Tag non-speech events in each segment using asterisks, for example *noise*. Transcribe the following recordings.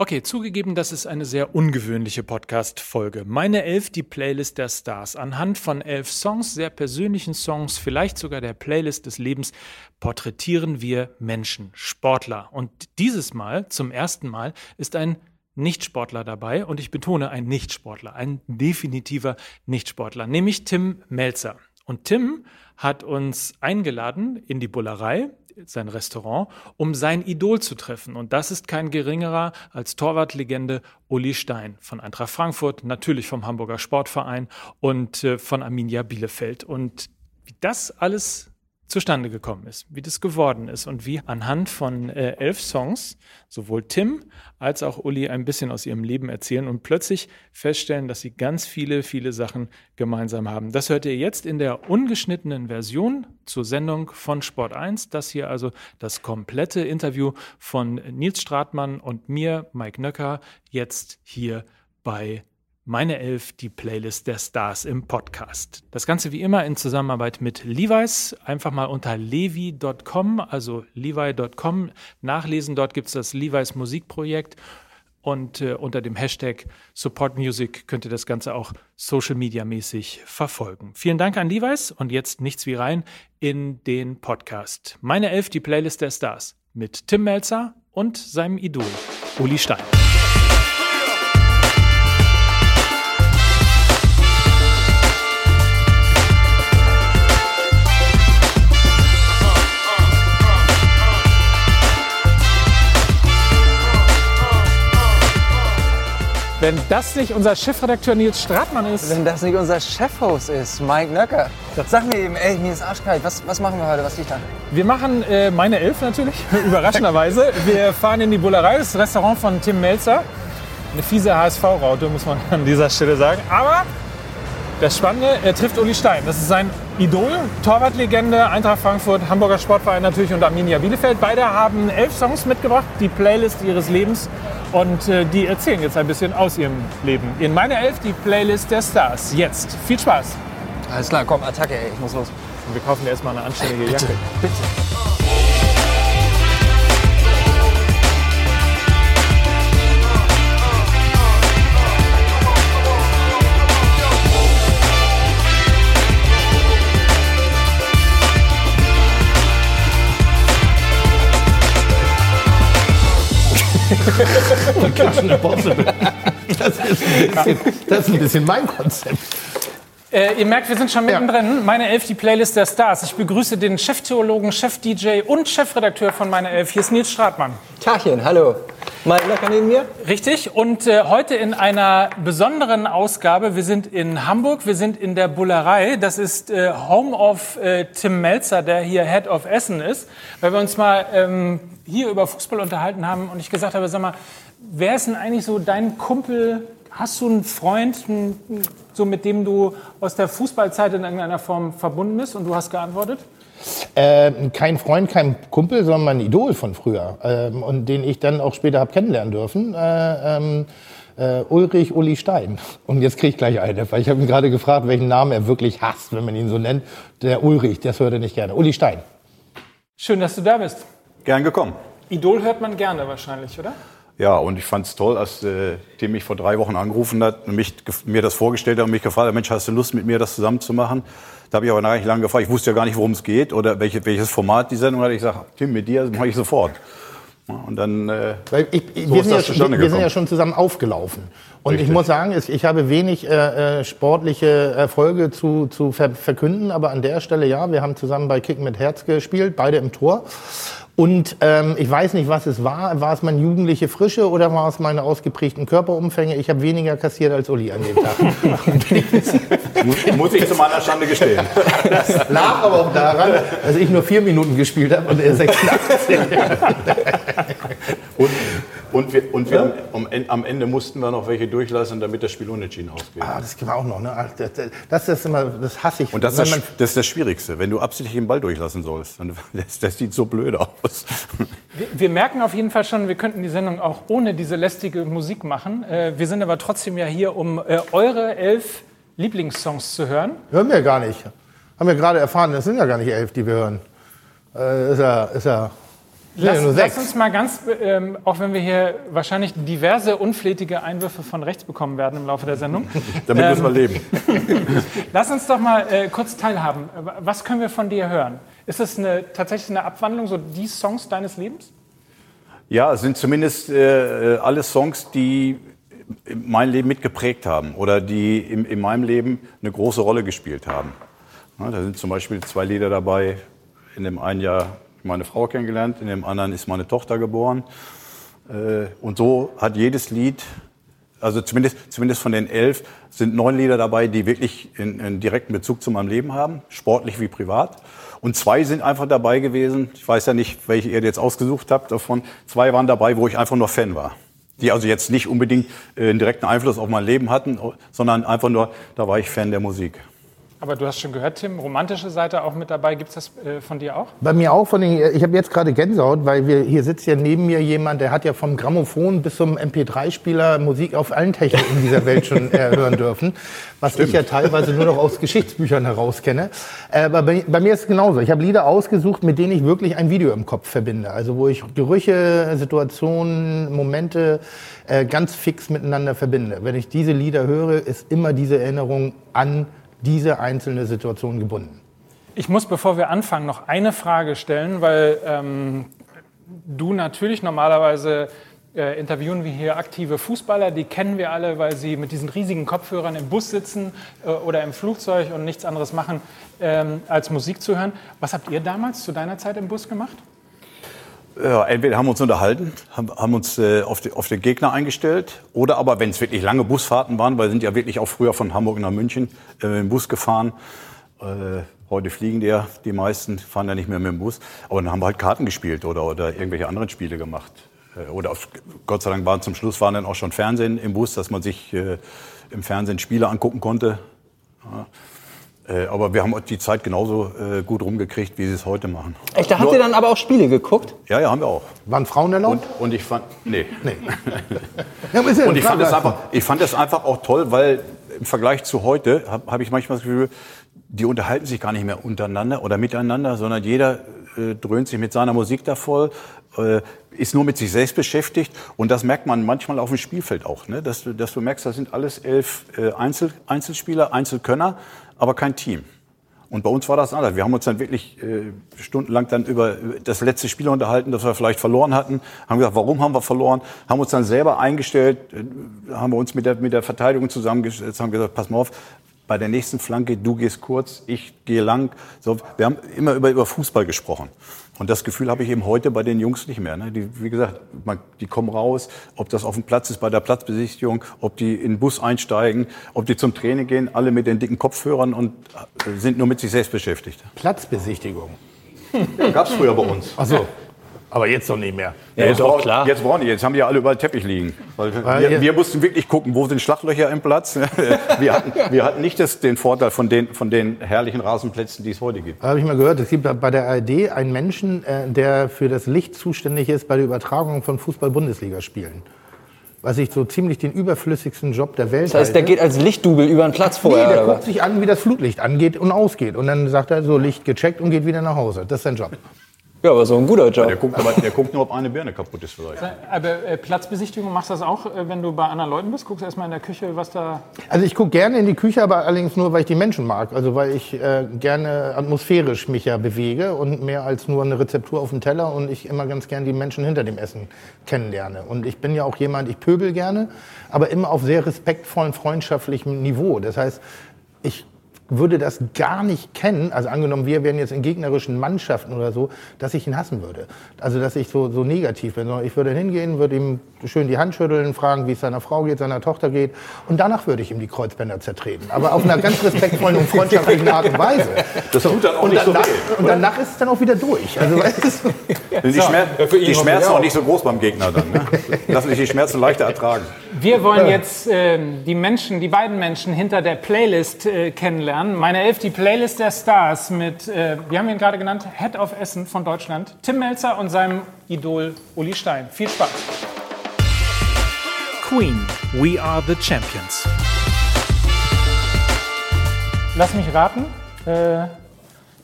Okay, zugegeben, das ist eine sehr ungewöhnliche Podcast-Folge. Meine Elf, die Playlist der Stars. Anhand von elf Songs, sehr persönlichen Songs, vielleicht sogar der Playlist des Lebens, porträtieren wir Menschen, Sportler. Und dieses Mal, zum ersten Mal, ist ein Nichtsportler dabei und ich betone ein Nichtsportler, ein definitiver Nichtsportler, nämlich Tim Melzer. Und Tim hat uns eingeladen in die Bullerei sein Restaurant, um sein Idol zu treffen. Und das ist kein geringerer als Torwartlegende Uli Stein von Eintracht Frankfurt, natürlich vom Hamburger Sportverein und äh, von Arminia Bielefeld. Und wie das alles zustande gekommen ist, wie das geworden ist und wie anhand von äh, elf Songs sowohl Tim als auch Uli ein bisschen aus ihrem Leben erzählen und plötzlich feststellen, dass sie ganz viele, viele Sachen gemeinsam haben. Das hört ihr jetzt in der ungeschnittenen Version zur Sendung von Sport 1. Das hier also das komplette Interview von Nils Stratmann und mir, Mike Nöcker, jetzt hier bei meine Elf, die Playlist der Stars im Podcast. Das Ganze wie immer in Zusammenarbeit mit Levi's. Einfach mal unter levi.com, also levi.com nachlesen. Dort gibt es das Levi's Musikprojekt. Und äh, unter dem Hashtag Support Music könnt ihr das Ganze auch Social Media mäßig verfolgen. Vielen Dank an Levi's und jetzt nichts wie rein in den Podcast. Meine Elf, die Playlist der Stars mit Tim Melzer und seinem Idol Uli Stein. Wenn das nicht unser Chefredakteur Nils Stratmann ist. Wenn das nicht unser Chefhost ist, Mike Nöcker. Sag mir eben, ey, mir ist arschkalt. Was, was machen wir heute? Was liegt da? Wir machen äh, meine Elf natürlich, *laughs* überraschenderweise. Wir fahren in die Bullerei, das Restaurant von Tim Melzer. Eine fiese HSV-Raute, muss man an dieser Stelle sagen. Aber das Spannende, er trifft Uli Stein. Das ist sein Idol, Torwartlegende, Eintracht Frankfurt, Hamburger Sportverein natürlich und Arminia Bielefeld. Beide haben elf Songs mitgebracht, die Playlist ihres Lebens. Und äh, die erzählen jetzt ein bisschen aus ihrem Leben. In meine Elf die Playlist der Stars. Jetzt. Viel Spaß. Alles klar, komm, Attacke, ey, ich muss los. Und wir kaufen dir erstmal eine anständige Jacke. Bitte. Und Kitchen Impossible. Das ist, ein bisschen, das ist ein bisschen mein Konzept. Äh, ihr merkt, wir sind schon mittendrin. Meine Elf, die Playlist der Stars. Ich begrüße den Cheftheologen, Chef-DJ und Chefredakteur von Meine Elf. Hier ist Nils Stratmann. Tachchen, hallo. Mike Nöcker neben mir? Richtig. Und äh, heute in einer besonderen Ausgabe. Wir sind in Hamburg, wir sind in der Bullerei. Das ist äh, Home of äh, Tim Melzer, der hier Head of Essen ist. Weil wir uns mal ähm, hier über Fußball unterhalten haben und ich gesagt habe, sag mal, wer ist denn eigentlich so dein Kumpel? Hast du einen Freund, so mit dem du aus der Fußballzeit in irgendeiner Form verbunden bist? Und du hast geantwortet? Äh, kein Freund, kein Kumpel, sondern mein Idol von früher. Ähm, und den ich dann auch später habe kennenlernen dürfen. Äh, ähm, äh, Ulrich Uli Stein. Und jetzt kriege ich gleich eine, weil ich habe ihn gerade gefragt, welchen Namen er wirklich hasst, wenn man ihn so nennt. Der Ulrich, das hört er nicht gerne. Uli Stein. Schön, dass du da bist. Gern gekommen. Idol hört man gerne wahrscheinlich, oder? Ja, und ich fand es toll, als äh, Tim mich vor drei Wochen angerufen hat und mich, mir das vorgestellt hat und mich gefragt hat, Mensch, hast du Lust, mit mir das zusammen zu machen? Da habe ich aber nachher lange gefragt, ich wusste ja gar nicht, worum es geht oder welche, welches Format die Sendung hat. Ich sage, Tim, mit dir mache ich sofort. Und dann äh, Weil ich, so wir, sind ja, schon, wir sind ja schon zusammen aufgelaufen. Und Richtig. ich muss sagen, ich habe wenig äh, äh, sportliche Erfolge zu, zu verkünden, aber an der Stelle ja, wir haben zusammen bei Kick mit Herz gespielt, beide im Tor. Und ähm, ich weiß nicht, was es war. War es meine jugendliche Frische oder war es meine ausgeprägten Körperumfänge? Ich habe weniger kassiert als Uli an dem Tag. Muss ich zu meiner Schande gestehen. Das lag aber auch daran, dass ich nur vier Minuten gespielt habe und er 86. und und, wir, und wir ja? am Ende mussten wir noch welche durchlassen, damit das Spiel unentschieden ausgeht. Ah, das war auch noch. Ne? Das, das, ist immer, das hasse ich. Und das, ist das, das, ist das Schwierigste, wenn du absichtlich den Ball durchlassen sollst. *laughs* Das, das sieht so blöd aus. Wir, wir, merken auf jeden Fall schon, wir könnten die Sendung auch ohne diese lästige Musik machen. Äh, wir sind aber trotzdem ja hier, um äh, eure elf Lieblingssongs zu hören. Hören wir gar nicht. Haben wir gerade erfahren, das sind ja gar nicht elf, die wir hören. Äh, ist ja, ist ja Lass, lass uns mal ganz, ähm, auch wenn wir hier wahrscheinlich diverse unflätige Einwürfe von rechts bekommen werden im Laufe der Sendung. *laughs* Damit ähm, müssen wir leben. *laughs* lass uns doch mal äh, kurz teilhaben. Was können wir von dir hören? Ist es eine, tatsächlich eine Abwandlung, so die Songs deines Lebens? Ja, es sind zumindest äh, alle Songs, die mein Leben mitgeprägt haben oder die in, in meinem Leben eine große Rolle gespielt haben. Ja, da sind zum Beispiel zwei Lieder dabei. In dem einen Jahr meine Frau kennengelernt, in dem anderen ist meine Tochter geboren. Äh, und so hat jedes Lied, also zumindest, zumindest von den elf, sind neun Lieder dabei, die wirklich einen direkten Bezug zu meinem Leben haben, sportlich wie privat. Und zwei sind einfach dabei gewesen, ich weiß ja nicht, welche ihr jetzt ausgesucht habt davon, zwei waren dabei, wo ich einfach nur Fan war. Die also jetzt nicht unbedingt äh, einen direkten Einfluss auf mein Leben hatten, sondern einfach nur, da war ich Fan der Musik. Aber du hast schon gehört, Tim, romantische Seite auch mit dabei. Gibt es das äh, von dir auch? Bei mir auch. Von den, ich habe jetzt gerade Gänsehaut, weil wir, hier sitzt ja neben mir jemand, der hat ja vom Grammophon bis zum MP3-Spieler Musik auf allen Techniken dieser Welt schon äh, hören dürfen. Was Stimmt. ich ja teilweise nur noch aus Geschichtsbüchern heraus kenne. Äh, aber bei, bei, mir ist es genauso. Ich habe Lieder ausgesucht, mit denen ich wirklich ein Video im Kopf verbinde. Also wo ich Gerüche, Situationen, Momente äh, ganz fix miteinander verbinde. Wenn ich diese Lieder höre, ist immer diese Erinnerung an diese einzelne Situation gebunden. Ich muss, bevor wir anfangen, noch eine Frage stellen, weil ähm, du natürlich normalerweise äh, interviewen wir hier aktive Fußballer, die kennen wir alle, weil sie mit diesen riesigen Kopfhörern im Bus sitzen äh, oder im Flugzeug und nichts anderes machen, ähm, als Musik zu hören. Was habt ihr damals zu deiner Zeit im Bus gemacht? Ja, entweder haben wir uns unterhalten, haben, uns äh, auf, die, auf den Gegner eingestellt, oder aber, wenn es wirklich lange Busfahrten waren, weil wir sind ja wirklich auch früher von Hamburg nach München äh, im Bus gefahren. Äh, heute fliegen die ja, die meisten fahren ja nicht mehr mit dem Bus. Aber dann haben wir halt Karten gespielt oder, oder irgendwelche anderen Spiele gemacht. Äh, oder auf, Gott sei Dank waren zum Schluss waren dann auch schon Fernsehen im Bus, dass man sich äh, im Fernsehen Spiele angucken konnte. Ja. Äh, aber wir haben die Zeit genauso äh, gut rumgekriegt, wie sie es heute machen. Echt, da habt ihr dann aber auch Spiele geguckt? Ja, ja, haben wir auch. Waren Frauen erlaubt? Und, und ich fand, nee. nee. *laughs* ja, und ich fand, das einfach, ich fand das einfach auch toll, weil im Vergleich zu heute habe hab ich manchmal das Gefühl, die unterhalten sich gar nicht mehr untereinander oder miteinander, sondern jeder äh, dröhnt sich mit seiner Musik da voll, äh, ist nur mit sich selbst beschäftigt. Und das merkt man manchmal auf dem Spielfeld auch, ne? dass, du, dass du merkst, das sind alles elf äh, Einzel, Einzelspieler, Einzelkönner aber kein Team. Und bei uns war das anders. Wir haben uns dann wirklich äh, stundenlang dann über das letzte Spiel unterhalten, das wir vielleicht verloren hatten. Haben gesagt, warum haben wir verloren? Haben uns dann selber eingestellt, äh, haben wir uns mit der, mit der Verteidigung zusammengesetzt, haben gesagt, pass mal auf, bei der nächsten Flanke, du gehst kurz, ich gehe lang. So, wir haben immer über, über Fußball gesprochen. Und das Gefühl habe ich eben heute bei den Jungs nicht mehr. Ne? Die, wie gesagt, man, die kommen raus, ob das auf dem Platz ist bei der Platzbesichtigung, ob die in den Bus einsteigen, ob die zum Training gehen, alle mit den dicken Kopfhörern und äh, sind nur mit sich selbst beschäftigt. Platzbesichtigung? Ja, gab es früher bei uns. Ach so. Aber jetzt doch nicht mehr. Ja, jetzt, doch, klar. jetzt brauchen die, jetzt haben die ja alle überall Teppich liegen. Wir, wir, mussten wirklich gucken, wo sind Schlachlöcher im Platz. *laughs* wir, hatten, wir hatten nicht das, den Vorteil von den, von den herrlichen Rasenplätzen, die es heute gibt. Habe ich mal gehört, es gibt bei der ARD einen Menschen, äh, der für das Licht zuständig ist bei der Übertragung von Fußball-Bundesligaspielen was ich so ziemlich den überflüssigsten Job der Welt Das heißt, der geht als Lichtdubel über den Platz vorher? Nee, der guckt sich an, wie das Flutlicht angeht und ausgeht. Und dann sagt er so, Licht gecheckt und geht wieder nach Hause. Das ist sein Job. Ja, aber so ein guter Job. der, guckt, aber, der guckt nur, ob eine Birne kaputt ist vielleicht. Aber äh, Platzbesichtigung machst du das auch, äh, wenn du bei anderen Leuten bist? Guckst du erstmal in der Küche, was da... Also ich gucke gerne in die Küche, aber allerdings nur, weil ich die Menschen mag. Also weil ich äh, gerne atmosphärisch mich ja bewege und mehr als nur eine Rezeptur auf dem Teller und ich immer ganz gerne die Menschen hinter dem Essen kennenlerne. Und ich bin ja auch jemand, ich pöbel gerne, aber immer auf sehr respektvollen, freundschaftlichem Niveau. Das heißt, ich würde das gar nicht kennen, also angenommen, wir wären jetzt in gegnerischen Mannschaften oder so, dass ich ihn hassen würde. Also, dass ich so, so negativ bin. Ich würde hingehen, würde ihm schön die Hand schütteln, fragen, wie es seiner Frau geht, seiner Tochter geht. Und danach würde ich ihm die Kreuzbänder zertreten. Aber auf einer *laughs* ganz respektvollen und freundschaftlichen Art und Weise. Das tut dann auch und nicht danach, so weh. Und danach ist es dann auch wieder durch. Also, *laughs* die, Schmer die Schmerzen auch nicht so groß beim Gegner dann. Ne? Lassen sich die Schmerzen leichter ertragen. Wir wollen jetzt äh, die Menschen, die beiden Menschen hinter der Playlist äh, kennenlernen. Meine Elf, die Playlist der Stars mit, äh, wir haben ihn gerade genannt, Head of Essen von Deutschland, Tim Melzer und seinem Idol Uli Stein. Viel Spaß. Queen, We Are the Champions. Lass mich raten. Äh,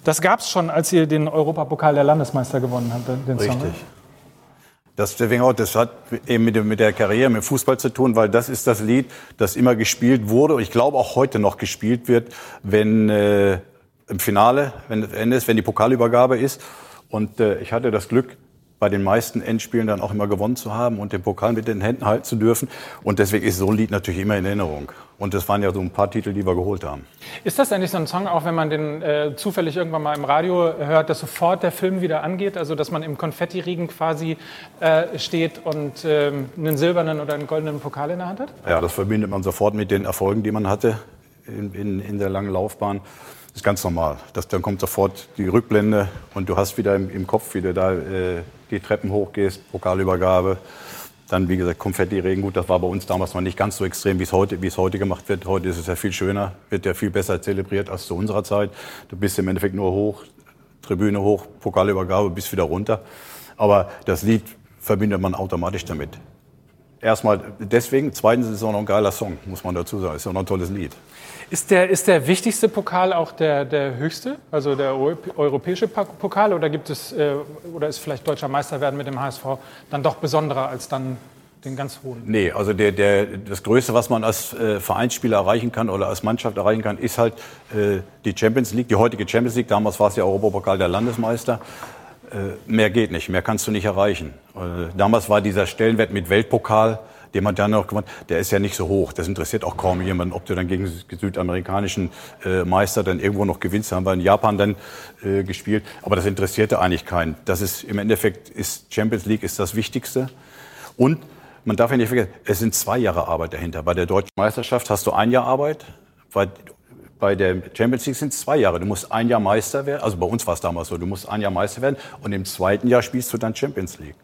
das gab es schon, als ihr den Europapokal der Landesmeister gewonnen habt, den Richtig. Song. Das, das hat eben mit, mit der Karriere, mit dem Fußball zu tun, weil das ist das Lied, das immer gespielt wurde und ich glaube auch heute noch gespielt wird, wenn äh, im Finale, wenn das Ende ist, wenn die Pokalübergabe ist. Und äh, ich hatte das Glück, bei den meisten Endspielen dann auch immer gewonnen zu haben und den Pokal mit den Händen halten zu dürfen. Und deswegen ist so ein Lied natürlich immer in Erinnerung. Und das waren ja so ein paar Titel, die wir geholt haben. Ist das eigentlich so ein Song, auch wenn man den äh, zufällig irgendwann mal im Radio hört, dass sofort der Film wieder angeht? Also dass man im Konfettiregen quasi äh, steht und äh, einen silbernen oder einen goldenen Pokal in der Hand hat? Ja, das verbindet man sofort mit den Erfolgen, die man hatte in, in, in der langen Laufbahn. Das ist ganz normal. Das, dann kommt sofort die Rückblende und du hast wieder im, im Kopf, wie du da äh, die Treppen hochgehst, Pokalübergabe. Dann, wie gesagt, Konfetti-Regen. Gut, das war bei uns damals noch nicht ganz so extrem, wie es heute, es heute gemacht wird. Heute ist es ja viel schöner, wird ja viel besser zelebriert als zu unserer Zeit. Du bist im Endeffekt nur hoch, Tribüne hoch, Pokalübergabe, bis wieder runter. Aber das Lied verbindet man automatisch damit. Erstmal deswegen, zweitens ist es auch noch ein geiler Song, muss man dazu sagen. Ist auch noch ein tolles Lied. Ist der, ist der wichtigste Pokal auch der, der höchste, also der europäische Pokal, oder gibt es äh, oder ist vielleicht deutscher Meister werden mit dem HSV dann doch besonderer als dann den ganz hohen? Nee, also der, der, das Größte, was man als äh, Vereinsspieler erreichen kann oder als Mannschaft erreichen kann, ist halt äh, die Champions League, die heutige Champions League. Damals war es ja Europapokal der Landesmeister. Äh, mehr geht nicht, mehr kannst du nicht erreichen. Äh, damals war dieser Stellenwert mit Weltpokal den man dann noch gewonnen, der ist ja nicht so hoch. Das interessiert auch kaum jemanden, ob du dann gegen südamerikanischen äh, Meister dann irgendwo noch gewinnst. Da haben wir in Japan dann äh, gespielt. Aber das interessierte eigentlich keinen. Das ist im Endeffekt ist Champions League ist das Wichtigste. Und man darf ja nicht vergessen, es sind zwei Jahre Arbeit dahinter. Bei der deutschen Meisterschaft hast du ein Jahr Arbeit. Bei, bei der Champions League sind es zwei Jahre. Du musst ein Jahr Meister werden. Also bei uns war es damals so. Du musst ein Jahr Meister werden und im zweiten Jahr spielst du dann Champions League.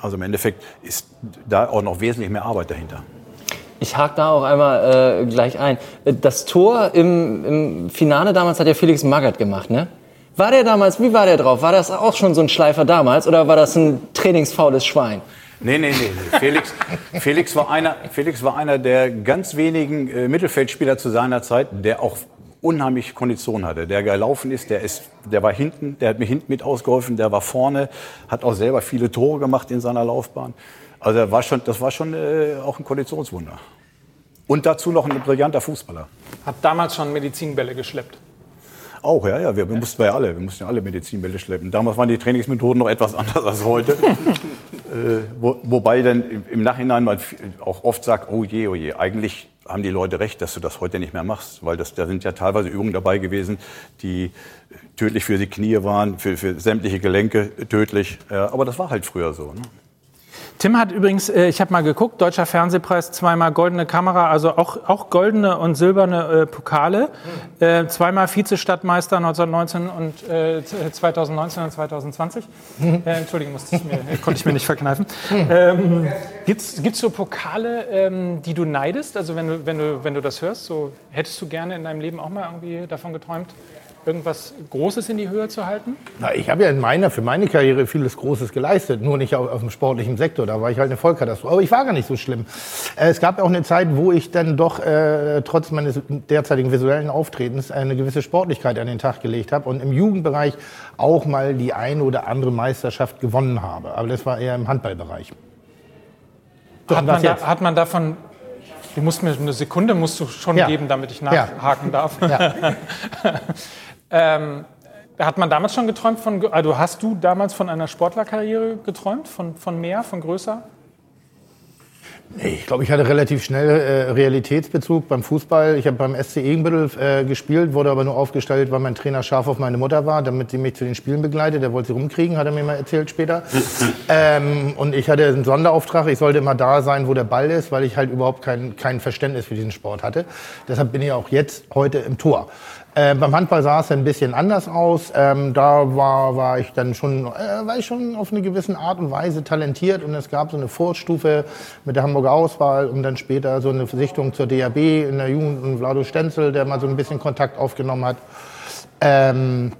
Also im Endeffekt ist da auch noch wesentlich mehr Arbeit dahinter. Ich hake da auch einmal äh, gleich ein. Das Tor im, im, Finale damals hat ja Felix Magath gemacht, ne? War der damals, wie war der drauf? War das auch schon so ein Schleifer damals oder war das ein trainingsfaules Schwein? Nee, nee, nee. nee. Felix, Felix, war einer, Felix war einer der ganz wenigen äh, Mittelfeldspieler zu seiner Zeit, der auch unheimlich Kondition hatte. Der gelaufen ist, der ist, der war hinten, der hat mir hinten mit ausgeholfen, der war vorne, hat auch selber viele Tore gemacht in seiner Laufbahn. Also er war schon, das war schon äh, auch ein Konditionswunder. Und dazu noch ein brillanter Fußballer. Hat damals schon Medizinbälle geschleppt. Auch, ja, ja. Wir, wir mussten ja alle, wir mussten ja alle Medizinbälle schleppen. Damals waren die Trainingsmethoden noch etwas *laughs* anders als heute. *laughs* äh, wo, wobei dann im, im, Nachhinein man auch oft sagt, oh je, oh je, eigentlich haben die Leute recht, dass du das heute nicht mehr machst, weil das, da sind ja teilweise Übungen dabei gewesen, die tödlich für die Knie waren, für, für sämtliche Gelenke tödlich. Aber das war halt früher so. Ne? Tim hat übrigens, äh, ich habe mal geguckt, Deutscher Fernsehpreis, zweimal goldene Kamera, also auch, auch goldene und silberne äh, Pokale, äh, zweimal Vizestadtmeister 1919 und äh, 2019 und 2020. Mhm. Äh, Entschuldigung, musste ich mir, konnte ich mir nicht verkneifen. Ähm, Gibt es so Pokale, ähm, die du neidest? Also wenn du, wenn, du, wenn du das hörst, so hättest du gerne in deinem Leben auch mal irgendwie davon geträumt? Irgendwas Großes in die Höhe zu halten? Na, ich habe ja in meiner, für meine Karriere vieles Großes geleistet, nur nicht aus dem sportlichen Sektor. Da war ich halt eine Vollkatastrophe. Aber ich war gar nicht so schlimm. Äh, es gab auch eine Zeit, wo ich dann doch äh, trotz meines derzeitigen visuellen Auftretens eine gewisse Sportlichkeit an den Tag gelegt habe und im Jugendbereich auch mal die eine oder andere Meisterschaft gewonnen habe. Aber das war eher im Handballbereich. So, hat, man da, hat man davon Du musst mir eine Sekunde musst du schon ja. geben, damit ich nachhaken ja. darf. Ja. *laughs* Ähm, hat man damals schon geträumt von, also hast du damals von einer Sportlerkarriere geträumt, von, von mehr, von größer? Nee, ich glaube, ich hatte relativ schnell äh, Realitätsbezug beim Fußball. Ich habe beim SC Egenbüttel äh, gespielt, wurde aber nur aufgestellt, weil mein Trainer scharf auf meine Mutter war, damit sie mich zu den Spielen begleitet. Der wollte sie rumkriegen, hat er mir mal erzählt später. *laughs* ähm, und ich hatte einen Sonderauftrag, ich sollte immer da sein, wo der Ball ist, weil ich halt überhaupt kein, kein Verständnis für diesen Sport hatte. Deshalb bin ich auch jetzt heute im Tor. Äh, beim Handball sah es ein bisschen anders aus. Ähm, da war, war ich dann schon, äh, war ich schon auf eine gewisse Art und Weise talentiert und es gab so eine Vorstufe mit der Hamburger Auswahl und dann später so eine Versichtung zur DAB in der Jugend und Vlado Stenzel, der mal so ein bisschen Kontakt aufgenommen hat. Ähm,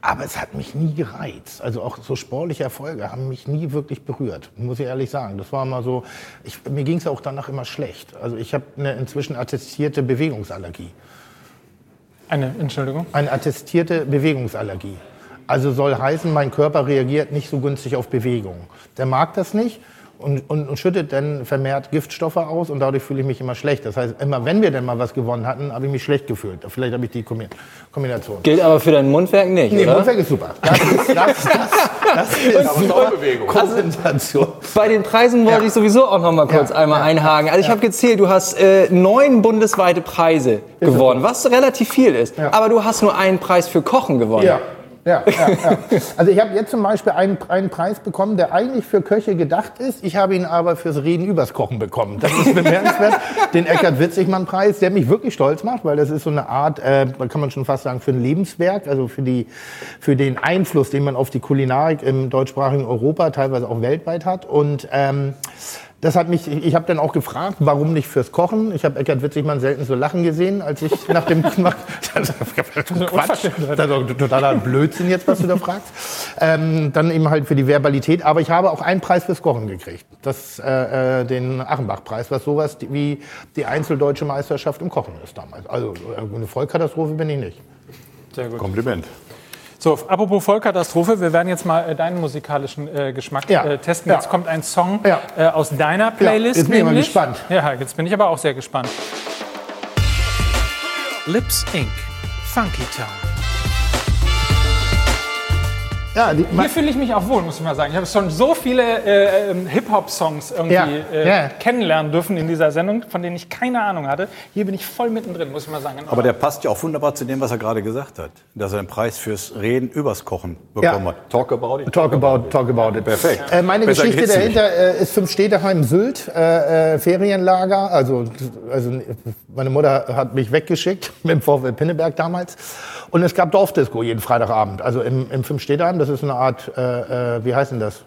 aber es hat mich nie gereizt. Also auch so sportliche Erfolge haben mich nie wirklich berührt, muss ich ehrlich sagen. Das war mal so, ich, mir ging es auch danach immer schlecht. Also ich habe eine inzwischen attestierte Bewegungsallergie. Eine, Entschuldigung? Eine attestierte Bewegungsallergie. Also soll heißen, mein Körper reagiert nicht so günstig auf Bewegung. Der mag das nicht und, und, und, schüttet dann vermehrt Giftstoffe aus und dadurch fühle ich mich immer schlecht. Das heißt, immer wenn wir denn mal was gewonnen hatten, habe ich mich schlecht gefühlt. Vielleicht habe ich die Kombination. Gilt aber für dein Mundwerk nicht, Nee, oder? Mundwerk ist super. Das ist, das, das, das *laughs* ist Vollbewegung. Konzentration. Bei den Preisen wollte Ja. ich sowieso auch noch mal kurz Ja, einmal ja, einhaken. Also ich habe gezählt, du hast äh, neun bundesweite Preise gewonnen, was relativ viel ist. Aber du hast nur einen Preis für Kochen gewonnen. Ja. Ja, ja, ja. Also ich habe jetzt zum Beispiel einen, einen Preis bekommen, der eigentlich für Köche gedacht ist. Ich habe ihn aber fürs Reden übers Kochen bekommen. Das ist bemerkenswert. Den Eckart Witzigmann-Preis, der mich wirklich stolz macht, weil das ist so eine Art, äh, kann man schon fast sagen, für ein Lebenswerk, also für, die, für den Einfluss, den man auf die Kulinarik im deutschsprachigen Europa, teilweise auch weltweit hat. Und ähm, das hat mich, ich habe dann auch gefragt, warum nicht fürs Kochen? Ich habe Eckart Witzigmann selten so lachen gesehen, als ich nach dem *laughs* Quatsch, das ist totaler Blödsinn jetzt, was du da fragst. Ähm, dann eben halt für die Verbalität, aber ich habe auch einen Preis fürs Kochen gekriegt, das, äh, äh, den Achenbach-Preis, was sowas wie die Einzeldeutsche Meisterschaft im Kochen ist damals. Also äh, eine Vollkatastrophe bin ich nicht. Sehr gut. Kompliment. So, apropos Vollkatastrophe, wir werden jetzt mal äh, deinen musikalischen äh, Geschmack Ja. äh, testen. Ja. Jetzt kommt ein Song Ja. äh, aus deiner Playlist. jetzt bin ich mal gespannt. Ja, jetzt bin ich aber auch sehr gespannt. Lips Inc. Funky Town. Ja, die, Hier fühle ich mich auch wohl, muss ich mal sagen. Ich habe schon so viele äh, ähm, Hip-Hop-Songs irgendwie Ja, äh, ja. kennenlernen dürfen in dieser Sendung, von denen ich keine Ahnung hatte. Hier bin ich voll mittendrin, muss ich mal sagen. Aber der passt ja auch wunderbar zu dem, was er gerade gesagt hat. Dass er den Preis fürs Reden übers Kochen bekommen Ja. hat. Talk about it. Talk about, talk about it. Perfekt. Äh, meine Besser Geschichte dahinter äh, ist Fünf-Städteheim Sylt, äh, äh, Ferienlager. Also, also meine Mutter hat mich weggeschickt *laughs* mit dem VfL Pinneberg damals. Und es gab Dorfdisco jeden Freitagabend. Also im, im Fünf-Städteheim, das ist eine Art, äh, äh, wie heißt denn das?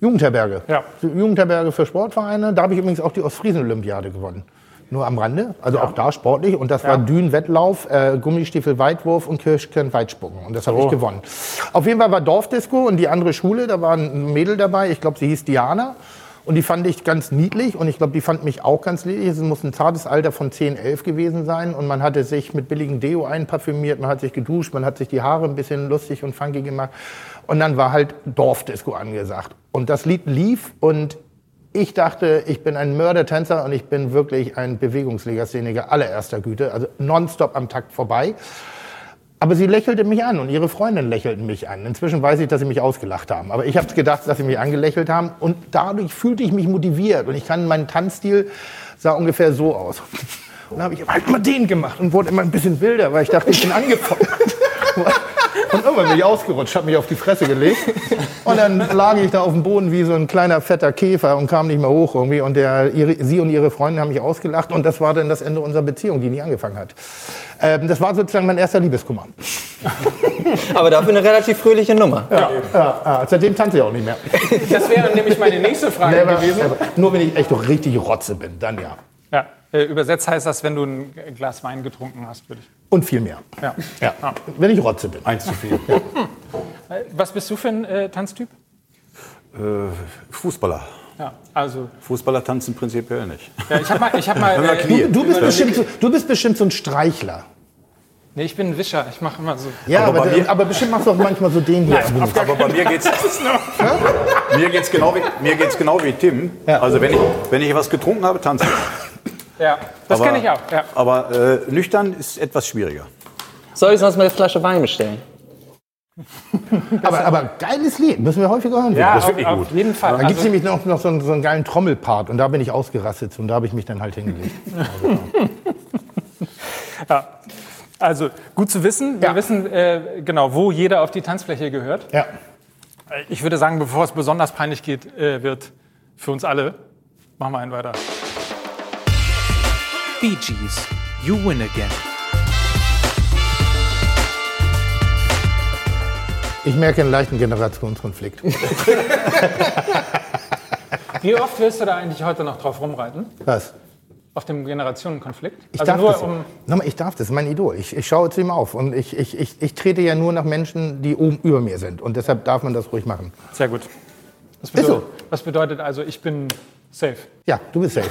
Jugendherberge. Ja. Jugendherberge für Sportvereine. Da habe ich übrigens auch die Ostfriesen-Olympiade gewonnen. Nur am Rande, also auch da sportlich. Und das war Dünenwettlauf, äh, Gummistiefel Weitwurf und Kirschkern Weitspucken. Und das habe ich gewonnen. Auf jeden Fall war Dorfdisco und die andere Schule, da war ein Mädel dabei, ich glaube, sie hieß Diana. Und die fand ich ganz niedlich und ich glaube, die fand mich auch ganz niedlich. Es muss ein zartes Alter von 10, 11 gewesen sein. Und man hatte sich mit billigem Deo einparfümiert, man hat sich geduscht, man hat sich die Haare ein bisschen lustig und funky gemacht. Und dann war halt Dorfdisco angesagt. Und das Lied lief und ich dachte, ich bin ein Mördertänzer und ich bin wirklich ein Bewegungslegastheniker allererster Güte, also nonstop am Takt vorbei. Aber sie lächelte mich an und ihre Freundinnen lächelten mich an. Inzwischen weiß ich, dass sie mich ausgelacht haben. Aber ich habe gedacht, dass sie mich angelächelt haben. Und dadurch fühlte ich mich motiviert. Und ich kann, mein Tanzstil sah ungefähr so aus. Und dann habe ich halt mal den gemacht und wurde immer ein bisschen wilder, weil ich dachte, ich bin angefeuert. *laughs* Und irgendwann bin ich ausgerutscht, habe mich auf die Fresse gelegt. Und dann lag ich da auf dem Boden wie so ein kleiner fetter Käfer und kam nicht mehr hoch irgendwie. Und der, ihre, sie und ihre Freundin haben mich ausgelacht. Und das war dann das Ende unserer Beziehung, die nie angefangen hat. Ähm, das war sozusagen mein erster Liebeskummer. *laughs* Aber dafür eine relativ fröhliche Nummer. Ja, ja, ja. Seitdem tanze ich auch nicht mehr. Das wäre nämlich meine nächste Frage Never, gewesen. never. Nur wenn ich echt doch richtig Rotze bin, dann ja. Ja, äh, übersetzt heißt das, wenn du ein Glas Wein getrunken hast, würde ich. Und viel mehr. Ja. Ja. Wenn ich Rotze bin. Eins zu viel. *laughs* Äh, Was bist du für ein äh, Tanztyp? Äh, Fußballer. Ja, also Fußballer tanzen prinzipiell nicht. ja, ich habe mal, ich habe mal, *laughs* äh, Knie- Du bist, bestimmt so, du bist bestimmt so ein Streichler. nee, ich bin ein Wischer. Ich mache immer so. Ja, Aber aber, bei mir- aber bestimmt machst du auch manchmal so den hier. Aber bei mir geht's, mir geht's genau wie, mir geht's genau wie Tim. Ja. Also wenn ich, wenn ich was getrunken habe, tanze ich. Ja, das Aber- kenne ich auch. Ja. Aber äh, nüchtern ist etwas schwieriger. Soll ich sonst mal eine Flasche Wein bestellen? *laughs* aber, aber geiles Lied, müssen wir häufiger hören. Ja, das ist auf, wirklich auf gut. jeden Fall. Da gibt es Also, nämlich noch, noch so, einen, so einen geilen Trommelpart und da bin ich ausgerastet und da habe ich mich dann halt hingelegt. *laughs* ja. also gut zu wissen. Wir Ja. wissen äh, genau, wo jeder auf die Tanzfläche gehört. Ja. Ich würde sagen, bevor es besonders peinlich geht, äh, wird für uns alle, machen wir einen weiter. Bee Gees, You Win Again. Ich merke einen leichten Generationskonflikt. *laughs* Wie oft willst du da eigentlich heute noch drauf rumreiten? Was? Auf dem Generationenkonflikt? Ich also darf nur das. um. Nochmal, ich darf das, mein Idol. Ich, ich schaue zu ihm auf und ich, ich, ich, ich trete ja nur nach Menschen, die oben über mir sind. Und deshalb darf man das ruhig machen. Sehr gut. Was Ist bedeutet, so. was bedeutet also, ich bin Safe. Ja, du bist safe.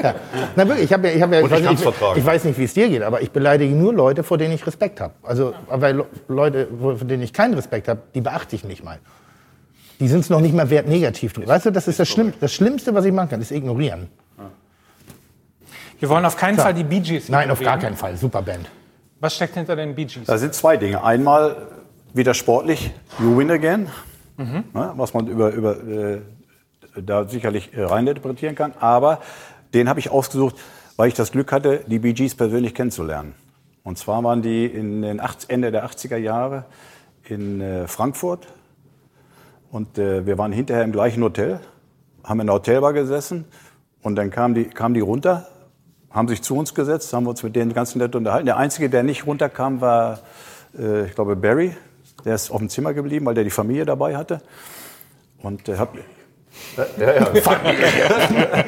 ja. *laughs* Na wirklich, ich habe ja, ich hab ja, ich weiß, nicht, ich weiß nicht, wie es dir geht, aber ich beleidige nur Leute, vor denen ich Respekt habe. Also, weil Leute, vor denen ich keinen Respekt habe, die beachte ich nicht mal. Die sind es noch nicht mal wert, negativ. Weißt du, das ist das, Schlimm, das Schlimmste, was ich machen kann, ist ignorieren. Wir wollen auf keinen so. Fall die Bee Gees Nein, auf gar keinen Fall. Super Band. Was steckt hinter den Bee Gees? Da sind zwei Dinge. Einmal wieder sportlich, You Win Again, mhm. ne, was man über, über äh, da sicherlich äh, reininterpretieren kann. Aber den habe ich ausgesucht, weil ich das Glück hatte, die Bee Gees persönlich kennenzulernen. Und zwar waren die in den 80, Ende der 80er Jahre in äh, Frankfurt. Und äh, wir waren hinterher im gleichen Hotel, haben in der Hotelbar gesessen. Und dann kamen die, kamen die runter, haben sich zu uns gesetzt, haben uns mit denen ganz nett unterhalten. Der Einzige, der nicht runterkam, war, äh, ich glaube, Barry. Der ist auf dem Zimmer geblieben, weil der die Familie dabei hatte. Und äh, hat, ja, ja. *laughs*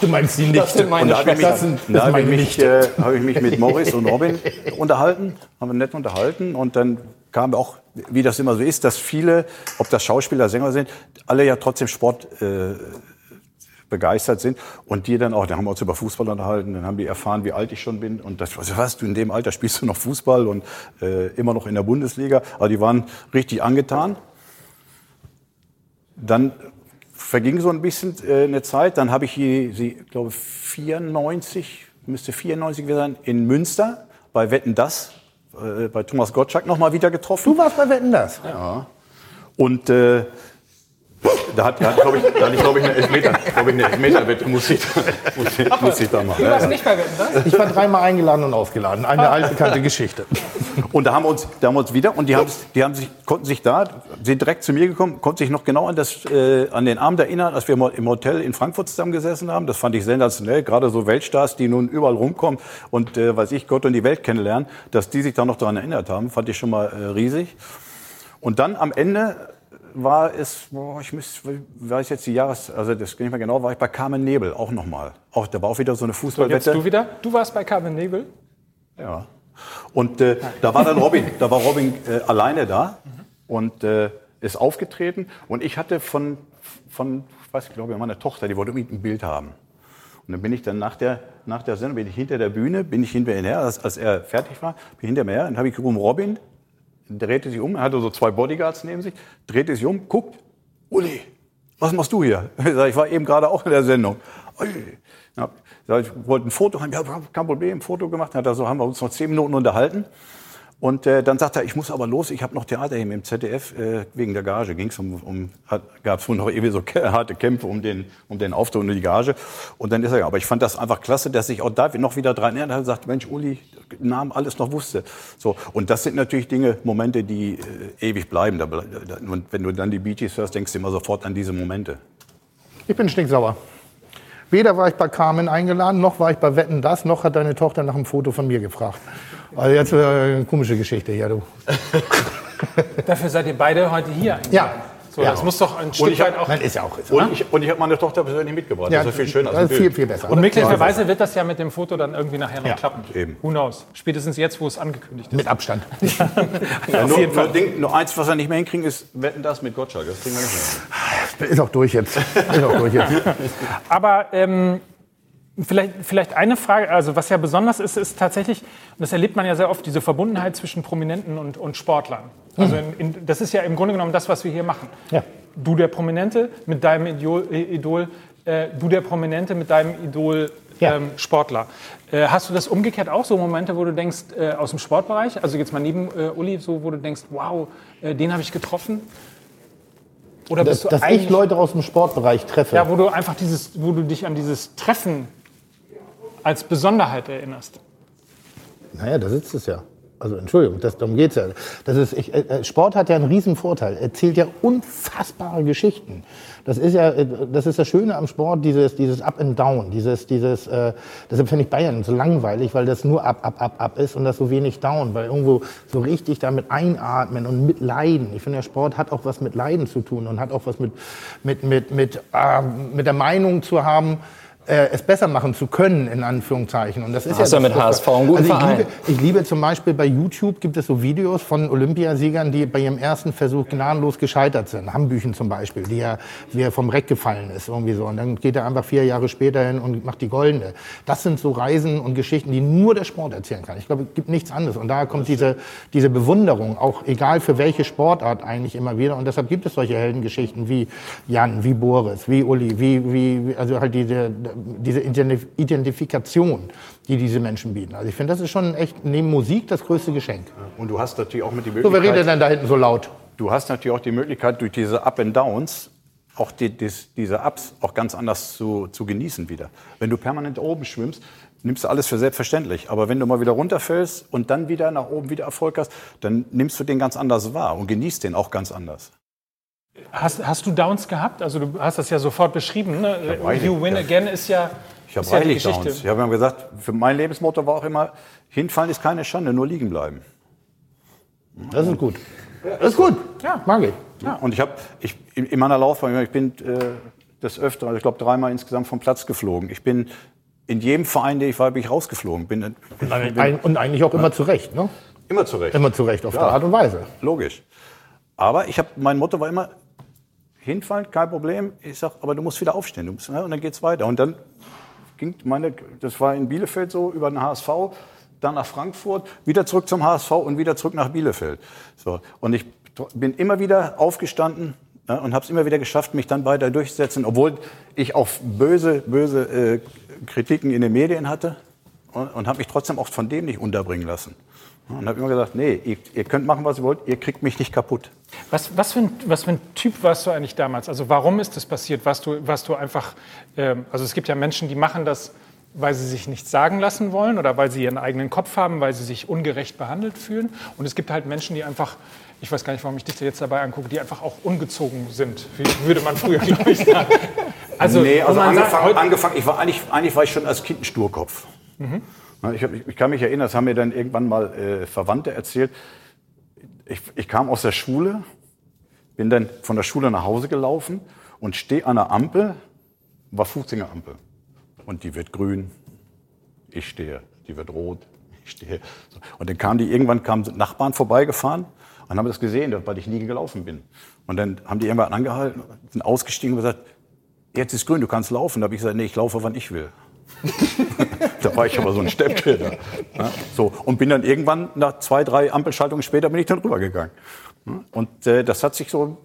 du meinst die nicht. Das sind meine und da habe ich mich, da hab ich mich, äh, hab ich mich mit Morris und Robin unterhalten, haben wir nett unterhalten. Und dann kam auch, wie das immer so ist, dass viele, ob das Schauspieler, Sänger sind, alle ja trotzdem Sport äh, begeistert sind. Und die dann auch, da haben wir uns über Fußball unterhalten, dann haben die erfahren, wie alt ich schon bin. Und das, was, du in dem Alter spielst du noch Fußball und äh, immer noch in der Bundesliga, aber die waren richtig angetan. Dann verging so ein bisschen äh, eine Zeit. Dann habe ich hier, sie, glaube 94, müsste 94 sein, in Münster bei Wetten das, äh, bei Thomas Gottschalk noch mal wieder getroffen. Du warst bei Wetten das? Ja. Und äh, da hat, da glaube ich, da hatte ich, glaube ich, eine Elfmeter, glaube ich, eine Elfmeterwette muss ich, muss, ich, muss ich da machen. Du warst nicht bei Wetten, das? Ich war dreimal eingeladen und ausgeladen. Eine *laughs* altbekannte Geschichte. Und da haben wir uns, da haben wir uns wieder, und die haben, die haben sich, konnten sich da, sind direkt zu mir gekommen, konnten sich noch genau an das, äh, an den Abend erinnern, als wir im Hotel in Frankfurt zusammengesessen haben. Das fand ich sensationell. Gerade so Weltstars, die nun überall rumkommen und, äh, weiß ich, Gott und die Welt kennenlernen, dass die sich da noch daran erinnert haben, fand ich schon mal äh, riesig. Und dann am Ende war es, boah, ich müß, weiß jetzt die Jahres, also das nicht mehr genau, war ich bei Carmen Nebel auch nochmal. Auch da war auch wieder so eine Fußballwette. So, du wieder? Du warst bei Carmen Nebel? Ja. Und äh, da war dann Robin, da war Robin äh, alleine da und äh, ist aufgetreten und ich hatte von, von, ich weiß, ich glaube, meine Tochter, die wollte unbedingt ein Bild haben. Und dann bin ich dann nach der, nach der Sendung, bin ich hinter der Bühne, bin ich hinter ihm her, als, als er fertig war, bin ich hinter mir her, dann habe ich gerufen, Robin, drehte sich um, er hatte so zwei Bodyguards neben sich, drehte sich um, guckt, Uli, was machst du hier? *laughs* Ich war eben gerade auch in der Sendung. Ich wollte ein Foto haben, ja, kein Problem, ein Foto gemacht. Hat so haben wir uns noch zehn Minuten unterhalten. Und äh, dann sagt er, ich muss aber los, ich habe noch Theater hier im ZDF äh, wegen der Gage. Ging's um, um gab es wohl noch irgendwie so harte Kämpfe um den, um den Auftritt und die Gage. Und dann ist er, aber ich fand das einfach klasse, dass ich auch da noch wieder dran erinnert habe, sagt, Mensch, Uli, Namen alles noch wusste. So und das sind natürlich Dinge, Momente, die äh, ewig bleiben. Und wenn du dann die Bee Gees hörst, denkst du immer sofort an diese Momente. Ich bin stinksauer. Weder war ich bei Carmen eingeladen, noch war ich bei Wetten das, noch hat deine Tochter nach einem Foto von mir gefragt. Also jetzt äh, eine komische Geschichte hier, du. *laughs* Dafür seid ihr beide heute hier. Eigentlich. Ja. So, ja. Das muss doch ein Stück weit auch. Nein, ist ja auch. Ist, und, ich, und ich habe meine Tochter persönlich mitgebracht. Ja, das ist viel schöner. Das ist viel, viel besser. Und möglicherweise wird das ja mit dem Foto dann irgendwie nachher noch ja. klappen. Eben. Who knows? Spätestens jetzt, wo es angekündigt ist. Mit Abstand. *laughs* ja. ja, nur, nur, Ding, nur, eins, was wir nicht mehr hinkriegen, ist Wetten das mit Gottschalk. Das kriegen wir nicht mehr. Ist auch durch jetzt. Ist auch durch jetzt. *laughs* Aber ähm, Vielleicht, vielleicht eine Frage, also was ja besonders ist, ist tatsächlich, und das erlebt man ja sehr oft, diese Verbundenheit zwischen Prominenten und, und Sportlern. Also in, in, das ist ja im Grunde genommen das, was wir hier machen. Ja. Du der Prominente mit deinem Idol, Idol äh, du der Prominente mit deinem Idol ja. ähm, Sportler. Äh, hast du das umgekehrt auch, so Momente, wo du denkst, äh, aus dem Sportbereich, also jetzt mal neben äh, Uli, so wo du denkst, wow, äh, den habe ich getroffen? Oder bist dass, du dass ich Leute aus dem Sportbereich treffe? Ja, wo du einfach dieses, wo du dich an dieses Treffen als Besonderheit erinnerst? Naja, da sitzt es ja. Also Entschuldigung, das, darum geht es ja. Das ist, ich, äh, Sport hat ja einen riesen Vorteil. Er erzählt ja unfassbare Geschichten. Das ist ja, äh, das ist das Schöne am Sport, dieses, dieses Up and Down, dieses, dieses, äh, deshalb finde ich Bayern so langweilig, weil das nur Up, Up, Up, Up ist und das so wenig Down, weil irgendwo so richtig damit einatmen und mit Leiden. Ich finde, der Sport hat auch was mit Leiden zu tun und hat auch was mit, mit, mit, mit, äh, mit der Meinung zu haben, äh, es besser machen zu können, in Anführungszeichen. Und das ist Hast ja, ja mit HSV einen guten also ich Liebe, ich liebe zum Beispiel bei YouTube gibt es so Videos von Olympiasiegern, die bei ihrem ersten Versuch gnadenlos gescheitert sind. Hambüchen zum Beispiel, die ja, wie er vom Reck gefallen ist, irgendwie so. Und dann geht er einfach vier Jahre später hin und macht die Goldene. Das sind so Reisen und Geschichten, die nur der Sport erzählen kann. Ich glaube, es gibt nichts anderes. Und daher kommt diese, diese Bewunderung, auch egal für welche Sportart eigentlich immer wieder. Und deshalb gibt es solche Heldengeschichten wie Jan, wie Boris, wie Uli, wie, wie, also halt diese, diese Identifikation, die diese Menschen bieten. Also ich finde, das ist schon echt neben Musik das größte Geschenk. Und du hast natürlich auch mit die Möglichkeit. So, wer redet denn da hinten so laut? Du hast natürlich auch die Möglichkeit, durch diese Up and Downs auch die, die, diese Ups auch ganz anders zu, zu genießen wieder. Wenn du permanent oben schwimmst, nimmst du alles für selbstverständlich. Aber wenn du mal wieder runterfällst und dann wieder nach oben wieder Erfolg hast, dann nimmst du den ganz anders wahr und genießt den auch ganz anders. Hast, hast du Downs gehabt? Also du hast das ja sofort beschrieben. Ne? You win ja. again ist ja ich habe reichlich ja Downs. Ich habe gesagt, für mein Lebensmotto war auch immer, hinfallen ist keine Schande, nur liegen bleiben. Das ist gut. Das ist gut. Ja, mag ich. Ja. Und ich habe ich, in meiner Laufbahn, ich bin äh, des Öfteren, also ich glaube dreimal insgesamt vom Platz geflogen. Ich bin in jedem Verein, den ich war, bin ich rausgeflogen. Bin, bin, Ein, und eigentlich auch immer ja. zurecht, ne? Immer zurecht. Immer zurecht, auf ja. der Art und Weise. Logisch. Aber ich habe, mein Motto war immer, hinfallen, kein Problem. Ich sage, aber du musst wieder aufstehen. Du musst, ne? Und dann geht's weiter. Und dann ging meine, das war in Bielefeld so, über den HSV, dann nach Frankfurt, wieder zurück zum HSV und wieder zurück nach Bielefeld. So. Und ich bin immer wieder aufgestanden ja, und habe es immer wieder geschafft, mich dann weiter durchzusetzen, obwohl ich auch böse, böse äh, Kritiken in den Medien hatte und, und habe mich trotzdem auch von dem nicht unterbringen lassen. Und habe immer gesagt, nee, ihr, ihr, könnt machen, was ihr wollt, ihr kriegt mich nicht kaputt. Was, was, für ein, was für ein Typ warst du eigentlich damals? Also warum ist das passiert? Warst du, warst du einfach, ähm, also es gibt ja Menschen, die machen das, weil sie sich nichts sagen lassen wollen oder weil sie ihren eigenen Kopf haben, weil sie sich ungerecht behandelt fühlen. Und es gibt halt Menschen, die einfach, ich weiß gar nicht, warum ich dich jetzt dabei angucke, die einfach auch ungezogen sind, wie würde man früher, *laughs* glaube ich, sagen. Also, nee, also angefangen, sagt, angefangen, ich war eigentlich, eigentlich war ich schon als Kind ein Sturkopf. Mhm. Ich, hab, ich, kann mich erinnern, das haben mir dann irgendwann mal äh, Verwandte erzählt. Ich, ich, kam aus der Schule, bin dann von der Schule nach Hause gelaufen und stehe an der Ampel, war 15er Ampel. Und die wird grün, ich stehe, die wird rot, *laughs* ich stehe. Und dann kamen die, irgendwann kamen Nachbarn vorbeigefahren und haben das gesehen, weil ich nie gelaufen bin. Und dann haben die irgendwann angehalten, sind ausgestiegen und gesagt, jetzt ist grün, du kannst laufen. Da habe ich gesagt, nee, ich laufe, wann ich will. *laughs* da war ich aber so ein Steppkiller. Ja, so. Und bin dann irgendwann nach zwei, drei Ampelschaltungen später bin ich dann rübergegangen. Und äh, das hat sich so,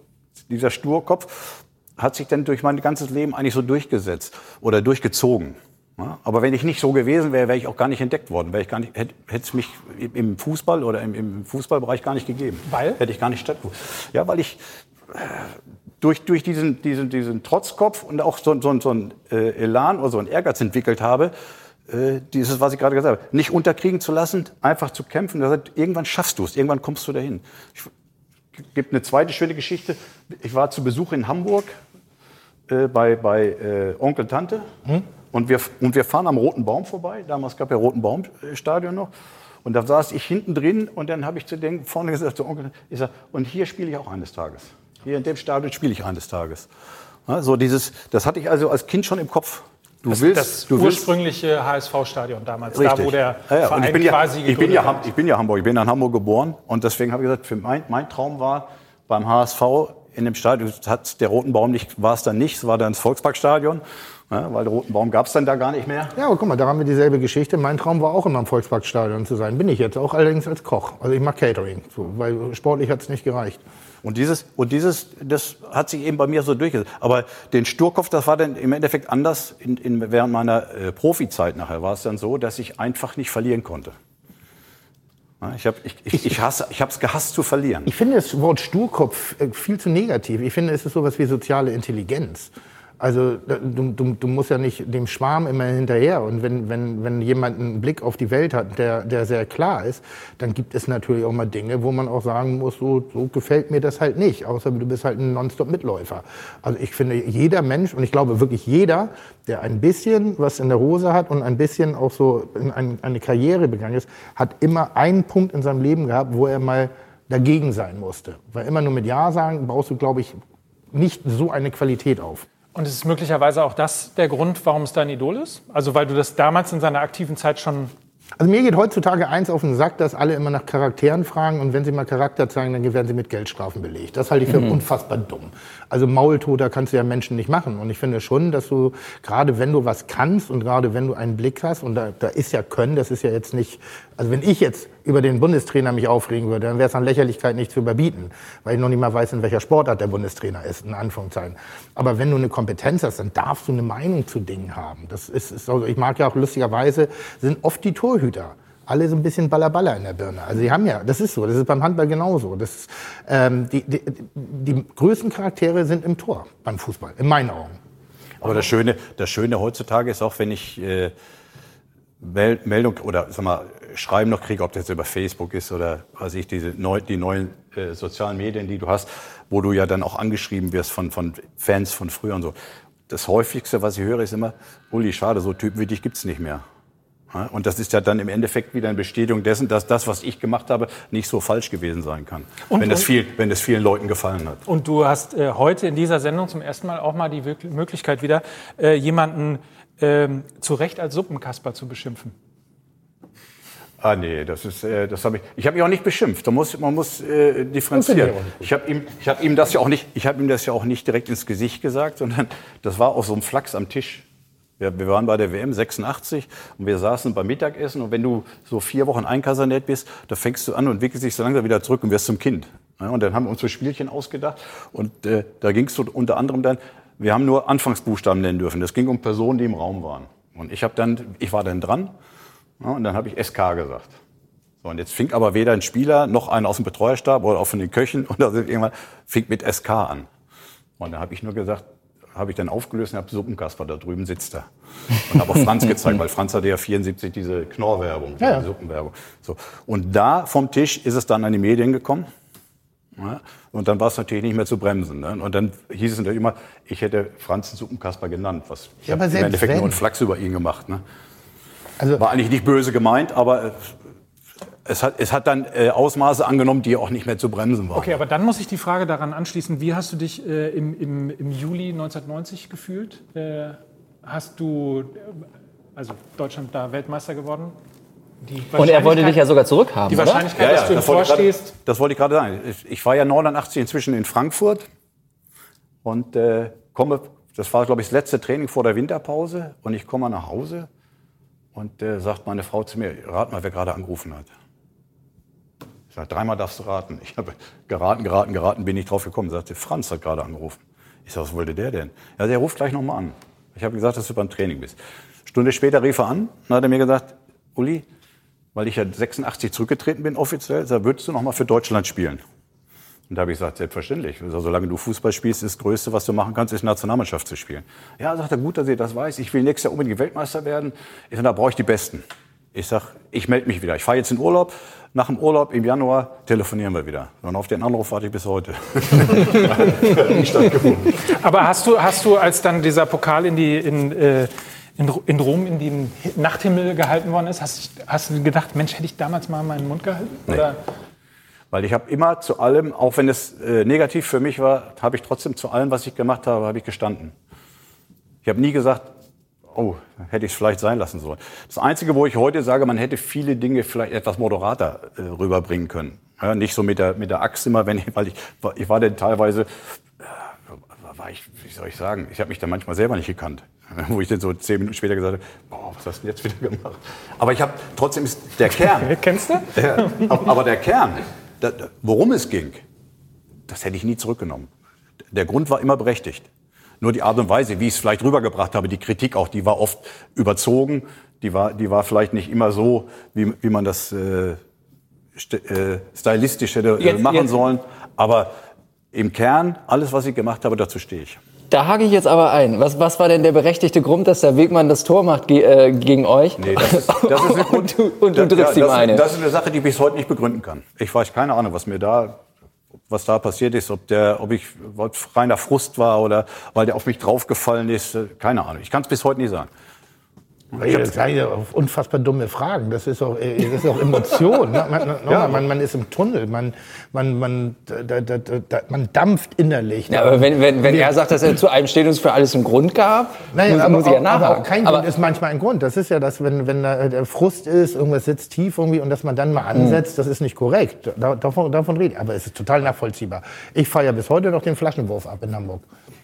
dieser Sturkopf hat sich dann durch mein ganzes Leben eigentlich so durchgesetzt oder durchgezogen. Ja, aber wenn ich nicht so gewesen wäre, wäre ich auch gar nicht entdeckt worden. Wäre ich gar nicht, hätte, es mich im Fußball oder im, im Fußballbereich gar nicht gegeben. Weil? Hätte ich gar nicht stattgefunden. Ja, weil ich äh, durch, durch diesen, diesen, diesen Trotzkopf und auch so, so, so ein äh, Elan oder so ein Ehrgeiz entwickelt habe, dieses, was ich gerade gesagt habe, nicht unterkriegen zu lassen, einfach zu kämpfen. Das heißt, irgendwann schaffst du es, irgendwann kommst du dahin. Ich, gibt eine zweite schöne Geschichte. Ich war zu Besuch in Hamburg äh, bei, bei äh, Onkel Tante hm? und, wir, und wir fahren am Roten Baum vorbei. Damals gab ja Roten Baum Stadion noch. Und da saß ich hinten drin und dann habe ich zu dem vorne gesagt, zu Onkel, ich sag, und hier spiele ich auch eines Tages. Hier in dem Stadion spiele ich eines Tages. Ja, so dieses, das hatte ich also als Kind schon im Kopf. Du das, willst, das du ursprüngliche HSV-Stadion damals, richtig. da wo der ja, ja. Verein ich bin ja, quasi ich bin ja, ich bin ja Hamburg, ich bin in Hamburg geboren und deswegen habe ich gesagt, für mein, mein Traum war beim HSV in dem Stadion, hat der Roten Baum nicht, war es dann nicht, es war dann das Volksparkstadion. Ja, weil den Roten Baum gab es dann da gar nicht mehr. Ja, aber guck mal, da haben wir dieselbe Geschichte. Mein Traum war auch immer im Volksparkstadion zu sein. Bin ich jetzt auch, allerdings als Koch. Also ich mache Catering, so, weil sportlich hat es nicht gereicht. Und dieses, und dieses, das hat sich eben bei mir so durchgesetzt. Aber den Sturkopf, das war dann im Endeffekt anders. In, in, während meiner äh, Profizeit nachher war es dann so, dass ich einfach nicht verlieren konnte. Ich habe ich, ich, ich ich es gehasst zu verlieren. Ich finde das Wort Sturkopf äh, viel zu negativ. Ich finde, es ist sowas wie soziale Intelligenz. Also du, du, du musst ja nicht dem Schwarm immer hinterher. Und wenn, wenn, wenn jemand einen Blick auf die Welt hat, der, der sehr klar ist, dann gibt es natürlich auch mal Dinge, wo man auch sagen muss, so, so gefällt mir das halt nicht. Außer du bist halt ein Nonstop-Mitläufer. Also ich finde, jeder Mensch, und ich glaube wirklich jeder, der ein bisschen was in der Hose hat und ein bisschen auch so in eine Karriere begangen ist, hat immer einen Punkt in seinem Leben gehabt, wo er mal dagegen sein musste. Weil immer nur mit Ja sagen, baust du, glaube ich, nicht so eine Qualität auf. Und ist es möglicherweise auch das der Grund, warum es dein Idol ist? Also weil du das damals in seiner aktiven Zeit schon also mir geht heutzutage eins auf den Sack, dass alle immer nach Charakteren fragen und wenn sie mal Charakter zeigen, dann werden sie mit Geldstrafen belegt. Das halte ich für mhm. unfassbar dumm. Also Maultoter kannst du ja Menschen nicht machen. Und ich finde schon, dass du, gerade wenn du was kannst und gerade wenn du einen Blick hast, und da, da ist ja Können, das ist ja jetzt nicht, also wenn ich jetzt über den Bundestrainer mich aufregen würde, dann wäre es an Lächerlichkeit nicht zu überbieten, weil ich noch nicht mal weiß, in welcher Sportart der Bundestrainer ist, in Anführungszeichen. Aber wenn du eine Kompetenz hast, dann darfst du eine Meinung zu Dingen haben. Das ist, ist also, ich mag ja auch lustigerweise, sind oft die Torhüter alle so ein bisschen Ballerballer in der Birne. Also sie haben ja, das ist so, das ist beim Handball genauso. Das, ähm, die, die, die größten Charaktere sind im Tor beim Fußball, in meinen Augen. Aber das Schöne, das Schöne heutzutage ist auch, wenn ich äh, Meldung oder sag mal, Schreiben noch kriege, ob das jetzt über Facebook ist oder weiß ich, diese neu, die neuen äh, sozialen Medien, die du hast, wo du ja dann auch angeschrieben wirst von, von Fans von früher und so. Das häufigste, was ich höre, ist immer, Uli, schade, so Typen wie dich gibt's nicht mehr. Und das ist ja dann im Endeffekt wieder eine Bestätigung dessen, dass das, was ich gemacht habe, nicht so falsch gewesen sein kann. Und, wenn, das viel, wenn das vielen Leuten gefallen hat. Und du hast äh, heute in dieser Sendung zum ersten Mal auch mal die Möglichkeit wieder, äh, jemanden äh, zu Recht als Suppenkasper zu beschimpfen. Ah nee, das ist, äh, das habe ich. Ich habe ihn auch nicht beschimpft. Da muss, man muss äh, differenzieren. Ich habe ihm, ich habe ihm das ja auch nicht, ich habe ihm das ja auch nicht direkt ins Gesicht gesagt, sondern das war aus so einem Flachs am Tisch. Wir, wir waren bei der WM 86 und wir saßen beim Mittagessen und wenn du so vier Wochen einkasernett bist, da fängst du an und wickelst dich so langsam wieder zurück und wirst zum Kind. Und dann haben wir uns so Spielchen ausgedacht und äh, da ging es so unter anderem dann, wir haben nur Anfangsbuchstaben nennen dürfen. Das ging um Personen, die im Raum waren. Und ich habe dann, ich war dann dran ja, und dann habe ich SK gesagt. So, und jetzt fing aber weder ein Spieler noch einer aus dem Betreuerstab oder auch von den Köchen *laughs* und irgendwann fing mit SK an. Und da habe ich nur gesagt, habe ich dann aufgelöst und habe Suppenkasper, da drüben sitzt er. Und habe auch Franz *laughs* gezeigt, weil Franz hatte ja 74 diese Knorrwerbung, ja, ja. die Suppenwerbung. So. Und da vom Tisch ist es dann an die Medien gekommen. Ja, und dann war es natürlich nicht mehr zu bremsen. Ne? Und dann hieß es natürlich immer, ich hätte Franz Suppenkasper genannt. Was ich ja, habe im Endeffekt wenn. nur einen Flachs über ihn gemacht. Ne? Also, war eigentlich nicht böse gemeint, aber es hat, es hat dann äh, Ausmaße angenommen, die auch nicht mehr zu bremsen waren. Okay, aber dann muss ich die Frage daran anschließen, wie hast du dich äh, im, im, im Juli 1990 gefühlt? Äh, hast du, also Deutschland da Weltmeister geworden? Und er wollte dich ja sogar zurückhaben, Die Wahrscheinlichkeit, ja, ja, dass du das vorstehst. Das wollte ich gerade sagen. Ich war ja 89 inzwischen in Frankfurt und äh, komme, das war glaube ich das letzte Training vor der Winterpause und ich komme nach Hause und äh, sagt meine Frau zu mir, rat mal, wer gerade angerufen hat. Sag, dreimal darfst du raten. Ich habe geraten, geraten, geraten, bin nicht drauf gekommen. Sagte, Franz hat gerade angerufen. Ich sag, was wollte der denn? Ja, der ruft gleich nochmal an. Ich habe gesagt, dass du beim Training bist. Stunde später rief er an und hat er mir gesagt, Uli, weil ich ja 86 zurückgetreten bin offiziell, sag, würdest du nochmal für Deutschland spielen? Und da habe ich gesagt, selbstverständlich. Also, solange du Fußball spielst, ist das Größte, was du machen kannst, ist Nationalmannschaft zu spielen. Ja, sagt er, gut, dass ihr das weiß. Ich will nächstes Jahr unbedingt Weltmeister werden. Ich sage, da brauche ich die Besten. Ich sag, ich melde mich wieder. Ich fahre jetzt in Urlaub. Nach dem Urlaub im Januar telefonieren wir wieder. Und auf den Anruf warte ich bis heute. *laughs* Aber hast du, hast du, als dann dieser Pokal in, die, in, äh, in, in Rom in den Nachthimmel gehalten worden ist, hast, hast du gedacht, Mensch, hätte ich damals mal meinen Mund gehalten? Nee. Oder? Weil ich habe immer zu allem, auch wenn es äh, negativ für mich war, habe ich trotzdem zu allem, was ich gemacht habe, habe ich gestanden. Ich habe nie gesagt, oh, hätte ich es vielleicht sein lassen sollen. Das Einzige, wo ich heute sage, man hätte viele Dinge vielleicht etwas moderater äh, rüberbringen können. Ja, nicht so mit der, mit der Axt immer, *laughs* wenn ich, weil ich, ich war denn teilweise, äh, war ich, wie soll ich sagen, ich habe mich da manchmal selber nicht gekannt. *laughs* Wo ich dann so zehn Minuten später gesagt habe, boah, was hast du denn jetzt wieder gemacht? Aber ich habe, trotzdem ist der Kern. *laughs* Kennst du? Der, aber der Kern, der, worum es ging, das hätte ich nie zurückgenommen. Der Grund war immer berechtigt. Nur die Art und Weise, wie ich es vielleicht rübergebracht habe, die Kritik auch, die war oft überzogen. Die war, die war vielleicht nicht immer so, wie, wie man das äh, äh, stylistisch hätte äh, jetzt, machen jetzt. sollen. Aber im Kern, alles, was ich gemacht habe, dazu stehe ich. Da hake ich jetzt aber ein. Was, was war denn der berechtigte Grund, dass der Wegmann das Tor macht ge äh, gegen euch? Nee, das ist, das ist *laughs* und du, und du triffst ja, ihm eine. Das ist eine Sache, die ich bis heute nicht begründen kann. Ich weiß keine Ahnung, was mir da was da passiert ist, ob der, ob ich ob reiner Frust war oder weil der auf mich draufgefallen ist, äh, keine Ahnung. Ich kann es bis heute nicht sagen. Das sind ja unfassbar dumme Fragen. Das ist auch, äh, das ist auch Emotion. Ne? Man, *laughs* ja. man, man, ist im Tunnel. Man, man, man, da, da, da, man dampft innerlich. Ja, aber wenn, wenn, wenn er sagt, dass er zu einem steht und es für alles einen Grund gab, naja, muss, aber, muss ich ja nachhaken. Aber auch kein aber Grund ist manchmal ein Grund. Das ist ja das, wenn, wenn da der Frust ist, irgendwas sitzt tief irgendwie und dass man dann mal hm. ansetzt, das ist nicht korrekt. davon, davon rede ich. Aber es ist total nachvollziehbar. Ich feiere bis heute noch den Flaschenwurf ab in Hamburg.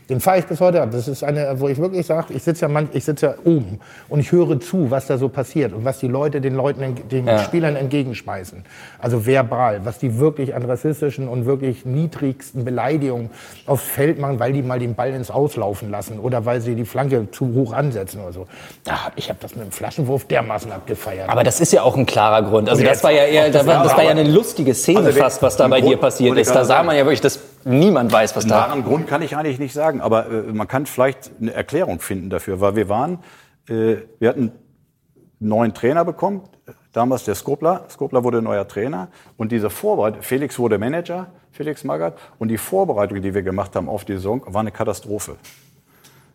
Den fahre ich bis heute ab. Das ist eine, wo ich wirklich sage, ich sitze ja, ich sitze ja oben und ich höre zu, was da so passiert und was die Leute den Leuten, den ja. Spielern entgegenschmeißen. Also verbal, was die wirklich an rassistischen und wirklich niedrigsten Beleidigungen aufs Feld machen, weil die mal den Ball ins Auslaufen lassen oder weil sie die Flanke zu hoch ansetzen oder so. Ja, ich habe das mit dem Flaschenwurf dermaßen abgefeiert. Aber das ist ja auch ein klarer Grund. Also das war ja eher, das war, das war ja eine lustige Szene also fast, was da bei Grund, dir passiert ist. Da sah man ja wirklich, dass niemand weiß, was da. Einen Grund kann ich eigentlich nicht sagen aber äh, man kann vielleicht eine Erklärung finden dafür, weil wir waren, äh, wir hatten einen neuen Trainer bekommen, damals der Skopler. Skopler wurde neuer Trainer und diese Vorbereitung, Felix wurde Manager, Felix Magath, und die Vorbereitung, die wir gemacht haben auf die Saison, war eine Katastrophe.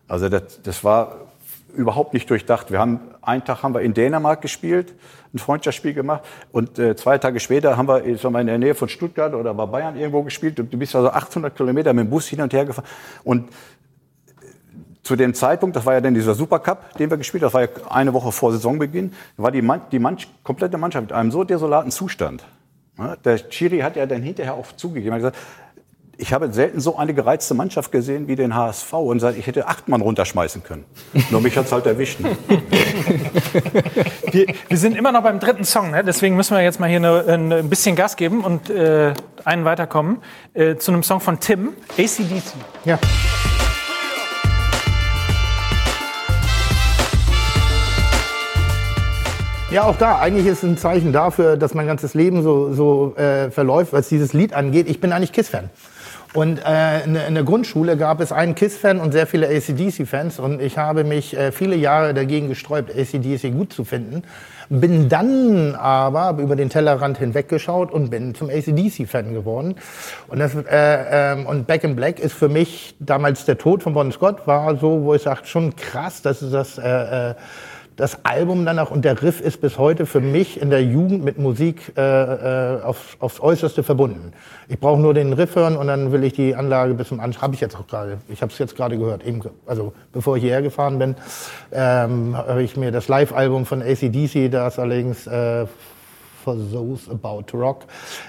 Also das, das war überhaupt nicht durchdacht. Wir haben einen Tag haben wir in Dänemark gespielt, ein Freundschaftsspiel gemacht und äh, zwei Tage später haben wir ich sag mal, in der Nähe von Stuttgart oder bei Bayern irgendwo gespielt. Und du bist also 800 Kilometer mit dem Bus hin und her gefahren und äh, zu dem Zeitpunkt, das war ja dann dieser Supercup, den wir gespielt haben, das war ja eine Woche vor Saisonbeginn, war die, Man die Mann komplette Mannschaft mit einem so desolaten Zustand. Der Chiri hat ja dann hinterher auch zugegeben, hat gesagt, ich habe selten so eine gereizte Mannschaft gesehen wie den HSV und sagt, ich hätte acht Mann runterschmeißen können. Nur mich hat's halt erwischt. Ne? wir, wir, sind immer noch beim dritten Song, ne? deswegen müssen wir jetzt mal hier eine, ein bisschen Gas geben und äh, einen weiterkommen äh, zu einem Song von Tim, ACDC. Ja. Ja, auch da. Eigentlich ist es ein Zeichen dafür, dass mein ganzes Leben so, so äh, verläuft, was dieses Lied angeht. Ich bin eigentlich KISS-Fan. Und äh, in, der Grundschule gab es einen KISS-Fan und sehr viele ACDC-Fans. Und ich habe mich äh, viele Jahre dagegen gesträubt, ACDC gut zu finden. Bin dann aber über den Tellerrand hinweggeschaut und bin zum ACDC-Fan geworden. Und, das, äh, äh, und Back in Black ist für mich damals der Tod von Bon Scott, war so, wo ich sage, schon krass, dass es das... Äh, äh, das Album danach und der Riff ist bis heute für mich in der Jugend mit Musik äh, äh, aufs, aufs Äußerste verbunden. Ich brauche nur den Riff hören und dann will ich die Anlage bis zum Anschluss. Habe ich jetzt auch gerade. Ich habe es jetzt gerade gehört. Eben, also bevor ich hierher gefahren bin, ähm, habe ich mir das Live-Album von ACDC, das allerdings äh, For Those About Rock,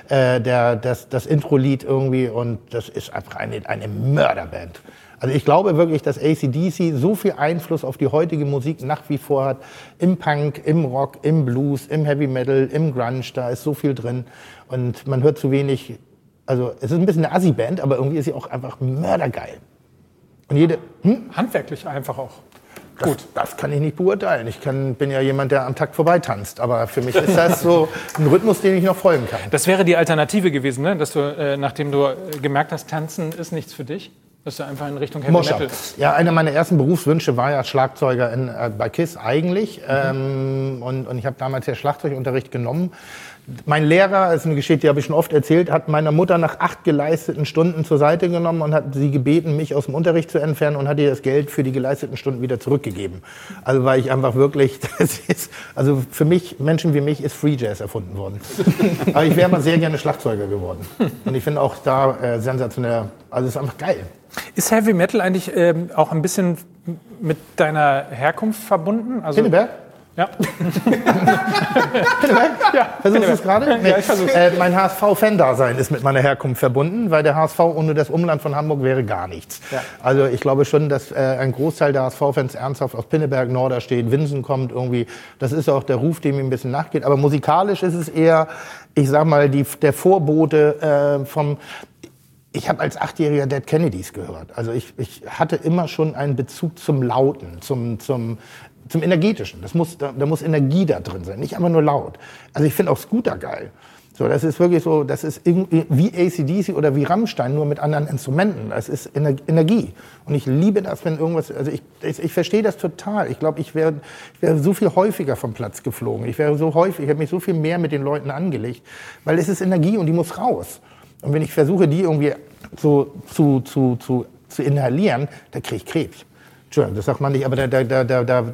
äh, der, das, das Intro-Lied irgendwie und das ist einfach eine, eine Mörderband. Also ich glaube wirklich, dass ACDC so viel Einfluss auf die heutige Musik nach wie vor hat. Im Punk, im Rock, im Blues, im Heavy Metal, im Grunge, da ist so viel drin. Und man hört zu wenig, also es ist ein bisschen eine Assi-Band, aber irgendwie ist sie auch einfach mördergeil. Und jede... Hm? Handwerklich einfach auch. Das, Gut. Das kann ich nicht beurteilen. Ich kann, bin ja jemand, der am Takt vorbeitanzt. Aber für mich ist das so ein Rhythmus, den ich noch folgen kann. Das wäre die Alternative gewesen, ne? dass du, äh, nachdem du gemerkt hast, tanzen ist nichts für dich? Das ist ja einfach in Richtung Heavy Metal. Ja, einer meiner ersten Berufswünsche war ja Schlagzeuger in, äh, bei KISS eigentlich. Mhm. Ähm, und, und ich habe damals ja Schlagzeugunterricht genommen. Mein Lehrer, das ist eine Geschichte, die habe ich schon oft erzählt, hat meiner Mutter nach acht geleisteten Stunden zur Seite genommen und hat sie gebeten, mich aus dem Unterricht zu entfernen und hat ihr das Geld für die geleisteten Stunden wieder zurückgegeben. Also weil ich einfach wirklich, *laughs* das ist, also für mich, Menschen wie mich, ist Free Jazz erfunden worden. *laughs* Aber ich wäre mal sehr gerne Schlagzeuger geworden. Und ich finde auch da äh, sensationell, also es ist einfach geil. Ist Heavy Metal eigentlich ähm, auch ein bisschen mit deiner Herkunft verbunden? Also, Pinneberg? Ja. Ja. Versuchst du es gerade? Nee. Ja, ich versuch's. Äh, mein HSV-Fan-Dasein ist mit meiner Herkunft verbunden, weil der HSV ohne das Umland von Hamburg wäre gar nichts. Ja. Also ich glaube schon, dass äh, ein Großteil der HSV-Fans ernsthaft aus Pinneberg, Norder steht, Winsen kommt irgendwie. Das ist auch der Ruf, dem ihm ein bisschen nachgeht. Aber musikalisch ist es eher, ich sag mal, die, der Vorbote äh, vom ich habe als Achtjähriger Dead Kennedys gehört. Also ich, ich hatte immer schon einen Bezug zum Lauten, zum, zum, zum Energetischen. Das muss, da, da muss Energie da drin sein, nicht einfach nur laut. Also ich finde auch Scooter geil. So, das ist wirklich so, das ist wie ACDC oder wie Rammstein, nur mit anderen Instrumenten. Das ist Energie. Und ich liebe das, wenn irgendwas, also ich, ich, ich verstehe das total. Ich glaube, ich wäre ich wär so viel häufiger vom Platz geflogen. Ich wäre so häufig, ich habe mich so viel mehr mit den Leuten angelegt, weil es ist Energie und die muss raus. Und wenn ich versuche, die irgendwie zu, zu, zu, zu, zu inhalieren, dann kriege ich Krebs. Entschuldigung, das sagt man nicht, aber da, da, da, da, da,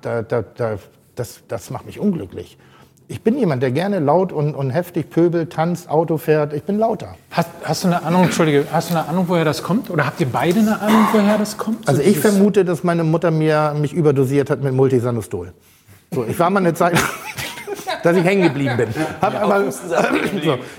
da, da, da, das, das macht mich unglücklich. Ich bin jemand, der gerne laut und, und heftig pöbelt, tanzt, Auto fährt. Ich bin lauter. Hast, hast, du eine Ahnung, Entschuldige, hast du eine Ahnung, woher das kommt? Oder habt ihr beide eine Ahnung, woher das kommt? Also ich vermute, dass meine Mutter mir mich überdosiert hat mit Multisanostol. So, ich war mal eine Zeit *laughs* dass ich hängen geblieben bin. Hab ja, aber, *clears throat* so,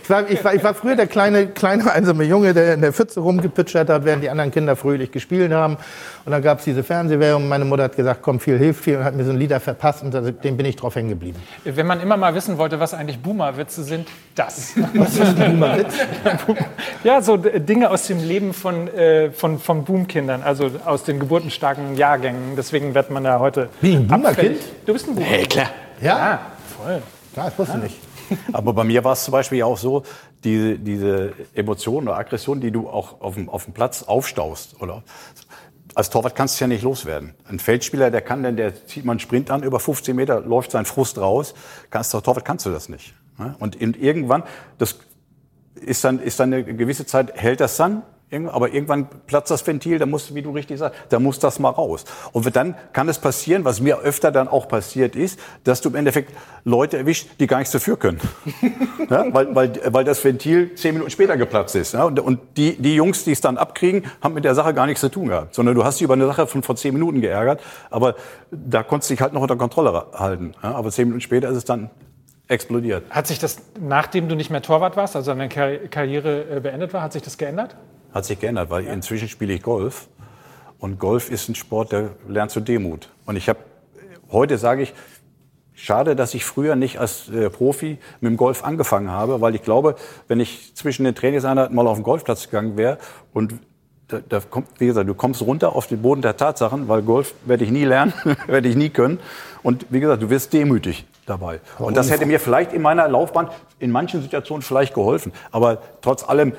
ich, war, ich, war, ich war früher der kleine, kleine einsame Junge, der in der Pfütze rumgepitschert hat, während die anderen Kinder fröhlich gespielt haben. Und dann gab es diese Fernsehwerbung. Meine Mutter hat gesagt, komm, viel hilft viel und hat mir so ein Lieder verpasst und dem bin ich drauf hängen geblieben. Wenn man immer mal wissen wollte, was eigentlich Boomer-Witze sind, das. *laughs* Was ist ein Boomer-Witz? *laughs* ja, so Dinge aus dem Leben von, äh, von, von Boomkindern, also aus den geburtenstarken Jahrgängen. Deswegen wird man da heute. Wie ein Boomer-Kind? Du bist ein Boomer. Hey, klar. Ja? ja voll. Ja, das wusste ich nicht. *laughs* Aber bei mir war es zum Beispiel auch so, diese, diese Emotionen oder Aggressionen, die du auch auf dem, auf dem Platz aufstaust, oder? Als Torwart kannst du ja nicht loswerden. Ein Feldspieler, der kann denn, der zieht mal einen Sprint an, über 15 Meter läuft sein Frust raus. Kannst du, Torwart kannst du das nicht. Und irgendwann, das ist dann, ist dann eine gewisse Zeit, hält das dann, aber irgendwann platzt das Ventil, da muss, wie du richtig sagst, da muss das mal raus. Und dann kann es passieren, was mir öfter dann auch passiert ist, dass du im Endeffekt Leute erwischt, die gar nichts dafür können. *laughs* ja, weil, weil, weil das Ventil zehn Minuten später geplatzt ist. Ja, und, und die, die Jungs, die es dann abkriegen, haben mit der Sache gar nichts zu tun gehabt. Sondern du hast dich über eine Sache von vor zehn Minuten geärgert, aber da konntest du dich halt noch unter Kontrolle halten. Ja, aber zehn Minuten später ist es dann explodiert. Hat sich das, nachdem du nicht mehr Torwart warst, also deine Karriere äh, beendet war, hat sich das geändert? Hat sich geändert, weil ja. inzwischen spiele ich Golf. Und Golf ist ein Sport, der lernt zur Demut. Und ich habe, heute sage ich, schade, dass ich früher nicht als äh, Profi mit dem Golf angefangen habe, weil ich glaube, wenn ich zwischen den Trainingseinheiten mal auf den Golfplatz gegangen wäre und da, da kommt, wie gesagt, du kommst runter auf den Boden der Tatsachen, weil Golf werde ich nie lernen, *laughs* werde ich nie können. Und wie gesagt, du wirst demütig dabei. Und das hätte mir vielleicht in meiner Laufbahn in manchen Situationen vielleicht geholfen. Aber trotz allem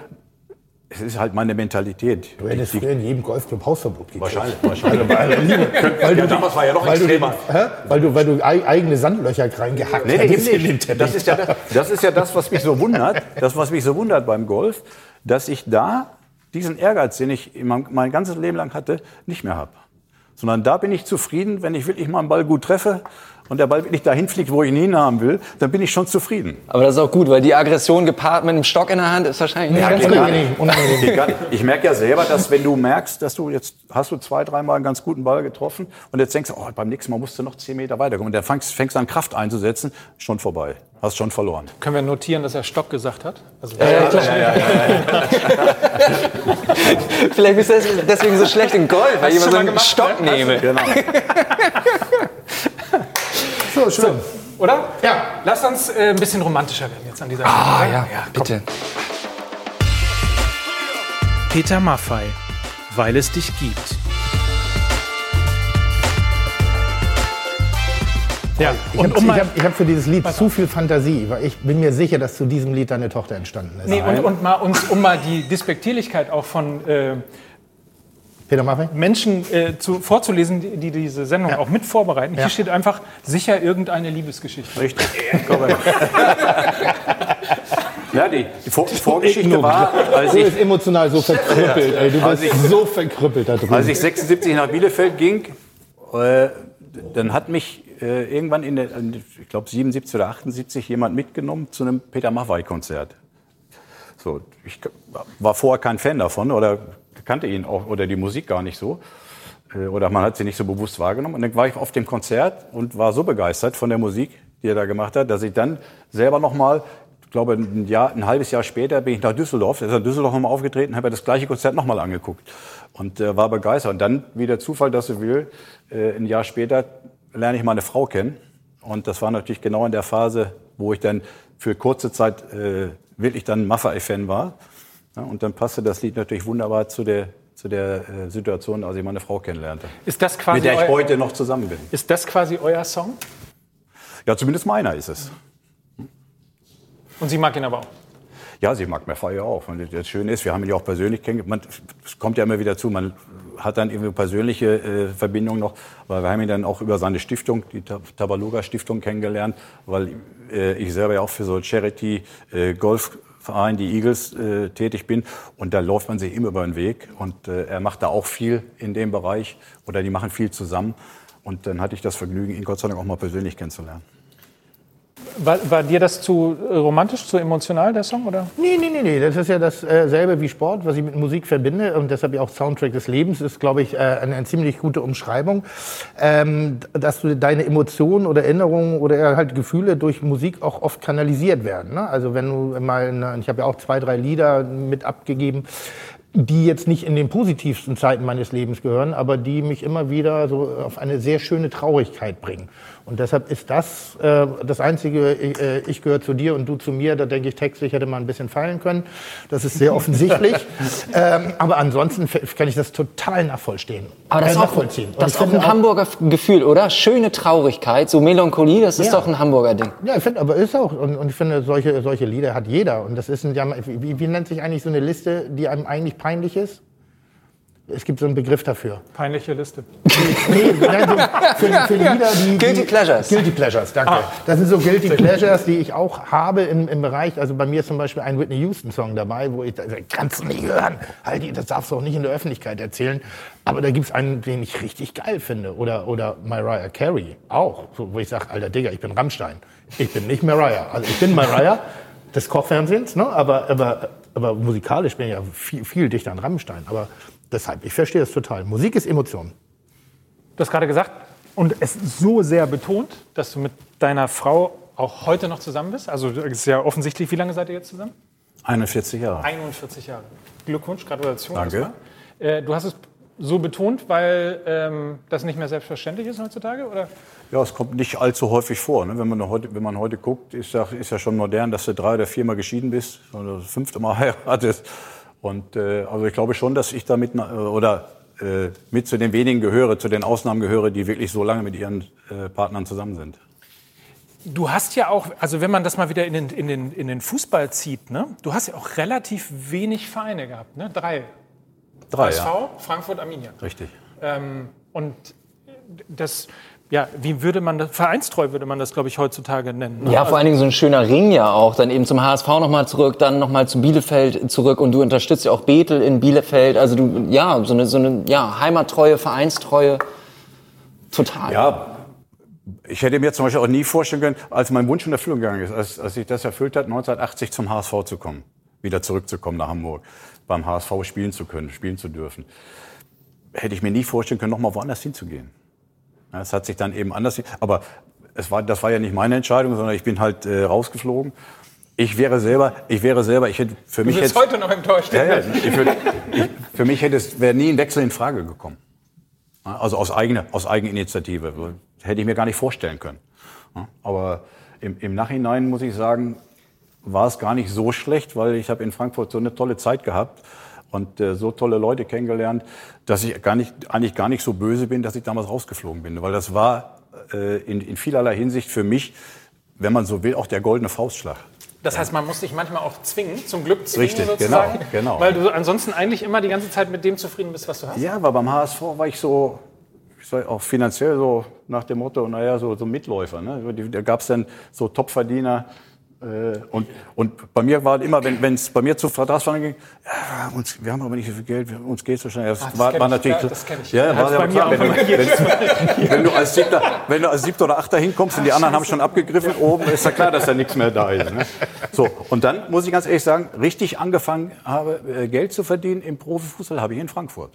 es ist halt meine Mentalität. Du hättest früher in jedem Golfclub Hausverbot gekriegt. Wahrscheinlich, *laughs* wahrscheinlich. weil, du, damals war ja noch weil extremer. Du, hä? weil, du, weil du eigene Sandlöcher reingehackt nee, den Teppich. Das ist, ja das, das ist ja das, was mich so wundert, das, was mich so wundert beim Golf, dass ich da diesen Ehrgeiz, den ich mein, mein ganzes Leben lang hatte, nicht mehr habe. Sondern da bin ich zufrieden, wenn ich wirklich mal einen Ball gut treffe und der Ball wirklich dahin fliegt, wo ich ihn hinhaben will, dann bin ich schon zufrieden. Aber das ist auch gut, weil die Aggression gepaart mit einem Stock in der Hand ist wahrscheinlich nicht ja, ganz gut. Ich merke ja selber, dass wenn du merkst, dass du jetzt hast du zwei, dreimal einen ganz guten Ball getroffen und jetzt denkst du, oh, beim nächsten Mal musst du noch zehn Meter weiterkommen. Und dann fängst, fängst an Kraft einzusetzen, schon vorbei. Hast schon verloren. Können wir notieren, dass er Stock gesagt hat? Also äh, ja, ja, ja, *laughs* Vielleicht bist du deswegen so schlecht in Golf, weil ich immer so einen gemacht, Stock ne? nehme. Genau. *laughs* So, schön. So, oder? Ja. Lass uns äh, ein bisschen romantischer werden jetzt an dieser Stelle. Ah, ja, ja, bitte. Peter Maffei, weil es dich gibt. Ja, ich habe um hab, hab für dieses Lied zu viel Fantasie, weil ich bin mir sicher, dass zu diesem Lied deine Tochter entstanden ist. Nee, und, und mal uns, um mal die Despektierlichkeit auch von äh, Peter Maffei? Menschen äh, zu, vorzulesen, die, die, diese Sendung ja. auch mit vorbereiten. Hier steht einfach sicher irgendeine Liebesgeschichte. Richtig. ja, *laughs* die, die Vor Vorgeschichte war, als ich... Du bist emotional so verkrüppelt, ey. Du bist ich, so verkrüppelt da drin. Als ich 76 nach Bielefeld ging, äh, dann hat mich äh, irgendwann in der, ich glaube 77 oder 78 jemand mitgenommen zu einem Peter Maffei-Konzert. So, ich war vorher kein Fan davon oder kannte ihn auch oder die Musik gar nicht so. Äh, oder man hat sie nicht so bewusst wahrgenommen. Und dann war ich auf dem Konzert und war so begeistert von der Musik, die er da gemacht hat, dass ich dann selber nochmal, ich glaube ein, Jahr, ein halbes Jahr später bin ich nach Düsseldorf, er ist in Düsseldorf nochmal aufgetreten, habe das gleiche Konzert nochmal angeguckt und äh, war begeistert. Und dann, wie der Zufall das so will, äh, ein Jahr später lerne ich meine Frau kennen. Und das war natürlich genau in der Phase, wo ich dann für kurze Zeit äh, wirklich dann Maffei-Fan war. Ja, und dann passte das Lied natürlich wunderbar zu der, zu der äh, Situation, als ich meine Frau kennenlernte. Ist das quasi mit der ich heute noch zusammen bin. Ist das quasi euer Song? Ja, zumindest meiner ist es. Und sie mag ihn aber auch? Ja, sie mag Maffei auch. Und das Schöne ist, wir haben ihn ja auch persönlich kennengelernt. Es kommt ja immer wieder zu, man hat dann irgendwie persönliche äh, Verbindung noch, weil wir haben ihn dann auch über seine Stiftung, die Tabaluga Stiftung kennengelernt, weil äh, ich selber ja auch für so Charity äh, Golf Verein, die Eagles, äh, tätig bin. Und da läuft man sich immer über den Weg. Und äh, er macht da auch viel in dem Bereich. Oder die machen viel zusammen. Und dann hatte ich das Vergnügen, ihn Gott sei Dank auch mal persönlich kennenzulernen. War, war, dir das zu romantisch, zu emotional, der Song? Oder? Nee, nee, nee, nee. Das ist ja dasselbe wie Sport, was ich mit Musik verbinde. Und deshalb ja auch Soundtrack des Lebens ist, glaube ich, äh, eine, eine, ziemlich gute Umschreibung. Ähm, dass du deine Emotionen oder Erinnerungen oder halt Gefühle durch Musik auch oft kanalisiert werden. Ne? Also wenn du mal, ich habe ja auch zwei, drei Lieder mit abgegeben, die jetzt nicht in den positivsten Zeiten meines Lebens gehören, aber die mich immer wieder so auf eine sehr schöne Traurigkeit bringen. Und deshalb ist das äh, das Einzige, äh, ich gehöre zu dir und du zu mir. Da denke ich, textlich hätte man ein bisschen feilen können. Das ist sehr offensichtlich. *laughs* ähm, aber ansonsten kann ich das total nachvollziehen. Aber das, äh, nachvollziehen. Auch, das ist auch ein Hamburger Gefühl, oder? Schöne Traurigkeit, so Melancholie, das ist ja. doch ein Hamburger Ding. Ja, ich finde, aber ist auch. Und, und, ich finde, solche, solche Lieder hat jeder. Und das ist ein, wie, wie nennt sich eigentlich so eine Liste, die einem eigentlich peinlich ist? Es gibt so einen Begriff dafür. Peinliche Liste. *laughs* nee, nein, so für, für Lieder, die, Guilty Pleasures. Guilty Pleasures, danke. Ah. Das sind so Guilty Pleasures, die ich auch habe im, im Bereich. Also bei mir ist zum Beispiel ein Whitney Houston-Song dabei, wo ich, das kannst du nicht hören. Halt, das darfst du auch nicht in der Öffentlichkeit erzählen. Aber da gibt es einen, den ich richtig geil finde. Oder, oder Mariah Carey auch. So, wo ich sage, alter Digga, ich bin Rammstein. Ich bin nicht Mariah. Also ich bin Mariah des Kochfernsehens, ne? aber, aber, aber musikalisch bin ich ja viel, viel dichter an Rammstein. Aber Deshalb, ich verstehe das total. Musik ist Emotion. Du hast gerade gesagt, und es so sehr betont, dass du mit deiner Frau auch heute noch zusammen bist. Also es ist ja offensichtlich, wie lange seid ihr jetzt zusammen? 41 Jahre. 41 Jahre. Glückwunsch, Gratulation. Danke. Äh, du hast es so betont, weil ähm, das nicht mehr selbstverständlich ist heutzutage? Oder? Ja, es kommt nicht allzu häufig vor. Ne? Wenn, man heute, wenn man heute guckt, ist ja, ist ja schon modern, dass du drei oder viermal geschieden bist oder das fünfte Mal *laughs* heiratest. Und äh, also ich glaube schon, dass ich damit äh, oder äh, mit zu den wenigen gehöre, zu den Ausnahmen gehöre, die wirklich so lange mit ihren äh, Partnern zusammen sind. Du hast ja auch, also wenn man das mal wieder in den, in den, in den Fußball zieht, ne? du hast ja auch relativ wenig Vereine gehabt, ne? drei. Drei, HSV, ja. Frankfurt, Arminia. Richtig. Ähm, und das, ja, wie würde man das, vereinstreu würde man das, glaube ich, heutzutage nennen. Ne? Ja, vor allen Dingen so ein schöner Ring ja auch, dann eben zum HSV nochmal zurück, dann nochmal zu Bielefeld zurück und du unterstützt ja auch Bethel in Bielefeld, also du, ja, so eine, so eine, ja, Heimattreue, Vereinstreue, total. Ja, ich hätte mir zum Beispiel auch nie vorstellen können, als mein Wunsch in Erfüllung gegangen ist, als, als ich das erfüllt hat, 1980 zum HSV zu kommen, wieder zurückzukommen nach Hamburg, beim HSV spielen zu können, spielen zu dürfen, hätte ich mir nie vorstellen können, nochmal woanders hinzugehen. Es hat sich dann eben anders, aber es war, das war ja nicht meine Entscheidung, sondern ich bin halt äh, rausgeflogen. Ich wäre selber, ich wäre selber, ich hätte für mich du bist heute noch enttäuscht. Ja, ja, ich würde, ich, für mich hätte es wäre nie ein Wechsel in Frage gekommen. Also aus eigener, aus Eigeninitiative hätte ich mir gar nicht vorstellen können. Aber im, im Nachhinein muss ich sagen, war es gar nicht so schlecht, weil ich habe in Frankfurt so eine tolle Zeit gehabt und äh, so tolle Leute kennengelernt, dass ich gar nicht, eigentlich gar nicht so böse bin, dass ich damals rausgeflogen bin. Weil das war äh, in, in vielerlei Hinsicht für mich, wenn man so will, auch der goldene Faustschlag. Das heißt, man muss dich manchmal auch zwingen, zum Glück zwingen Richtig, sozusagen, genau, genau. weil du ansonsten eigentlich immer die ganze Zeit mit dem zufrieden bist, was du hast. Ja, aber beim HSV war ich so, ich sag, auch finanziell so nach dem Motto, naja, so, so Mitläufer. Ne? Da gab es dann so Topverdiener, und, und bei mir war immer, wenn es bei mir zu Vertragsverhandlungen ging, ja, uns, wir haben aber nicht so viel Geld, uns geht so schnell. Das, Ach, das war, war natürlich, klar, das ich. Ja, war ja klar, wenn, du, wenn, *laughs* wenn, du als Siebter, wenn du als Siebter oder Achter hinkommst und die anderen haben schon abgegriffen oben, ist ja klar, dass da nichts mehr da ist. Ne? So, und dann muss ich ganz ehrlich sagen, richtig angefangen habe, äh, Geld zu verdienen im Profifußball habe ich in Frankfurt.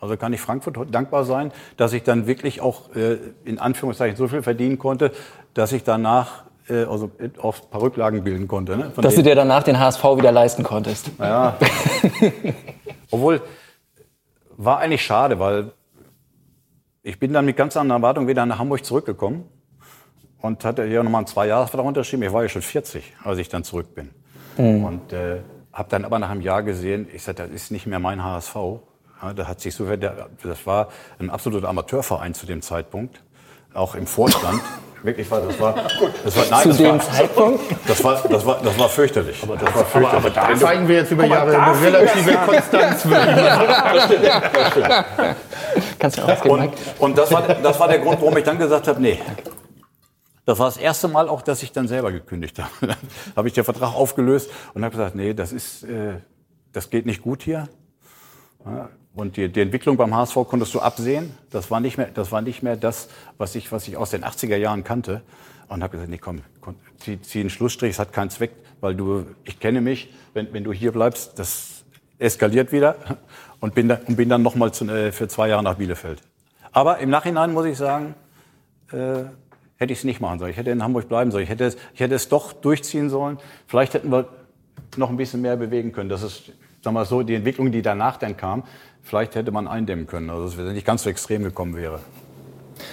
Also kann ich Frankfurt dankbar sein, dass ich dann wirklich auch äh, in Anführungszeichen so viel verdienen konnte, dass ich danach äh, also auf paar Rücklagen bilden konnte. Ne? Dass du dir danach den HSV wieder leisten konntest. Ja. *laughs* Obwohl, war eigentlich schade, weil ich bin dann mit ganz anderen Erwartungen wieder nach Hamburg zurückgekommen und hatte hier nochmal einen Zwei-Jahres-Vertrag unterschrieben. Ich war ja schon 40, als ich dann zurück bin. Mhm. Und äh, habe dann aber nach einem Jahr gesehen, ich sagte, das ist nicht mehr mein HSV. Ja, da hat sich so, das war ein absoluter Amateurverein zu dem Zeitpunkt, auch im Vorstand. *laughs* Wirklich war, das war, das war, nein, Zu das dem war, Zeitpunkt? Das war, das war, das war fürchterlich. Aber, das war fürchterlich. aber, aber da zeigen wir jetzt über Jahre eine relative Konstanz. Kannst du und, und das war, das war der Grund, warum ich dann gesagt habe, nee, Das war das erste Mal auch, dass ich dann selber gekündigt habe. *laughs* Dann habe ich den Vertrag aufgelöst und habe gesagt, nee, das ist, äh, das geht nicht gut hier. Und die, die, Entwicklung beim HSV konntest du absehen. Das war nicht mehr, das war nicht mehr das, was ich, was ich aus den 80er Jahren kannte. Und habe gesagt, nee, komm, zieh, zieh einen Schlussstrich, es hat keinen Zweck, weil du, ich kenne mich, wenn, wenn du hier bleibst, das eskaliert wieder. *laughs* Und bin, da, und bin dann nochmal äh, für zwei Jahre nach Bielefeld. Aber im Nachhinein muss ich sagen, äh, hätte ich es nicht machen sollen. Ich hätte in Hamburg bleiben sollen. Ich hätte, es, ich hätte es doch durchziehen sollen. Vielleicht hätten wir noch ein bisschen mehr bewegen können. Das ist, sagen wir so, die Entwicklung, die danach dann kam, vielleicht hätte man eindämmen können. Also, dass es nicht ganz so extrem gekommen wäre.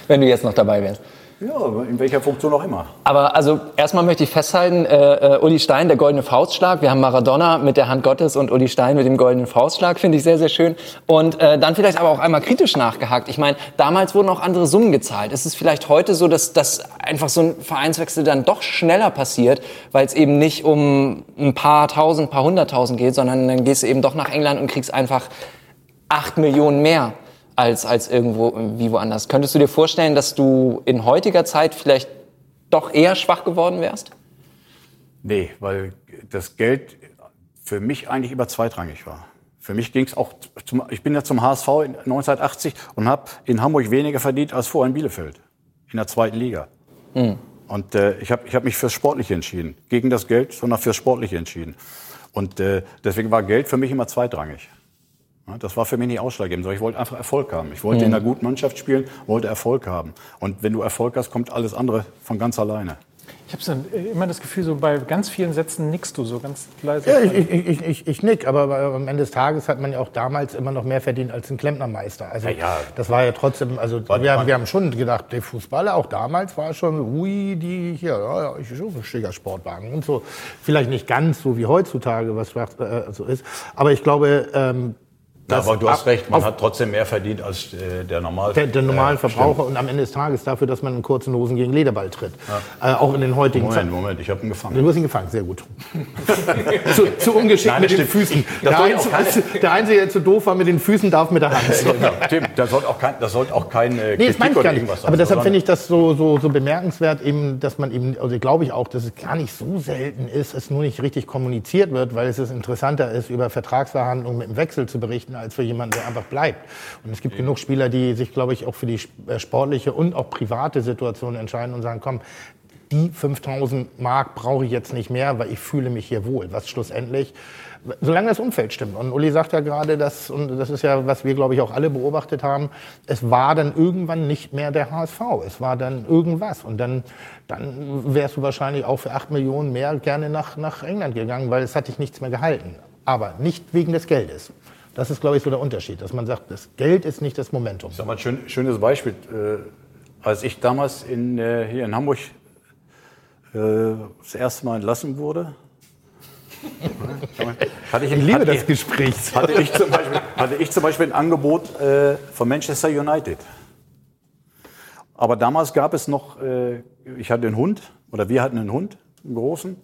Wenn du jetzt noch dabei wärst. Ja, in welcher Funktion auch immer. Aber also erstmal möchte ich festhalten, äh, äh, Uli Stein, der goldene Faustschlag. Wir haben Maradona mit der Hand Gottes und Uli Stein mit dem goldenen Faustschlag, finde ich sehr, sehr schön. Und äh, dann vielleicht aber auch einmal kritisch nachgehakt. Ich meine, damals wurden auch andere Summen gezahlt. Ist es vielleicht heute so, dass, dass einfach so ein Vereinswechsel dann doch schneller passiert, weil es eben nicht um ein paar tausend, paar hunderttausend geht, sondern dann gehst du eben doch nach England und kriegst einfach acht Millionen mehr als, als irgendwo wie woanders. Könntest du dir vorstellen, dass du in heutiger Zeit vielleicht doch eher schwach geworden wärst? Nee, weil das Geld für mich eigentlich immer zweitrangig war. Für mich ging es auch, zum, ich bin ja zum HSV 1980 und habe in Hamburg weniger verdient als vorher in Bielefeld, in der zweiten Liga. Mhm. Und äh, ich habe ich hab mich fürs Sportliche entschieden. Gegen das Geld, sondern fürs Sportliche entschieden. Und äh, deswegen war Geld für mich immer zweitrangig. Das war für mich nicht ausschlaggebend, sondern ich wollte einfach Erfolg haben. Ich wollte mhm. in einer guten Mannschaft spielen, wollte Erfolg haben. Und wenn du Erfolg hast, kommt alles andere von ganz alleine. Ich habe immer das Gefühl, so bei ganz vielen Sätzen nickst du so ganz leise. Ja, ich, ich, ich, ich, nick, aber am Ende des Tages hat man ja auch damals immer noch mehr verdient als ein Klempnermeister. Also ja, ja. das war ja trotzdem, also wir, wir, haben schon gedacht, der Fußballer auch damals war schon, ui, die hier, ja, ja, ich schon ein schicker Sportwagen und so. Vielleicht nicht ganz so wie heutzutage, was äh, so ist, aber ich glaube, ähm, ja, aber du hast recht, man hat trotzdem mehr verdient als äh, der normal Der, der normale Verbraucher stimmt. und am Ende des Tages dafür, dass man in kurzen Hosen gegen Lederball tritt. Ja. Äh, auch in den heutigen Moment, Zeiten. Moment, ich habe ihn gefangen. Du hast ihn gefangen, sehr gut. *laughs* zu, zu, ungeschickt Nein, mit den Füßen. Der Einzige, *laughs* der Einzige, der zu doof war mit den Füßen, darf mit der Hand. *laughs* genau. Tim, das sollte auch kein, das sollte auch kein äh, nee, Kritik oder irgendwas sein. Aber deshalb finde ich das so, so, so bemerkenswert, eben, dass man eben, also glaube ich auch, dass es gar nicht so selten ist, es nur nicht richtig kommuniziert wird, weil es interessanter ist, über Vertragsverhandlungen mit dem Wechsel zu berichten, als für jemanden, der einfach bleibt. Und es gibt ja. genug Spieler, die sich, glaube ich, auch für die äh, sportliche und auch private Situation entscheiden und sagen, komm, die 5000 Mark brauche ich jetzt nicht mehr, weil ich fühle mich hier wohl. Was schlussendlich, solange das Umfeld stimmt. Und Uli sagt ja gerade, dass, und das ist ja, was wir, glaube ich, auch alle beobachtet haben, es war dann irgendwann nicht mehr der HSV. Es war dann irgendwas. Und dann, dann wärst du wahrscheinlich auch für 8 Millionen mehr gerne nach, nach England gegangen, weil es hat dich nichts mehr gehalten. Aber nicht wegen des Geldes. Das ist, glaube ich, so der Unterschied, dass man sagt, das Geld ist nicht das Momentum. Ich sag mal ein schön, schönes Beispiel. Äh, als ich damals in, äh, hier in Hamburg äh, das erste Mal entlassen wurde, *laughs* hatte ich, ich liebe das Gespräch. Hatte ich, zum Beispiel, hatte ich zum Beispiel ein Angebot von Manchester United. Aber damals gab es noch, ich hatte einen Hund, oder wir hatten einen Hund, einen großen.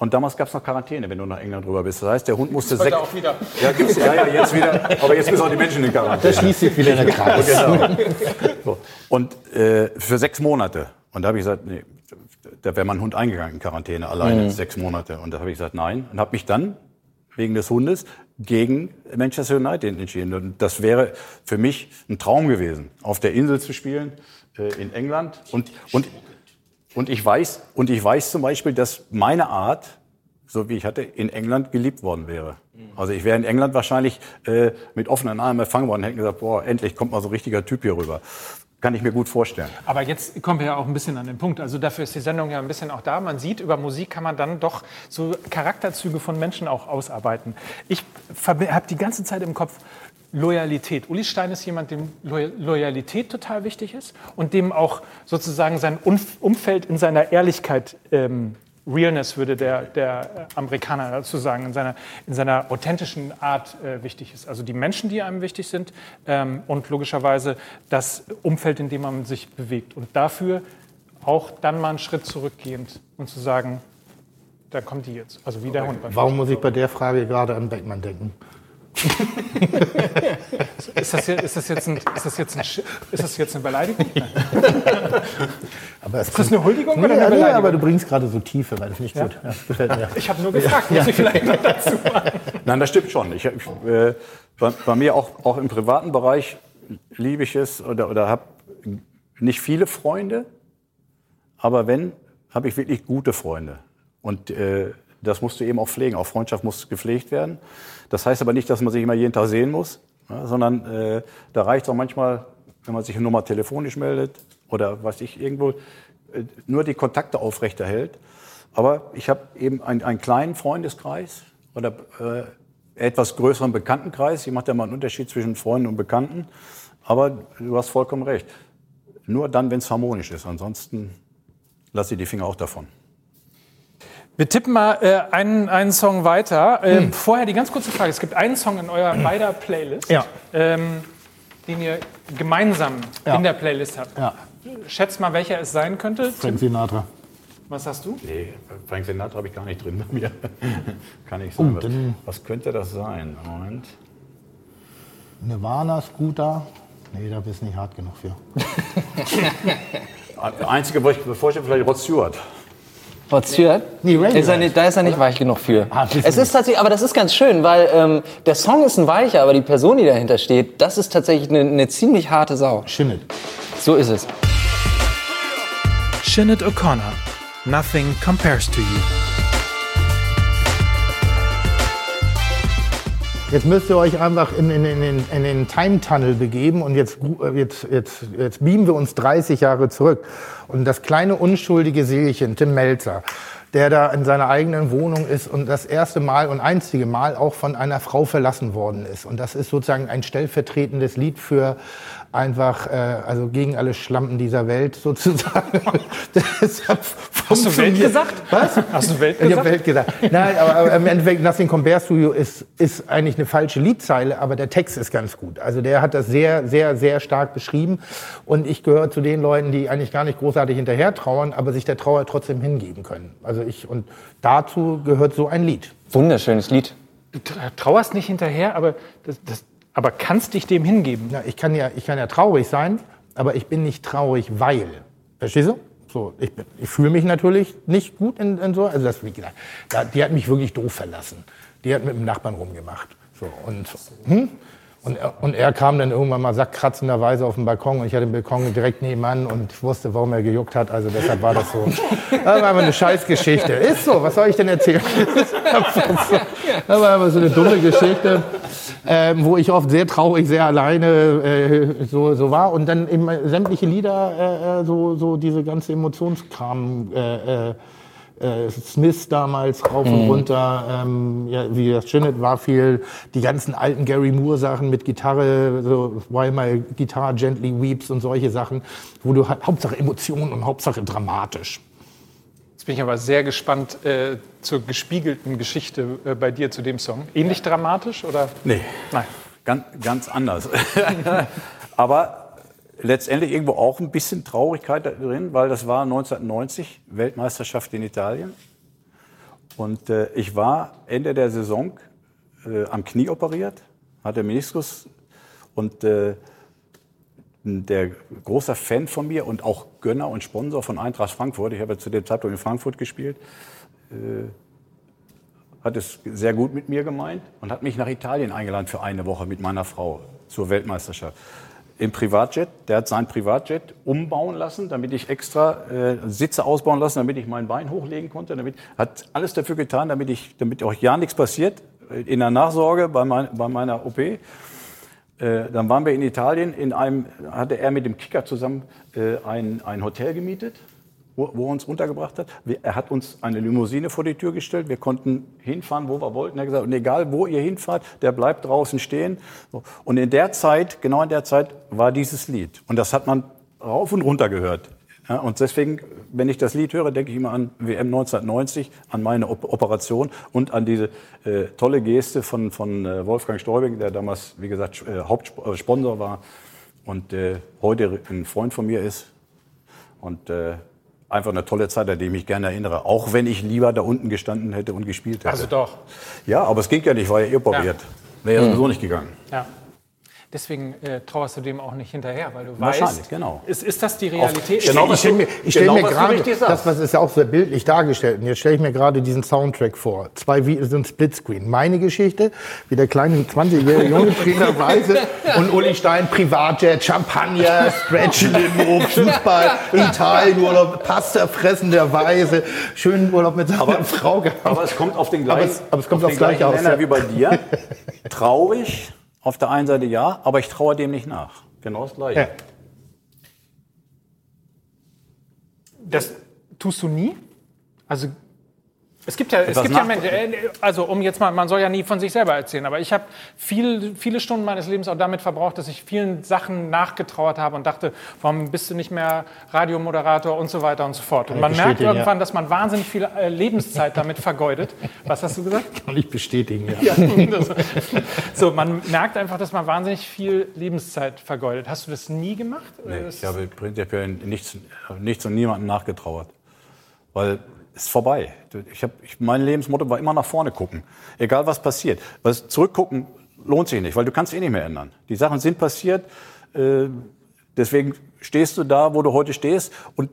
Und damals gab es noch Quarantäne, wenn du nach England rüber bist. Das heißt, der Hund musste sechs. auch wieder. Ja, gibt's, ja, ja, jetzt wieder. Aber jetzt müssen auch die Menschen in Quarantäne. Das schließt sich wieder in der Kreis. *laughs* genau. so. Und äh, für sechs Monate. Und da habe ich gesagt, nee, da wäre mein Hund eingegangen in Quarantäne alleine, mhm. sechs Monate. Und da habe ich gesagt, nein. Und habe mich dann wegen des Hundes gegen Manchester United entschieden. Und das wäre für mich ein Traum gewesen, auf der Insel zu spielen, äh, in England. Und, und und ich weiß, und ich weiß zum Beispiel, dass meine Art, so wie ich hatte, in England geliebt worden wäre. Also ich wäre in England wahrscheinlich äh, mit offenen Armen empfangen worden, hätten gesagt, boah, endlich kommt mal so ein richtiger Typ hier rüber. Kann ich mir gut vorstellen. Aber jetzt kommen wir ja auch ein bisschen an den Punkt. Also dafür ist die Sendung ja ein bisschen auch da. Man sieht, über Musik kann man dann doch so Charakterzüge von Menschen auch ausarbeiten. Ich habe die ganze Zeit im Kopf, Loyalität. Uli Stein ist jemand, dem Loyalität total wichtig ist und dem auch sozusagen sein Umfeld in seiner Ehrlichkeit, ähm, Realness würde der, der Amerikaner dazu sagen, in seiner, in seiner authentischen Art äh, wichtig ist. Also die Menschen, die einem wichtig sind ähm, und logischerweise das Umfeld, in dem man sich bewegt. Und dafür auch dann mal einen Schritt zurückgehend und zu sagen, da kommt die jetzt. Also wie der Hund. Warum muss ich bei der Frage gerade an Beckmann denken? *laughs* ist, das jetzt, ist, das jetzt ein, ist, das jetzt ein, ist das jetzt eine Beleidigung? *laughs* aber ist das eine Huldigung nee, oder eine Beleidigung? Nee, aber du bringst gerade so Tiefe, weil das nicht ja? gut. Ja, gefällt mir. Ich habe nur gefragt, muss ich vielleicht noch dazu *laughs* machen. Nein, das stimmt schon. Ich, äh, bei, bei, mir auch, auch im privaten Bereich liebe ich es oder, oder habe nicht viele Freunde, aber wenn, habe ich wirklich gute Freunde. Und äh, das musst du eben auch pflegen. Auch Freundschaft muss gepflegt werden. Das heißt aber nicht, dass man sich immer jeden Tag sehen muss, ja, sondern äh, da reicht es auch manchmal, wenn man sich nur mal telefonisch meldet oder was ich irgendwo äh, nur die Kontakte aufrechterhält. Aber ich habe eben einen, einen, kleinen Freundeskreis oder äh, etwas größeren Bekanntenkreis. Ich mache da mal einen Unterschied zwischen Freunden und Bekannten. Aber du hast vollkommen recht. Nur dann, wenn es harmonisch ist. Ansonsten lasse ich die Finger auch davon. Wir tippen mal äh, einen, einen Song weiter. Äh, hm. Vorher die ganz kurze Frage. Es gibt einen Song in eurer beider Playlist, ja. ähm, den ihr gemeinsam ja. in der Playlist habt. Ja. Schätzt mal, welcher es sein könnte. Frank Sinatra. Was hast du? Nee, Frank Sinatra habe ich gar nicht drin bei mir. *laughs* Kann ich sagen. Oh, was, was, könnte das sein? Moment. Nirvana, Scooter. Nee, da bist du nicht hart genug für. Der *laughs* einzige, wo ich mir vorstelle, vielleicht Rod Stewart. Rod Stewart? Nee, ist er nicht, da ist er nicht weich genug für. Ah, es ist tatsächlich, aber das ist ganz schön, weil ähm, der Song ist ein weicher, aber die Person, die dahinter steht, das ist tatsächlich eine, eine ziemlich harte Sau. Shinnet. So ist es. Shinnet O'Connor. Nothing compares to you. Jetzt müsst ihr euch einfach in, in, in, in den Time Tunnel begeben und jetzt, jetzt, jetzt, jetzt beamen wir uns 30 Jahre zurück. Und das kleine unschuldige Seelchen, Tim Melzer, der da in seiner eigenen Wohnung ist und das erste Mal und einzige Mal auch von einer Frau verlassen worden ist. Und das ist sozusagen ein stellvertretendes Lied für einfach, äh, also gegen alle Schlampen dieser Welt sozusagen. *laughs* Hast du Welt gesagt? Was? Hast du Welt gesagt? Ich habe Welt gesagt. Nein, aber, aber im Endeffekt, Nothing Compares to You ist, ist eigentlich eine falsche Liedzeile, aber der Text ist ganz gut. Also der hat das sehr, sehr, sehr stark beschrieben. Und ich gehöre zu den Leuten, die eigentlich gar nicht großartig hinterher trauern, aber sich der Trauer trotzdem hingeben können. Also ich, und dazu gehört so ein Lied. Wunderschönes Lied. Du trauerst nicht hinterher, aber das, das, aber kannst dich dem hingeben. Ja, ich, kann ja, ich kann ja traurig sein, aber ich bin nicht traurig, weil. Verstehst du? So, ich, ich fühle mich natürlich nicht gut in, in so. Also das, wie gesagt, da, die hat mich wirklich doof verlassen. Die hat mit dem Nachbarn rumgemacht. So, und, hm? Und er, und er kam dann irgendwann mal sackkratzenderweise auf den Balkon und ich hatte den Balkon direkt nebenan und ich wusste, warum er gejuckt hat. Also deshalb war das so. *laughs* Das war einfach eine Scheißgeschichte. Ist so, was soll ich denn erzählen? *laughs* Das war einfach so eine dumme Geschichte, äh, wo ich oft sehr traurig, sehr alleine äh, so, so war. Und dann eben sämtliche Lieder, äh, äh so, so diese ganze Emotionskram äh, Smith damals rauf und mhm. runter, ähm, ja, wie das Janet war viel, die ganzen alten Gary Moore Sachen mit Gitarre, so Why My Guitar Gently Weeps und solche Sachen, wo du halt Hauptsache Emotionen und Hauptsache dramatisch. Jetzt bin ich aber sehr gespannt äh, zur gespiegelten Geschichte äh, bei dir zu dem Song. Ähnlich dramatisch oder? Nee. Nein. Ganz, ganz anders. *laughs* aber letztendlich irgendwo auch ein bisschen Traurigkeit drin, weil das war 1990 Weltmeisterschaft in Italien. Und äh, ich war Ende der Saison äh, am Knie operiert, hatte Meniskus und äh, der großer Fan von mir und auch Gönner und Sponsor von Eintracht Frankfurt, ich habe ja zu dem Zeitpunkt in Frankfurt gespielt, äh, hat es sehr gut mit mir gemeint und hat mich nach Italien eingeladen für eine Woche mit meiner Frau zur Weltmeisterschaft im Privatjet. Der hat sein Privatjet umbauen lassen, damit ich extra äh, Sitze ausbauen lassen, damit ich mein Bein hochlegen konnte. Damit hat alles dafür getan, damit ich, damit auch ja nichts passiert äh, in der Nachsorge bei, mein, bei meiner OP. Äh, dann waren wir in Italien. In einem hatte er mit dem Kicker zusammen äh, ein, ein Hotel gemietet wo, wo er uns untergebracht hat. Er hat uns eine Limousine vor die Tür gestellt. Wir konnten hinfahren, wo wir wollten. Er hat gesagt, und egal wo ihr hinfahrt, der bleibt draußen stehen. Und in der Zeit, genau in der Zeit, war dieses Lied. Und das hat man rauf und runter gehört. Und deswegen, wenn ich das Lied höre, denke ich immer an WM 1990, an meine Operation und an diese äh, tolle Geste von, von äh, Wolfgang Stäubing, der damals, wie gesagt, äh, Hauptsponsor war und äh, heute ein Freund von mir ist. Und äh, einfach eine tolle Zeit, an die ich mich gerne erinnere. Auch wenn ich lieber da unten gestanden hätte und gespielt hätte. Also doch. Ja, aber es ging ja nicht, war ja operiert. Wäre ja sowieso nicht gegangen. Ja. Deswegen äh, trauerst du dem auch nicht hinterher, weil du Wahrscheinlich, weißt, genau. Ist, ist das die Realität? Genau, ich stelle mir, ich stell genau, mir was du gerade, das was ist ja auch sehr bildlich dargestellt. Und jetzt stelle ich mir gerade diesen Soundtrack vor. Zwei so ein Splitscreen. Meine Geschichte, wie der kleine 20-jährige Junge Weise *laughs* und Uli Stein, Privatjet, Champagner, Stretch-Limo, *laughs* Fußball, Italienurlaub, Pasta fressenderweise, schönen Urlaub mit seiner Frau gehabt. Aber es kommt auf den gleichen, Aber es- aber es kommt auf aufs den Gleiche gleichen aus, Nenner ja. wie bei dir. Traurig auf der einen Seite ja, aber ich traue dem nicht nach. Genau das Gleiche. Ja. Das tust du nie? Also es gibt ja, es gibt ja Menschen, äh, also um jetzt mal, man soll ja nie von sich selber erzählen, aber ich habe viel, viele Stunden meines Lebens auch damit verbraucht, dass ich vielen Sachen nachgetrauert habe und dachte, warum bist du nicht mehr Radiomoderator und so weiter und so fort. Und man merkt irgendwann, ja. dass man wahnsinnig viel äh, Lebenszeit damit vergeudet. Was hast du gesagt? *laughs* Kann ich bestätigen, ja. so, man merkt einfach, dass man wahnsinnig viel Lebenszeit vergeudet. Hast du das nie gemacht? Oder Nee, ich habe prinzipiell nichts, nichts und niemandem nachgetrauert. Weil ist vorbei. Ich hab, ich, mein Lebensmotto war immer nach vorne gucken. Egal was passiert. Was zurückgucken lohnt sich nicht, weil du kannst eh nicht mehr ändern. Die Sachen sind passiert. Äh, deswegen stehst du da, wo du heute stehst und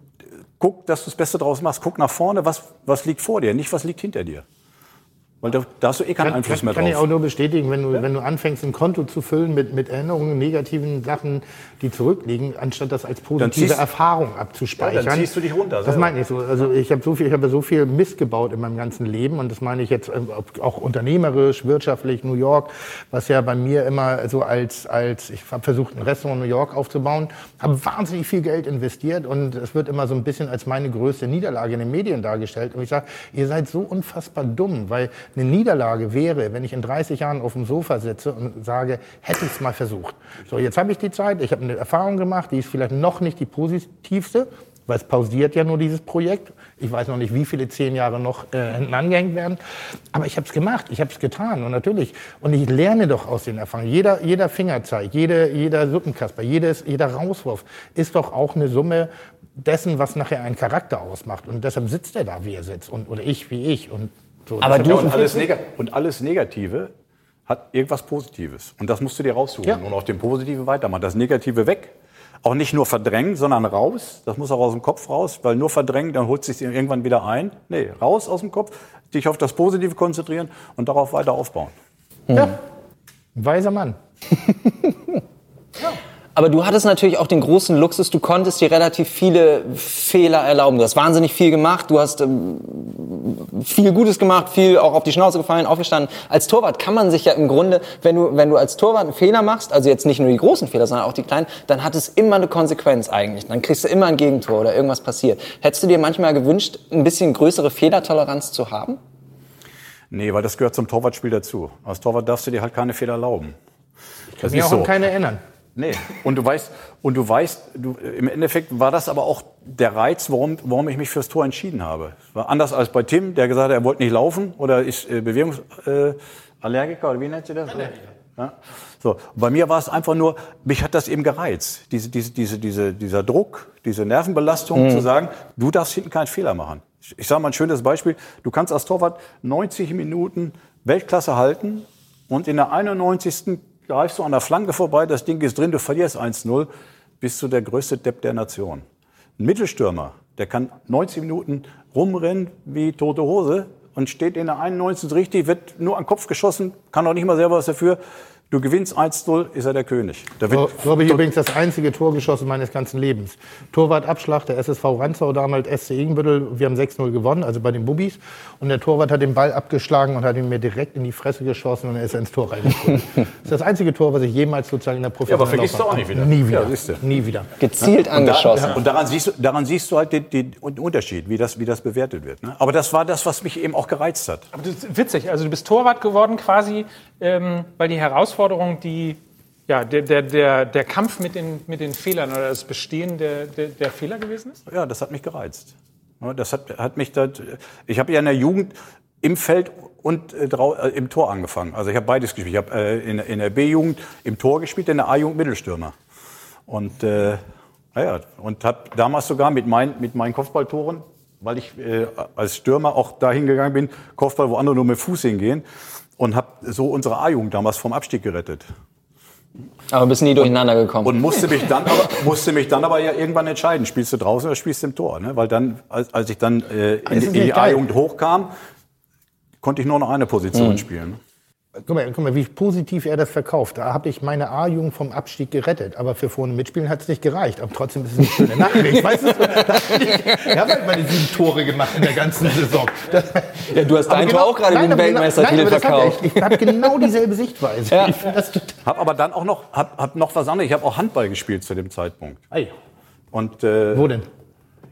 guck, dass du das Beste draus machst. Guck nach vorne, was, was liegt vor dir, nicht was liegt hinter dir. Weil da, da hast du eh keinen Kann, Einfluss kann, mehr kann ich drauf. auch nur bestätigen, wenn du, wenn du anfängst, ein Konto zu füllen mit, mit Erinnerungen, negativen Sachen, die zurückliegen, anstatt das als positive ziehst- Erfahrung abzuspeichern. Ja, dann ziehst du dich runter Das selber. meine ich so. Also ich habe so viel, ich habe so viel Mist gebaut in meinem ganzen Leben und das meine ich jetzt ähm, auch unternehmerisch, wirtschaftlich, New York, was ja bei mir immer so als, als ich habe versucht, ein Restaurant in New York aufzubauen, habe wahnsinnig viel Geld investiert und es wird immer so ein bisschen als meine größte Niederlage in den Medien dargestellt. Und ich sage, ihr seid so unfassbar dumm, weil eine Niederlage wäre, wenn ich in 30 Jahren auf dem Sofa sitze und sage, hätte ich es mal versucht. So, jetzt habe ich die Zeit, ich habe eine Erfahrung gemacht, die ist vielleicht noch nicht die positivste, weil es pausiert ja nur dieses Projekt. Ich weiß noch nicht, wie viele zehn Jahre noch äh, hinten angehängt werden. Aber ich habe es gemacht, ich habe es getan und natürlich. Und ich lerne doch aus den Erfahrungen. Jeder, jeder Fingerzeig, jede, jeder Suppenkasper, jedes, jeder Rauswurf ist doch auch eine Summe dessen, was nachher einen Charakter ausmacht. Und deshalb sitzt er da, wie er sitzt. Und, oder ich, wie ich. Und so. Aber du- Ja, und, alles und alles Negative hat irgendwas Positives. Und das musst du dir raussuchen Ja. und auf dem Positiven weitermachen. Das Negative weg. Auch nicht nur verdrängen, sondern raus. Das muss auch aus dem Kopf raus, weil nur verdrängen, dann holt sich irgendwann wieder ein. Nee, raus aus dem Kopf, dich auf das Positive konzentrieren und darauf weiter aufbauen. ja. Ein weiser Mann. *laughs* Aber du hattest natürlich auch den großen Luxus, du konntest dir relativ viele Fehler erlauben. Du hast wahnsinnig viel gemacht, du hast ähm, viel Gutes gemacht, viel auch auf die Schnauze gefallen, aufgestanden. Als Torwart kann man sich ja im Grunde, wenn du, wenn du als Torwart einen Fehler machst, also jetzt nicht nur die großen Fehler, sondern auch die kleinen, dann hat es immer eine Konsequenz eigentlich. Dann kriegst du immer ein Gegentor oder irgendwas passiert. Hättest du dir manchmal gewünscht, ein bisschen größere Fehlertoleranz zu haben? Nee, weil das gehört zum Torwartspiel dazu. Als Torwart darfst du dir halt keine Fehler erlauben. Das Mir auch an keine erinnern. Nee. Und du weißt, und du weißt, du, im Endeffekt war das aber auch der Reiz, warum, warum ich mich fürs Tor entschieden habe. War anders als bei Tim, der gesagt hat, er wollte nicht laufen oder ist äh, Bewegungsallergiker äh, Allergiker, oder wie nennt sie das? Ja. So. Bei mir war es einfach nur, mich hat das eben gereizt. Diese, diese, diese, diese, dieser Druck, diese Nervenbelastung zu sagen, du darfst hinten keinen Fehler machen. Ich, ich sage mal ein schönes Beispiel. Du kannst als Torwart 90 Minuten Weltklasse halten und in der 91. greifst du an der Flanke vorbei, das Ding ist drin, du verlierst 1-0, bist du der größte Depp der Nation. Ein Mittelstürmer, der kann 90 Minuten rumrennen wie tote Hose und steht in der 91. richtig, wird nur an den Kopf geschossen, kann auch nicht mal selber was dafür. Du gewinnst 1-0, ist er der König. Da wird, So, so habe ich übrigens das einzige Tor geschossen meines ganzen Lebens. Torwartabschlag der SSV Ranzau, damals SC Igenbüttel. Wir haben 6-0 gewonnen, also bei den Bubis. Und der Torwart hat den Ball abgeschlagen und hat ihn mir direkt in die Fresse geschossen und er ist ins Tor reingekommen. *laughs* das ist das einzige Tor, was ich jemals sozusagen in der professionellen vergisst du auch nicht wieder. Nie wieder. Ja, siehst du. Nie wieder. Gezielt angeschossen. Und daran siehst du, daran siehst du halt den, den Unterschied, wie das, wie das bewertet wird. Ne? Aber das war das, was mich eben auch gereizt hat. Aber das ist witzig. Also du bist Torwart geworden quasi, ähm, weil die Herausforderung, die ja, der, der, der, der Kampf mit den, mit den Fehlern oder das Bestehen der, der, der Fehler gewesen ist? Ja, das hat mich gereizt. Ja, Das hat, hat mich da, ich habe ja in der Jugend im Feld und äh, äh, im Tor angefangen. Also ich habe beides gespielt. Ich habe äh, in, in der B-Jugend im Tor gespielt, in der A-Jugend Mittelstürmer. Und äh, naja, und habe damals sogar mit, mein, mit meinen Kopfballtoren, weil ich äh, als Stürmer auch dahin gegangen bin, Kopfball, wo andere nur mit Fuß hingehen, und habe so unsere A-Jugend damals vom Abstieg gerettet. Aber bist nie durcheinander gekommen. Und musste mich dann aber, musste mich dann aber ja irgendwann entscheiden, spielst du draußen oder spielst du im Tor? Ne? Weil dann, als, als ich dann äh, in, in die A-Jugend hochkam, konnte ich nur noch eine Position mhm. spielen. Guck mal, guck mal, wie positiv er das verkauft. Da habe ich meine A-Jugend vom Abstieg gerettet. Aber für vorne mitspielen hat es nicht gereicht. Aber trotzdem ist es eine schöne Nachricht. weißt du? Ich habe halt meine sieben Tore gemacht in der ganzen Saison. Das, ja, du hast dein Tor genau, auch gerade wie ein Weltmeistertitel verkauft. Ich, ich habe genau dieselbe Sichtweise. Ja. Ich habe aber dann auch noch, hab, hab noch was anderes. Ich habe auch Handball gespielt zu dem Zeitpunkt. Ei. Und, äh, Wo denn?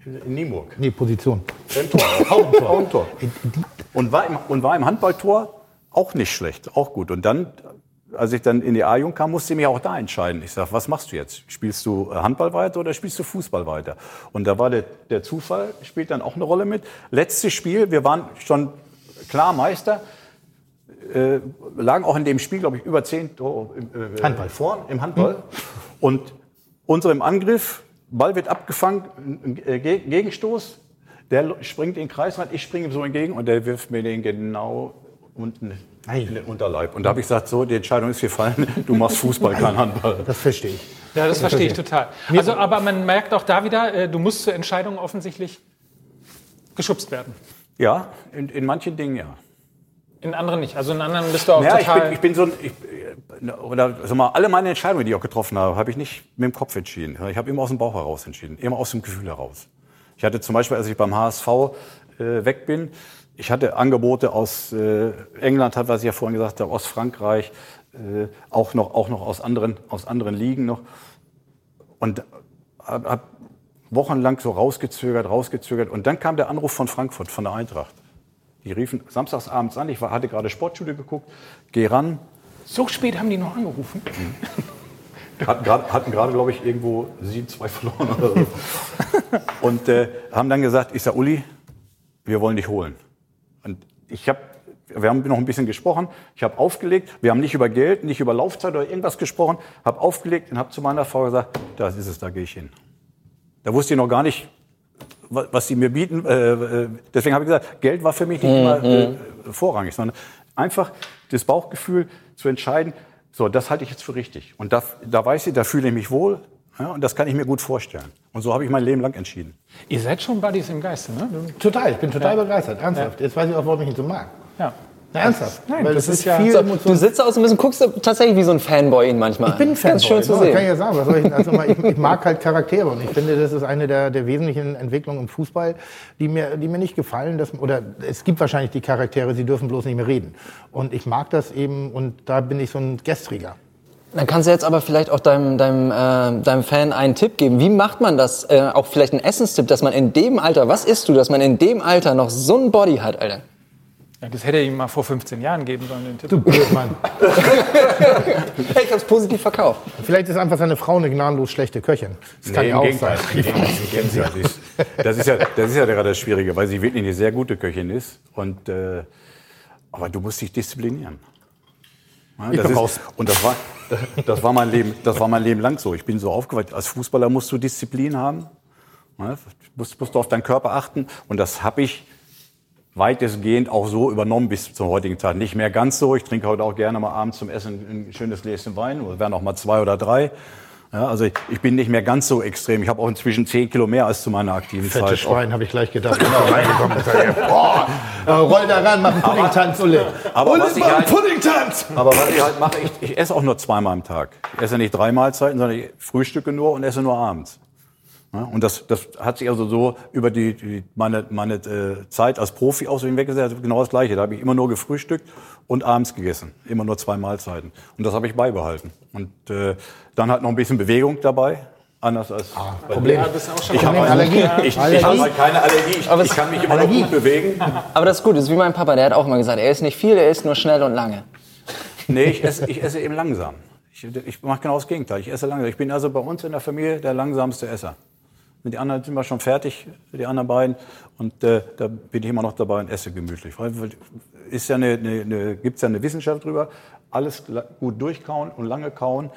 In Nienburg. Nee, Position. Im Tor. Haupttor. Haupttor. Und war im, und war im Handballtor auch nicht schlecht, auch gut. Und dann, als ich dann in die A-Jugend kam, musste ich mich auch da entscheiden. Ich sage, was machst du jetzt? Spielst du äh, Handball weiter oder spielst du Fußball weiter? Und da war der, der Zufall, spielt dann auch eine Rolle mit. Letztes Spiel, wir waren schon klar Meister, äh, lagen auch in dem Spiel, glaube ich, über zehn Tore äh, Handball. vorn im Handball. Und unsere im Angriff, Ball wird abgefangen, äh, Gegenstoß, der springt in den Kreisrand, ich springe ihm so entgegen und der wirft mir den genau unten in den Unterleib. Und da habe ich gesagt, so, die Entscheidung ist gefallen, du machst Fußball, kein Handball. Das verstehe ich. Ja, das, verstehe ich total. Also, aber man merkt auch da wieder, äh, du musst zur Entscheidung offensichtlich geschubst werden. Ja, in, in manchen Dingen ja. In anderen nicht. Also in anderen bist du auch ja, total... Ich bin, ich bin so ein, ich, oder sag mal, alle meine Entscheidungen, die ich auch getroffen habe, habe ich nicht mit dem Kopf entschieden. Ich habe immer aus dem Bauch heraus entschieden, immer aus dem Gefühl heraus. Ich hatte zum Beispiel, als ich beim HSV äh, weg bin, ich hatte Angebote aus äh, England, was ich ja vorhin gesagt habe, aus Frankreich, äh, auch noch, auch noch aus anderen, aus anderen Ligen noch. Und habe hab wochenlang so rausgezögert, rausgezögert. Und dann kam der Anruf von Frankfurt, von der Eintracht. Die riefen samstags abends an. Ich war, hatte gerade Sportschule geguckt. Geh ran. So spät haben die noch angerufen. Mhm. *laughs* Hatten gerade, hatten glaube ich, irgendwo 7-2 verloren oder so. *laughs* Und äh, haben dann gesagt, ich sag, Uli, wir wollen dich holen. Und ich habe, wir haben noch ein bisschen gesprochen, ich habe aufgelegt, wir haben nicht über Geld, nicht über Laufzeit oder irgendwas gesprochen, habe aufgelegt und habe zu meiner Frau gesagt, das ist es, da gehe ich hin. Da wusste ich noch gar nicht, was sie mir bieten. Äh, äh, deswegen habe ich gesagt, Geld war für mich nicht immer mhm. äh, vorrangig, sondern einfach das Bauchgefühl zu entscheiden, so, das halte ich jetzt für richtig. Und da, da weiß ich, da fühle ich mich wohl, ja, und das kann ich mir gut vorstellen. Und so habe ich mein Leben lang entschieden. Ihr seid schon Buddies im Geiste, ne? Total, ich bin total ja. begeistert, ernsthaft. Ja. Jetzt weiß ich auch, warum ich ihn so mag. Ja. Na, ernsthaft. Nein, Weil das, das ist ja. So, du sitzt aus ein bisschen, guckst du tatsächlich wie so ein Fanboy ihn manchmal. Ich bin ein Fanboy. Ganz schön zu no, sehen. Kann ich ja sagen. Was soll ich, also ich, ich, mag halt Charaktere und ich finde, das ist eine der, der wesentlichen Entwicklungen im Fußball, die mir, die mir nicht gefallen. Dass, oder es gibt wahrscheinlich die Charaktere, sie dürfen bloß nicht mehr reden. Und ich mag das eben und da bin ich so ein Gestriger. Dann kannst du jetzt aber vielleicht auch deinem, deinem, äh, deinem Fan einen Tipp geben. Wie macht man das? Äh, auch vielleicht einen Essenstipp, dass man in dem Alter, was isst du, dass man in dem Alter noch so ein Body hat, Alter? Ja, das hätte er ihm mal vor 15 Jahren geben sollen, den Tipp. Du blöd, Mann. *laughs* ich hab's positiv verkauft. Vielleicht ist einfach seine Frau eine gnadenlos schlechte Köchin. Das kann nee, ja auch sein. Das ist ja, das ist ja gerade das Schwierige, weil sie wirklich eine sehr gute Köchin ist. Und, äh, aber du musst dich disziplinieren. Ja, das ist, und das war, das war, mein Leben, das war mein Leben lang so. Ich bin so aufgewachsen. Als Fußballer musst du Disziplin haben. Ja, musst, musst du auf deinen Körper achten. Und das habe ich weitestgehend auch so übernommen bis zur heutigen Zeit. Nicht mehr ganz so. Ich trinke heute auch gerne mal abends zum Essen ein schönes Gläschen Wein. Oder werden auch mal zwei oder drei. Ja, also ich, bin nicht mehr ganz so extrem. Ich habe auch inzwischen zehn Kilo mehr als zu meiner aktiven Fette Zeit. Fette Schwein, habe ich gleich gedacht. Genau, reingekommen. Boah, roll da ran, mach einen Puddingtanz, Ulle. Aber Ulle, was ich halt, Puddingtanz! Aber was ich halt mache, ich, ich esse auch nur zweimal am Tag. Ich esse nicht drei Mahlzeiten, sondern ich frühstücke nur und esse nur abends. Ja, und das, das hat sich also so über die, die meine, meine äh, Zeit als Profi auch so hinweggesetzt. Also genau das Gleiche. Da habe ich immer nur gefrühstückt und abends gegessen. Immer nur zwei Mahlzeiten. Und das habe ich beibehalten. Und äh, dann halt noch ein bisschen Bewegung dabei. Anders als ah, Problem. Ja, ich habe halt, Allergie. Ich, ich habe halt keine Allergie. Ich, ich kann mich immer Allergie. noch gut bewegen. Aber das ist gut. Das ist wie mein Papa. Der hat auch immer gesagt, er ist nicht viel, er ist nur schnell und lange. Nee, ich esse, ich esse eben langsam. Ich, ich mache genau das Gegenteil. Ich esse langsam. Ich bin also bei uns in der Familie der langsamste Esser. Mit den anderen sind wir schon fertig, die anderen beiden. Und äh, da bin ich immer noch dabei und esse gemütlich. Ist ja eine, eine, eine, gibt es ja eine Wissenschaft drüber. Alles gut durchkauen und lange kauen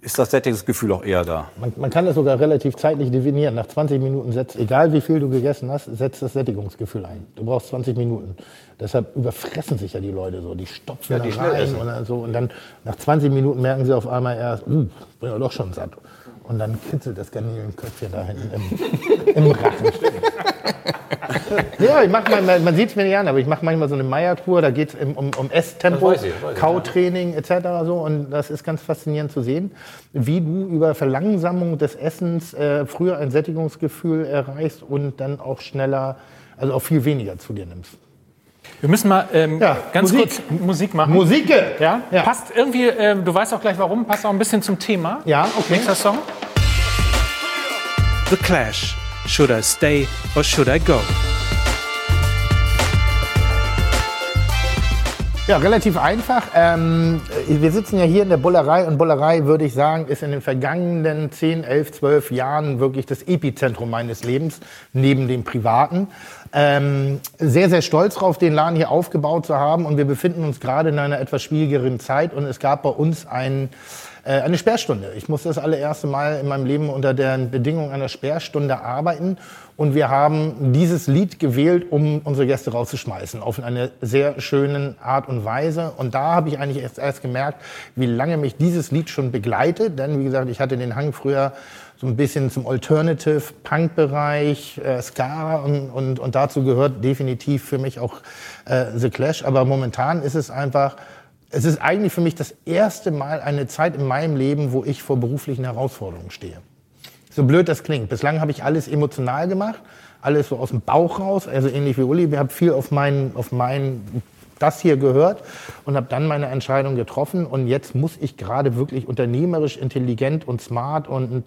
ist das Sättigungsgefühl auch eher da. Man, man, kann das sogar relativ zeitlich definieren. Nach 20 Minuten setzt, egal wie viel du gegessen hast, setzt das Sättigungsgefühl ein. Du brauchst 20 Minuten. Deshalb überfressen sich ja die Leute so. Die stopfen ja, die da rein und, so. und dann nach 20 Minuten merken sie auf einmal erst, uh, bin ja doch schon satt. Und dann kitzelt das Garnelenköpfchen da hinten im, im Rachen. ja, ich mach mal, man sieht es mir nicht an, aber ich mache manchmal so eine Meierkur, da geht es um, um Esstempo, Kautraining etc. So, und das ist ganz faszinierend zu sehen, wie du über Verlangsamung des Essens äh, früher ein Sättigungsgefühl erreichst und dann auch schneller, also auch viel weniger zu dir nimmst. Wir müssen mal ähm, ja, ganz Musik. kurz Musik machen. Musik! Ja? ja. Passt irgendwie, äh, du weißt auch gleich warum, passt auch ein bisschen zum Thema. Ja, okay. Nächster Song. The Clash. Should I stay or should I go? Ja, relativ einfach. Ähm, wir sitzen ja hier in der Bullerei und Bullerei, würde ich sagen, ist in den vergangenen 10, 11, 12 Jahren wirklich das Epizentrum meines Lebens, neben dem Privaten. Ähm, sehr, sehr stolz darauf, den Laden hier aufgebaut zu haben. Und wir befinden uns gerade in einer etwas schwierigeren Zeit. Und es gab bei uns ein, äh, eine Sperrstunde. Ich musste das allererste Mal in meinem Leben unter den Bedingungen einer Sperrstunde arbeiten. Und wir haben dieses Lied gewählt, um unsere Gäste rauszuschmeißen, auf eine sehr schöne Art und Weise. Und da habe ich eigentlich erst, erst gemerkt, wie lange mich dieses Lied schon begleitet. Denn wie gesagt, ich hatte den Hang früher so ein bisschen zum Alternative-Punk-Bereich, äh, Ska und, und, und dazu gehört definitiv für mich auch äh, The Clash. Aber momentan ist es einfach, es ist eigentlich für mich das erste Mal eine Zeit in meinem Leben, wo ich vor beruflichen Herausforderungen stehe. So blöd das klingt. Bislang habe ich alles emotional gemacht, alles so aus dem Bauch raus, also ähnlich wie Uli. Wir haben viel auf meinen, auf meinen das hier gehört und habe dann meine Entscheidung getroffen. Und jetzt muss ich gerade wirklich unternehmerisch, intelligent und smart und,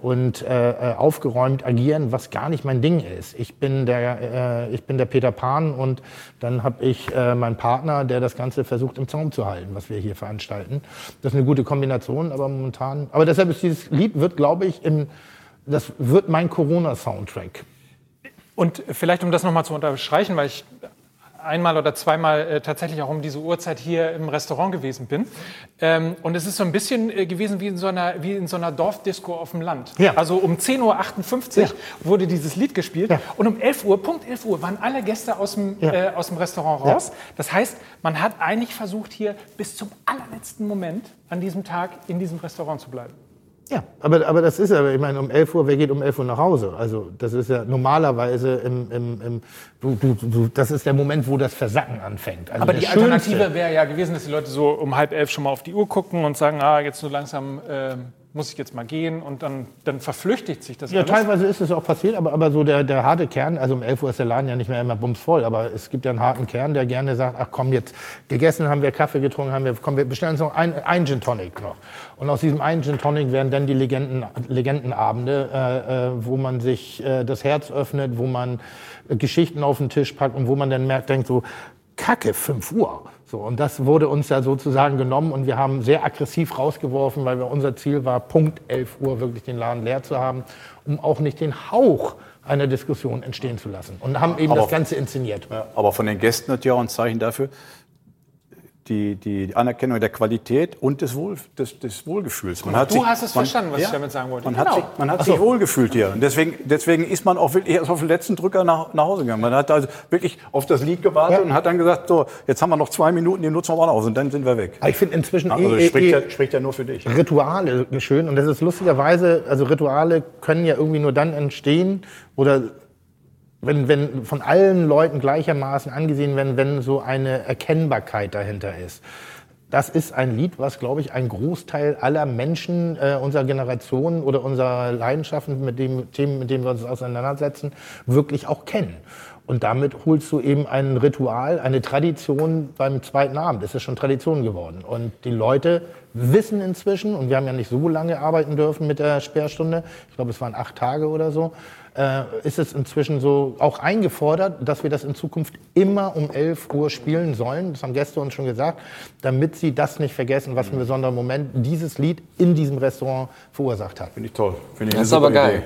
und äh, aufgeräumt agieren, was gar nicht mein Ding ist. Ich bin der, äh, ich bin der Peter Pan und dann habe ich äh, meinen Partner, der das Ganze versucht im Zaum zu halten, was wir hier veranstalten. Das ist eine gute Kombination, aber momentan. Aber deshalb ist dieses Lied wird, glaube ich, im, das wird mein Corona-Soundtrack. Und vielleicht, um das nochmal zu unterstreichen, weil ich einmal oder zweimal äh, tatsächlich auch um diese Uhrzeit hier im Restaurant gewesen bin. Ähm, und es ist so ein bisschen äh, gewesen wie in so einer, wie in so einer Dorfdisco auf dem Land. Ja. Also um 10.58 Uhr ja. wurde dieses Lied gespielt ja. und um 11 Uhr, Punkt 11 Uhr, waren alle Gäste aus dem, äh, aus dem Restaurant raus. Das heißt, man hat eigentlich versucht, hier bis zum allerletzten Moment an diesem Tag in diesem Restaurant zu bleiben. Ja, aber, aber das ist ja, ich meine, um 11 Uhr, wer geht um 11 Uhr nach Hause? Also das ist ja normalerweise im, im, im du, du, du, das ist der Moment, wo das Versacken anfängt. Also aber die Alternative wäre ja gewesen, dass die Leute so um halb elf schon mal auf die Uhr gucken und sagen, ah, jetzt so langsam äh, muss ich jetzt mal gehen und dann, dann verflüchtigt sich das Ja, alles. teilweise ist es auch passiert, aber, aber so der, der harte Kern, also um 11 Uhr ist der Laden ja nicht mehr immer bumsvoll, aber es gibt ja einen harten Kern, der gerne sagt, ach komm, jetzt gegessen haben wir, Kaffee getrunken haben wir, komm, wir bestellen uns noch ein, ein Gin Tonic noch. Und aus diesem einen Gin Tonic werden dann die Legenden, Legendenabende, äh, äh, wo man sich äh, das Herz öffnet, wo man äh, Geschichten auf den Tisch packt und wo man dann merkt, denkt so, Kacke, 5 Uhr. So, und das wurde uns ja sozusagen genommen und wir haben sehr aggressiv rausgeworfen, weil unser Ziel war, Punkt 11 Uhr wirklich den Laden leer zu haben, um auch nicht den Hauch einer Diskussion entstehen zu lassen. Und haben eben aber, das Ganze inszeniert. Ja, aber von den Gästen hat ja auch ein Zeichen dafür, die, die Anerkennung der Qualität und des, Wohl, des, des Wohlgefühls. Man hat du sich, hast es man, verstanden, was ja, ich damit sagen wollte. Man genau. hat sich, man hat so. sich wohlgefühlt hier. Und deswegen, deswegen ist man auch wirklich erst auf den letzten Drücker nach, nach Hause gegangen. Man hat also wirklich auf das Lied gewartet ja. und hat dann gesagt, so, jetzt haben wir noch zwei Minuten, die nutzen wir mal aus und dann sind wir weg. Aber ich finde inzwischen also eh, spricht, eh, ja, spricht ja nur für dich. Rituale schön. Und das ist lustigerweise, also Rituale können ja irgendwie nur dann entstehen oder wenn, wenn von allen Leuten gleichermaßen angesehen werden, wenn so eine Erkennbarkeit dahinter ist. Das ist ein Lied, was, glaube ich, ein Großteil aller Menschen äh, unserer Generation oder unserer Leidenschaften, mit dem Themen, mit denen wir uns auseinandersetzen, wirklich auch kennen. Und damit holst du eben ein Ritual, eine Tradition beim zweiten Abend. Das ist schon Tradition geworden. Und die Leute wissen inzwischen, und wir haben ja nicht so lange arbeiten dürfen mit der Sperrstunde, ich glaube, es waren acht Tage oder so, äh, ist es inzwischen so auch eingefordert, dass wir das in Zukunft immer um 11 Uhr spielen sollen. Das haben Gäste uns schon gesagt, damit sie das nicht vergessen, was für ein besonderer Moment dieses Lied in diesem Restaurant verursacht hat. Finde ich toll. Finde ich das ist aber geil. Idee.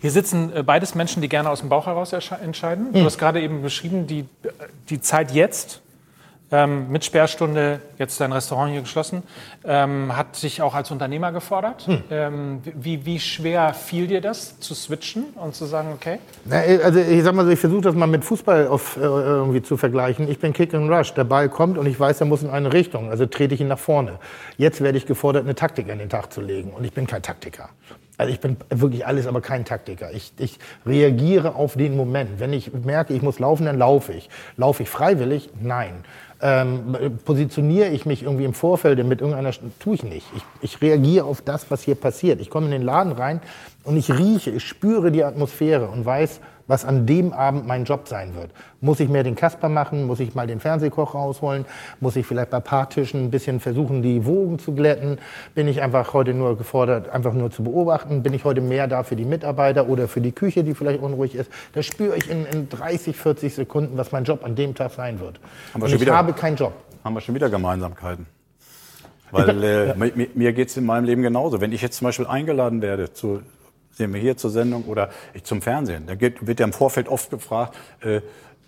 Hier sitzen äh, beides Menschen, die gerne aus dem Bauch heraus entscheiden. Du hm. hast gerade eben beschrieben, die, die Zeit jetzt ähm, mit Sperrstunde jetzt dein Restaurant hier geschlossen, ähm, hat sich auch als Unternehmer gefordert. Hm. Ähm, wie, wie schwer fiel dir das, zu switchen und zu sagen, okay? Na, also ich sag mal so, ich versuche das mal mit Fußball auf, äh, irgendwie zu vergleichen. Ich bin Kick and Rush, der Ball kommt und ich weiß, er muss in eine Richtung, also trete ich ihn nach vorne. Jetzt werde ich gefordert, eine Taktik an den Tag zu legen und ich bin kein Taktiker. Also ich bin wirklich alles, aber kein Taktiker. Ich, ich reagiere auf den Moment. Wenn ich merke, ich muss laufen, dann laufe ich. Laufe ich freiwillig? Nein ähm, positioniere ich mich irgendwie im Vorfeld mit irgendeiner, tue ich nicht. Ich, ich reagiere auf das, was hier passiert. Ich komme in den Laden rein und ich rieche, ich spüre die Atmosphäre und weiß, was an dem Abend mein Job sein wird. Muss ich mehr den Kasper machen? Muss ich mal den Fernsehkoch rausholen? Muss ich vielleicht bei Paartischen ein bisschen versuchen, die Wogen zu glätten? Bin ich einfach heute nur gefordert, einfach nur zu beobachten? Bin ich heute mehr da für die Mitarbeiter oder für die Küche, die vielleicht unruhig ist? Da spüre ich in, in 30, 40 Sekunden, was mein Job an dem Tag sein wird. Und ich wieder, habe keinen Job. Haben wir schon wieder Gemeinsamkeiten? Weil äh, ja. mir, mir geht es in meinem Leben genauso. Wenn ich jetzt zum Beispiel eingeladen werde zu sehen wir hier zur Sendung oder ich zum Fernsehen. Da wird ja im Vorfeld oft gefragt, äh,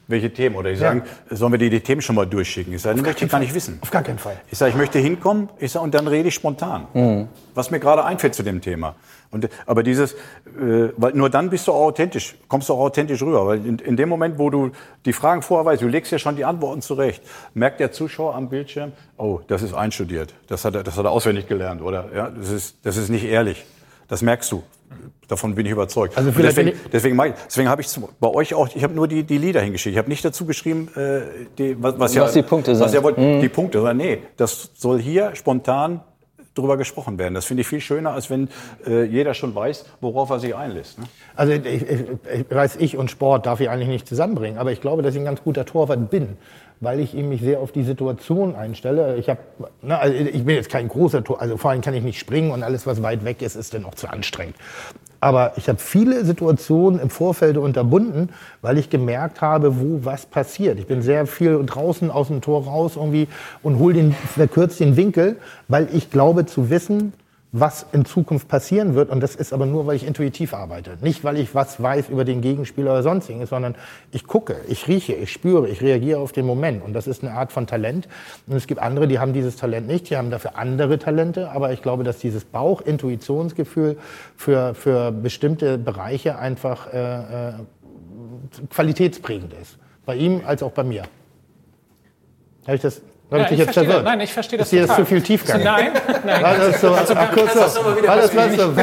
welche Themen. Oder die sagen, ja. sollen wir die, die Themen schon mal durchschicken? Ich sage, das möchte ich gar nicht wissen. Auf gar keinen Fall. Ich sage, ich möchte hinkommen, ich sage, und dann rede ich spontan. Mhm. Was mir gerade einfällt zu dem Thema. Und, aber dieses, äh, weil nur dann bist du auch authentisch, kommst du auch authentisch rüber. Weil in, in dem Moment, wo du die Fragen vorher weißt, du legst ja schon die Antworten zurecht, merkt der Zuschauer am Bildschirm, oh, das ist einstudiert, das hat er, das hat er auswendig gelernt, oder? Ja, das ist, das ist nicht ehrlich. Das merkst du. Davon bin ich überzeugt. Also deswegen, deswegen, deswegen habe ich bei euch auch, ich habe nur die, die Lieder hingeschickt. Ich habe nicht dazu geschrieben, äh, die, was, was, was ja, die Punkte was sind. Ja, mhm. Die Punkte, sondern nee, das soll hier spontan drüber gesprochen werden. Das finde ich viel schöner, als wenn äh, jeder schon weiß, worauf er sich einlässt. Ne? Also ich, ich, ich weiß, ich und Sport darf ich eigentlich nicht zusammenbringen, aber ich glaube, dass ich ein ganz guter Torwart bin weil ich mich sehr auf die Situation einstelle. Ich, hab, ne, also ich bin jetzt kein großer Tor, also vor allem kann ich nicht springen und alles, was weit weg ist, ist dann auch zu anstrengend. Aber ich habe viele Situationen im Vorfeld unterbunden, weil ich gemerkt habe, wo was passiert. Ich bin sehr viel draußen aus dem Tor raus irgendwie und hole den, verkürzt den Winkel, weil ich glaube zu wissen, was in Zukunft passieren wird. Und das ist aber nur, weil ich intuitiv arbeite. Nicht, weil ich was weiß über den Gegenspieler oder sonstiges, sondern ich gucke, ich rieche, ich spüre, ich reagiere auf den Moment. Und das ist eine Art von Talent. Und es gibt andere, die haben dieses Talent nicht, die haben dafür andere Talente. Aber ich glaube, dass dieses Bauch-Intuitionsgefühl für, für bestimmte Bereiche einfach äh, äh, qualitätsprägend ist. Bei ihm als auch bei mir. Habe ich das ja, ich, ich jetzt verstehe, nein, ich verstehe das Ist hier zu viel Tiefgang? Nein, nein. War das so, also, ach, kurz so, war das, war so,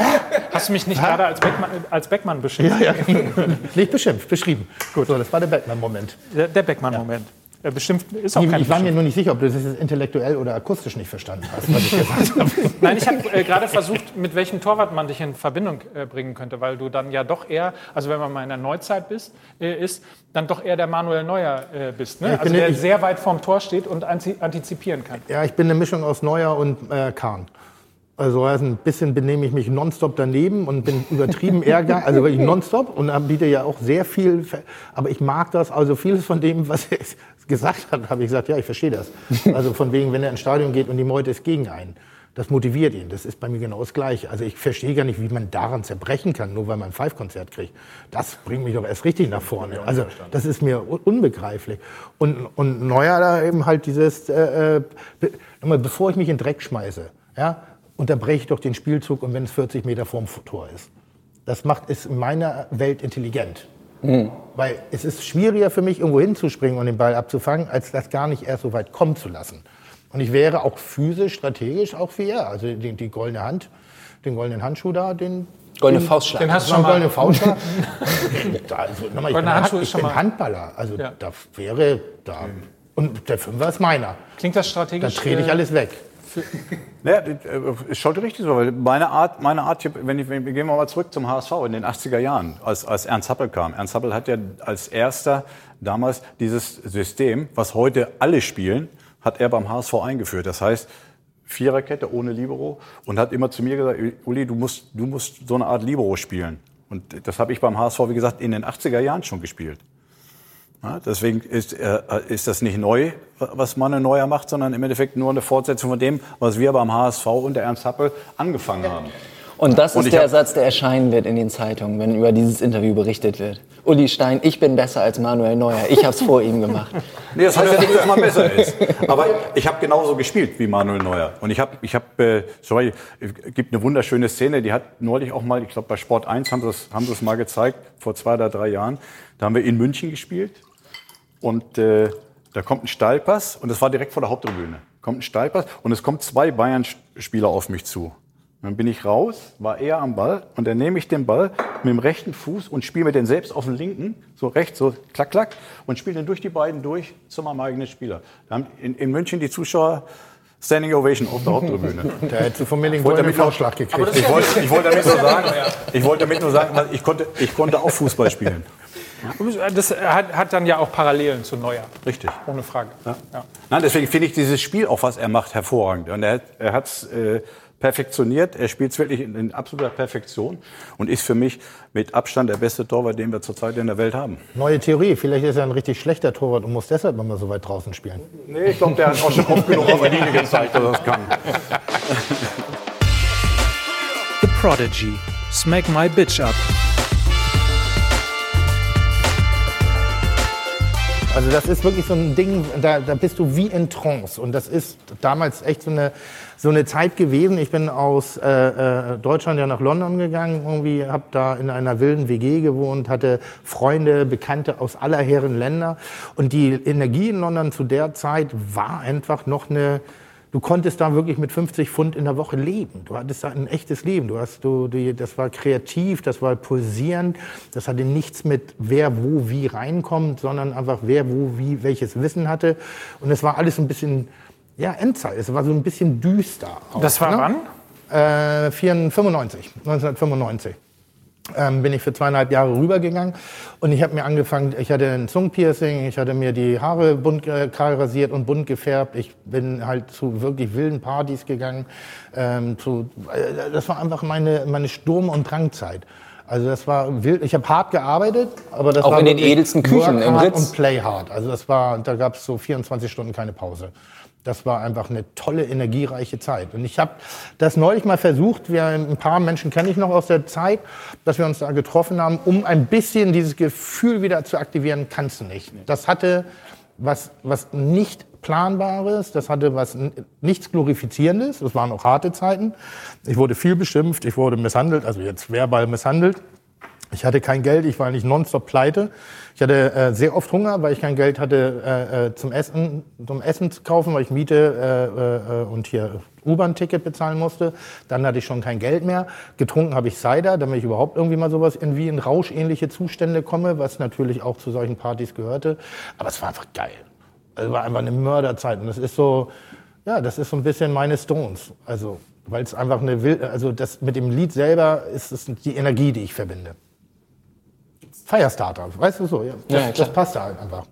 Hast du mich nicht gerade als Beckmann, als Beckmann beschimpft? Ja, ja. *laughs* nicht beschimpft, beschrieben. Gut, so, das war der Beckmann-Moment. Der, der Beckmann-Moment. Ja. Bestimmt ist auch ich, ich war mir nur nicht sicher, ob du das intellektuell oder akustisch nicht verstanden hast, was ich gesagt *laughs* habe. Nein, ich habe äh, gerade versucht, mit welchem Torwart man dich in Verbindung äh, bringen könnte, weil du dann ja doch eher, also wenn man mal in der Neuzeit bist, äh, ist, dann doch eher der Manuel Neuer äh, bist, ne? also der sehr weit vorm Tor steht und antizipieren kann. Ja, ich bin eine Mischung aus Neuer und äh, Kahn. Also ein bisschen benehme ich mich nonstop daneben und bin übertrieben *laughs* ärger, also wirklich nonstop und biete ja auch sehr viel, aber ich mag das, also vieles von dem, was gesagt hat, habe ich gesagt, ja, ich verstehe das. *laughs* Also von wegen, wenn er ins Stadion geht und die Meute ist gegen einen. Das motiviert ihn. Das ist bei mir genau das Gleiche. Also ich verstehe gar nicht, wie man daran zerbrechen kann, nur weil man ein Five-Konzert kriegt. Das bringt mich doch erst richtig nach vorne. Also das ist mir unbegreiflich. Und, und Neuer da eben halt dieses, äh, äh bevor ich mich in Dreck schmeiße, ja, unterbreche ich doch den Spielzug und wenn es 40 Meter vorm Tor ist. Das macht es in meiner Welt intelligent. Mhm. Weil es ist schwieriger für mich, irgendwo hinzuspringen und den Ball abzufangen, als das gar nicht erst so weit kommen zu lassen. Und ich wäre auch physisch, strategisch auch wie er. Also die, die goldene Hand, den goldenen Handschuh da, den Goldene Faustschlag. Den hast du schon mal. Goldene Faustschlag. *laughs* da, also, nochmal, ich bin, Handschuh ich bin Handballer. Also ja. da wäre da. Und der Fünfer ist meiner. Klingt das strategisch? Da trete ich äh, alles weg. *laughs* Ja, ist schon richtig so, weil meine Art, meine Art, wenn ich, wenn, wir gehen mal zurück zum HSV in den 80er Jahren, als, als Ernst Happel kam. Ernst Happel hat ja als erster damals dieses System, was heute alle spielen, hat er beim HSV eingeführt. Das heißt, Viererkette ohne Libero und hat immer zu mir gesagt, Uli, du musst, du musst so eine Art Libero spielen. Und das habe ich beim HSV, wie gesagt, in den 80er Jahren schon gespielt. Deswegen ist, äh, ist das nicht neu, was Manne Neuer macht, sondern im Endeffekt nur eine Fortsetzung von dem, was wir beim HSV und der Ernst Happel angefangen haben. Und das ist und der Satz, der erscheinen wird in den Zeitungen, wenn über dieses Interview berichtet wird. Uli Stein, ich bin besser als Manuel Neuer. Ich habe es vor ihm gemacht. *laughs* Nee, das heißt ja nicht, dass man besser ist. Aber ich habe genauso gespielt wie Manuel Neuer. Und ich habe, ich hab, äh, sorry, es gibt eine wunderschöne Szene, die hat neulich auch mal, ich glaube bei Sport 1 haben sie es haben mal gezeigt, vor zwei oder drei Jahren. Da haben wir in München gespielt. Und äh, da kommt ein Steilpass und das war direkt vor der Haupttribüne. Kommt ein Steilpass und es kommen zwei Bayern-Spieler auf mich zu. Dann bin ich raus, war er am Ball und dann nehme ich den Ball mit dem rechten Fuß und spiele mir den selbst auf den linken, so rechts, so klack, klack, und spiele den durch die beiden durch zu meinem eigenen Spieler. Da haben in, in München die Zuschauer Standing Ovation auf der Haupttribüne. *laughs* Da hättest du von mir den einen Vorschlag gekriegt. Ich wollte, ich wollte damit nur *laughs* sagen, ich wollte damit nur sagen, ich konnte, ich konnte auch Fußball spielen. Das hat, hat, dann ja auch Parallelen zu Neuer. Richtig. Ohne Frage. Ja. Ja. Nein, deswegen finde ich dieses Spiel, auch was er macht, hervorragend. Und er, er hat es äh, perfektioniert. Er spielt es wirklich in, in, absoluter Perfektion und ist für mich mit Abstand der beste Torwart, den wir zurzeit in der Welt haben. Neue Theorie. Vielleicht ist er ein richtig schlechter Torwart und muss deshalb immer so weit draußen spielen. Nee, ich glaube, der hat auch schon oft genug auf der Linie *laughs* gezeigt, dass er das kann. The Prodigy. Smack my bitch up. Also das ist wirklich so ein Ding, da, da bist du wie in Trance. Und das ist damals echt so eine, so eine Zeit gewesen. Ich bin aus äh, äh, Deutschland ja nach London gegangen, irgendwie habe da in einer wilden WG gewohnt, hatte Freunde, Bekannte aus aller Herren Länder. Und die Energie in London zu der Zeit war einfach noch eine du konntest da wirklich mit 50 Pfund in der Woche leben. Du hattest da ein echtes Leben. Du hast, du, du, das war kreativ, das war pulsierend. Das hatte nichts mit wer wo wie reinkommt, sondern einfach wer wo wie welches Wissen hatte. Und es war alles ein bisschen, ja, Endzeit. Es war so ein bisschen düster. Auch, das war ne? wann? Äh, 95, 1995 ähm, bin ich für zweieinhalb Jahre rübergegangen und ich habe mir angefangen, ich hatte ein Zungenpiercing, ich hatte mir die Haare bunt äh, kahl rasiert und bunt gefärbt. Ich bin halt zu wirklich wilden Partys gegangen. Ähm, zu, äh, das war einfach meine, meine Sturm- und Drangzeit. Also das war wild. Ich habe hart gearbeitet, aber das auch war in den edelsten Küchen im Ritz und Play hard. Also das war, da gab es so 24 Stunden keine Pause. Das war einfach eine tolle, energiereiche Zeit. Und ich habe das neulich mal versucht, wir, ein paar Menschen kenne ich noch aus der Zeit, dass wir uns da getroffen haben, um ein bisschen dieses Gefühl wieder zu aktivieren, kannst du nicht. Das hatte was, was nicht Planbares, das hatte was nichts Glorifizierendes, das waren auch harte Zeiten. Ich wurde viel beschimpft, ich wurde misshandelt, also jetzt verbal misshandelt. Ich hatte kein Geld, ich war nicht nonstop pleite. Ich hatte äh, sehr oft Hunger, weil ich kein Geld hatte äh, äh zum Essen, zum Essen zu kaufen, weil ich Miete äh, äh, und hier U-Bahn-Ticket bezahlen musste. Dann hatte ich schon kein Geld mehr. Getrunken habe ich Cider, damit ich überhaupt irgendwie mal sowas in wie in rauschähnliche Zustände komme, was natürlich auch zu solchen Partys gehörte. Aber es war einfach geil. Es war einfach eine Mörderzeit. Und das ist so, ja, das ist so ein bisschen meine Stones. Also, weil es einfach eine also das mit dem Lied selber ist es die Energie, die ich verbinde. Firestarter, weißt du so, ja. Das, ja, das passt da halt einfach.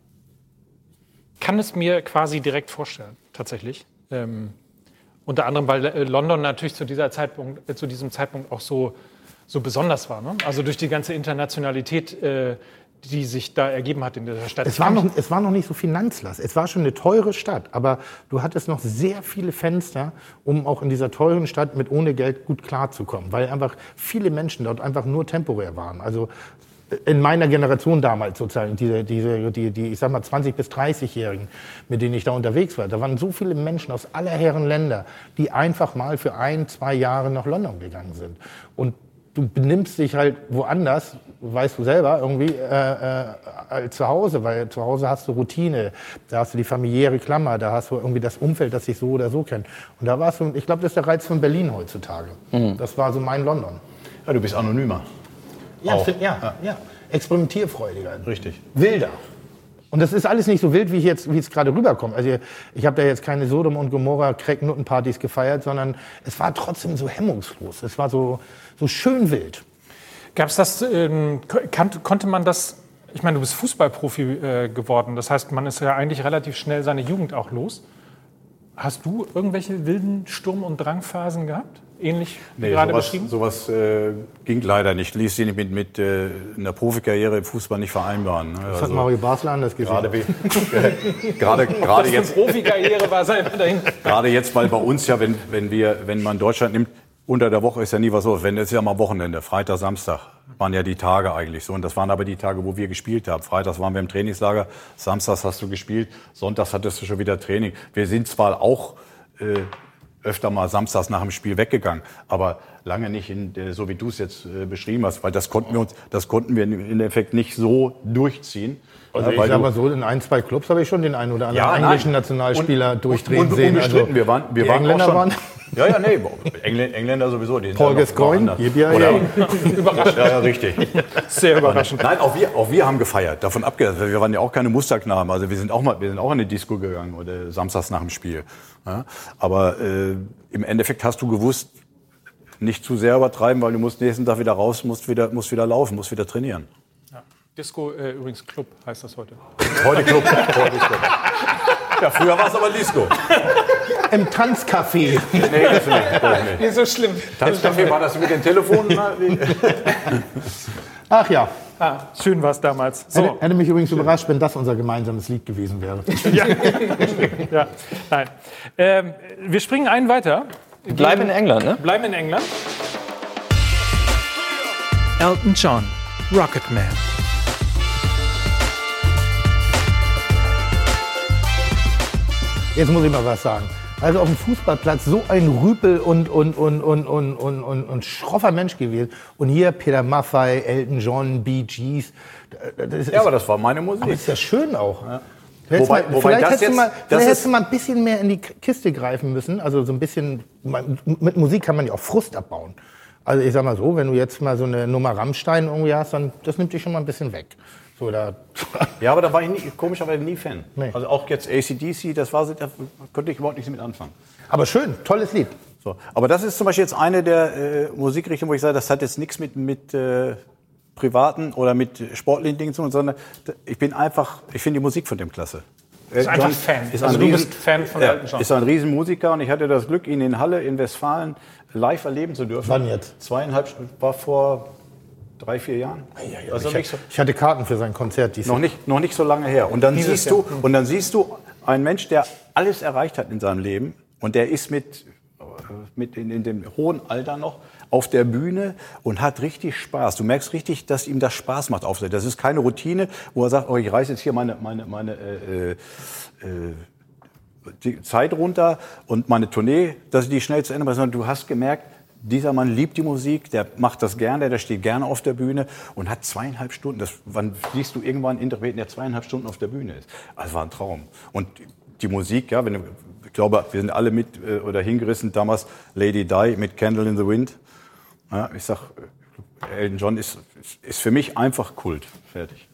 Kann es mir quasi direkt vorstellen, tatsächlich. Ähm, unter anderem, weil äh, London natürlich zu, dieser Zeitpunkt, äh, zu diesem Zeitpunkt auch so, so besonders war. Ne? Also durch die ganze Internationalität, äh, die sich da ergeben hat in dieser Stadt. Es war, noch, es war noch nicht so finanzlast. Es war schon eine teure Stadt, aber du hattest noch sehr viele Fenster, um auch in dieser teuren Stadt mit ohne Geld gut klarzukommen, weil einfach viele Menschen dort einfach nur temporär waren. Also in meiner Generation damals sozusagen, diese, diese, die, die, ich sag mal, 20- bis 30-Jährigen, mit denen ich da unterwegs war, da waren so viele Menschen aus aller Herren Länder, die einfach mal für ein, zwei Jahre nach London gegangen sind. Und du benimmst dich halt woanders, weißt du selber, irgendwie äh, äh, als zu Hause, weil zu Hause hast du Routine, da hast du die familiäre Klammer, da hast du irgendwie das Umfeld, das sich so oder so kennt. Und da warst du, ich glaube, das ist der Reiz von Berlin heutzutage. Mhm. Das war so mein London. Ja, du bist anonymer. Ja, find, ja, ja, ja. Experimentierfreudiger. Richtig. Wilder. Und das ist alles nicht so wild, wie ich jetzt, wie es gerade rüberkommt. Also ich habe da jetzt keine Sodom und Gomorra Crack-Nuttenpartys gefeiert, sondern es war trotzdem so hemmungslos. Es war so, so schön wild. Gab es das, ähm, konnte man das, ich meine, du bist Fußballprofi äh, geworden, das heißt, man ist ja eigentlich relativ schnell seine Jugend auch los. Hast du irgendwelche wilden Sturm- und Drangphasen gehabt? Ähnlich nee, gerade sowas, beschrieben? Sowas äh, ging leider nicht. Ließ sich mit, mit äh, einer Profikarriere im Fußball nicht vereinbaren. Ne? Das also, hat Mario Basler anders gesehen. Gerade, *laughs* gerade, gerade jetzt. Profikarriere war sein dahin. Gerade jetzt, weil bei uns ja, wenn, wenn, wir, wenn man Deutschland nimmt, unter der Woche ist ja nie was los. Wenn es ja mal Wochenende, Freitag, Samstag waren ja die Tage eigentlich so. Und das waren aber die Tage, wo wir gespielt haben. Freitags waren wir im Trainingslager, Samstags hast du gespielt, Sonntags hattest du schon wieder Training. Wir sind zwar auch äh, öfter mal samstags nach dem Spiel weggegangen, aber lange nicht in, so wie du es jetzt äh, beschrieben hast, weil das konnten wir uns, das konnten wir im Endeffekt nicht so durchziehen. Also ja, ich sag mal so, in ein, zwei Clubs habe ich schon den einen oder anderen ja, englischen Nationalspieler und, durchdrehen und, und, sehen. Also, wir waren, wir waren Engländer schon, waren. *laughs* Ja, ja, nee, Engländer, Engländer sowieso. Die Paul Gascoigne, ja, ja. *laughs* Überraschend. Ja, ja, richtig. Sehr überraschend. Nein, auch wir, auch wir haben gefeiert, davon abgesehen. Wir waren ja auch keine Musterknaben. Also wir sind auch mal, wir sind auch in die Disco gegangen oder samstags nach dem Spiel. Ja, aber äh, im Endeffekt hast du gewusst, nicht zu sehr übertreiben, weil du musst nächsten Tag wieder raus, musst wieder, musst wieder laufen, musst wieder trainieren. Disco, äh, übrigens Club heißt das heute. Heute Club. heute Club. Ja, früher war es aber Disco. Im Tanzcafé. Nee, das nicht. Das nicht. Nicht so schlimm. Tanzcafé war das mit den Telefonen? Ach ja. Ah, schön war es damals. So. Hätte, hätte, mich übrigens schön. überrascht, wenn das unser gemeinsames Lied gewesen wäre. *laughs* ja, ja. nein. Ähm, wir springen einen weiter. Bleiben in England, ne? Bleiben in England. Elton John, Rocketman. Jetzt muss ich mal was sagen. Also auf dem Fußballplatz so ein Rüpel und, und, und, und, und, und, und, und schroffer Mensch gewesen. Und hier Peter Maffay, Elton John, Bee Gees. ja, aber das war meine Musik. Aber ist ja schön auch. Ja. Wobei, wobei vielleicht hättest, jetzt, du mal, vielleicht hättest du mal ein bisschen mehr in die Kiste greifen müssen. Also so ein bisschen, mit Musik kann man ja auch Frust abbauen. Also ich sag mal so, wenn du jetzt mal so eine Nummer Rammstein irgendwie hast, dann das nimmt dich schon mal ein bisschen weg. So, da ja, aber da war ich nie, komischerweise nie Fan. Nee. Also auch jetzt ACDC, das war, da konnte ich überhaupt nichts mit anfangen. Aber schön, tolles Lied. So, aber das ist zum Beispiel jetzt eine der äh, Musikrichtungen, wo ich sage, das hat jetzt nichts mit, mit äh, privaten oder mit sportlichen Dingen zu tun, sondern ich bin einfach, ich finde die Musik von dem klasse. Du bist einfach Fan. Ist also du Riesen, bist Fan von ja, Elton John. Ist ein Riesenmusiker und ich hatte das Glück, ihn in Halle in Westfalen live erleben zu dürfen. Wann jetzt? Zweieinhalb, war vor drei, vier Jahren. Ja, also ich, so, ich, hatte Karten für sein Konzert. Noch nicht, noch nicht so lange her. Und dann, siehst du, und dann siehst du einen Mensch, der alles erreicht hat in seinem Leben und der ist mit, mit in, in dem hohen Alter noch auf der Bühne und hat richtig Spaß. Du merkst richtig, dass ihm das Spaß macht auf Das ist keine Routine, wo er sagt, oh, ich reiße jetzt hier meine, meine, meine äh, äh, die Zeit runter und meine Tournee, dass ich die schnell zu Ende mache, sondern du hast gemerkt, dieser Mann liebt die Musik, der macht das gerne, der steht gerne auf der Bühne und hat zweieinhalb Stunden. Das, wann siehst du irgendwann einen Interpreten, der zweieinhalb Stunden auf der Bühne ist? Also war ein Traum. Und die Musik, ja, wenn ich glaube, wir sind alle mit äh, oder hingerissen damals Lady Di mit Candle in the Wind. Ja, ich sag, Elton John ist, ist für mich einfach Kult. Fertig.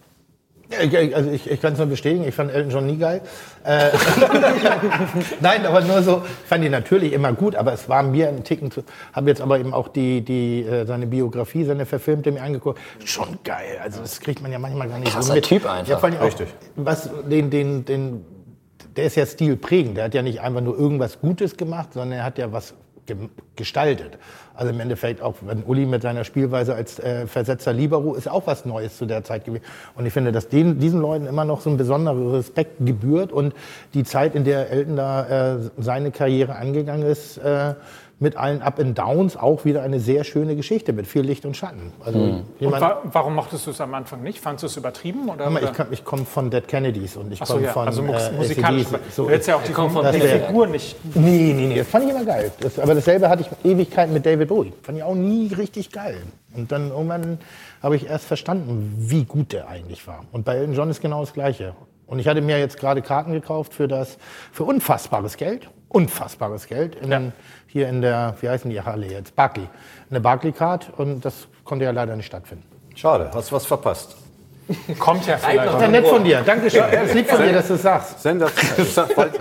Also ich, ich kann es nur bestätigen, ich fand Elton John nie geil. Äh, *laughs* Nein, aber nur so, ich fand ihn natürlich immer gut, aber es war mir ein Ticken zu. Habe jetzt aber eben auch die, die, äh, seine Biografie, seine verfilmte mir angeguckt. Schon geil. Also das kriegt man ja manchmal gar nicht Krasser so mit. Typ einfach. Ja, vor allem auch, Richtig. Was, den, den, den, der ist ja stilprägend. Der hat ja nicht einfach nur irgendwas Gutes gemacht, sondern er hat ja was gestaltet. Also im Endeffekt auch, wenn Uli mit seiner Spielweise als äh, Versetzer Libero ist auch was Neues zu der Zeit gewesen. Und ich finde, dass den, diesen Leuten immer noch so ein besonderer Respekt gebührt und die Zeit, in der Elton da äh, seine Karriere angegangen ist, äh, mit allen Up and Downs auch wieder eine sehr schöne Geschichte mit viel Licht und Schatten. Also mhm. und wa warum mochtest du es am Anfang nicht? Fandest du es übertrieben? Oder, mal, ich, ich komme von Dead Kennedys und ich komme ja, von also äh, musikalisch. So, du hättest ja auch die, von die Figur nicht. Nee, nee, nee, das fand ich immer geil. Das, aber dasselbe hatte ich Ewigkeiten mit David Bowie. Fand ich auch nie richtig geil. Und dann irgendwann habe ich erst verstanden, wie gut der eigentlich war. Und bei Elton John ist genau das Gleiche. Und ich hatte mir jetzt gerade Karten gekauft für das, für unfassbares Geld. Unfassbares Geld. In, ja. Hier in der, wie heißen die Halle jetzt? Barclay. Eine Barclay-Card. Und das konnte ja leider nicht stattfinden. Schade, hast was verpasst. *laughs* Kommt ja vielleicht. Das ist ja nett von dir. Dankeschön. Ja, es liegt von dir, dass du es sagst. Sensationell.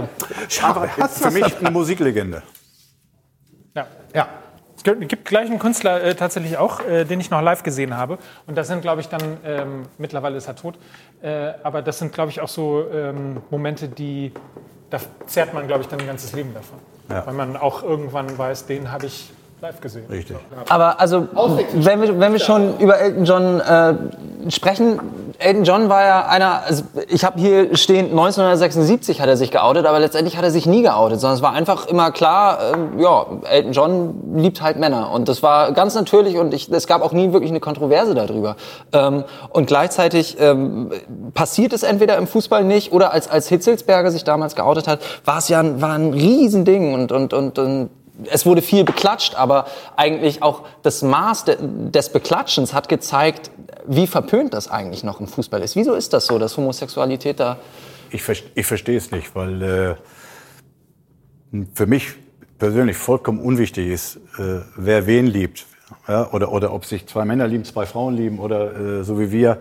*laughs* Für mich eine Musiklegende. Ja. Ja. Es gibt gleich einen Künstler äh, tatsächlich auch, äh, den ich noch live gesehen habe. Und das sind, glaube ich, dann, ähm, mittlerweile ist er tot, äh, aber das sind, glaube ich, auch so ähm, Momente, die, da zehrt man, glaube ich, dann ein ganzes Leben davon. Ja. Weil man auch irgendwann weiß, den habe ich live gesehen. Richtig. Aber also, wenn wir, wenn wir schon über Elton John äh, sprechen, Elton John war ja einer, also ich habe hier stehen, 1976 hat er sich geoutet, aber letztendlich hat er sich nie geoutet, sondern es war einfach immer klar, äh, ja, Elton John liebt halt Männer und das war ganz natürlich und ich, es gab auch nie wirklich eine Kontroverse darüber. Ähm, und gleichzeitig ähm, passiert es entweder im Fußball nicht oder als, als Hitzelsberger sich damals geoutet hat, war es ja ein, war ein Riesending und, und, und, und es wurde viel beklatscht, aber eigentlich auch das Maß de, des Beklatschens hat gezeigt, wie verpönt das eigentlich noch im Fußball ist. Wieso ist das so, dass Homosexualität da... Ich, ich verstehe es nicht, weil äh, für mich persönlich vollkommen unwichtig ist, äh, wer wen liebt. Ja? Oder, oder ob sich zwei Männer lieben, zwei Frauen lieben oder äh, so wie wir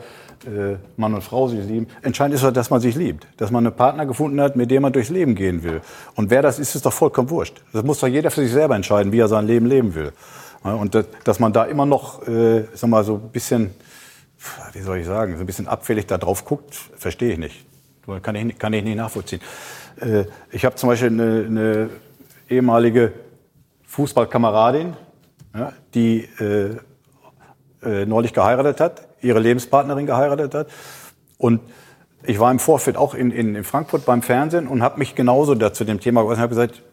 Mann und Frau sich lieben. Entscheidend ist doch, dass man sich liebt. Dass man einen Partner gefunden hat, mit dem man durchs Leben gehen will. Und wer das ist, ist doch vollkommen wurscht. Das muss doch jeder für sich selber entscheiden, wie er sein Leben leben will. Und das, dass man da immer noch, äh, sag mal, so ein bisschen, wie soll ich sagen, so ein bisschen abfällig da drauf guckt, verstehe ich nicht. Kann ich, kann ich nicht nachvollziehen. Äh, ich habe zum Beispiel eine, eine ehemalige Fußballkameradin, ja, die äh, äh, neulich geheiratet hat, ihre Lebenspartnerin geheiratet hat. Und ich war im Vorfeld auch in, in, in Frankfurt beim Fernsehen und habe mich genauso dazu dem Thema geäußert und habe gesagt,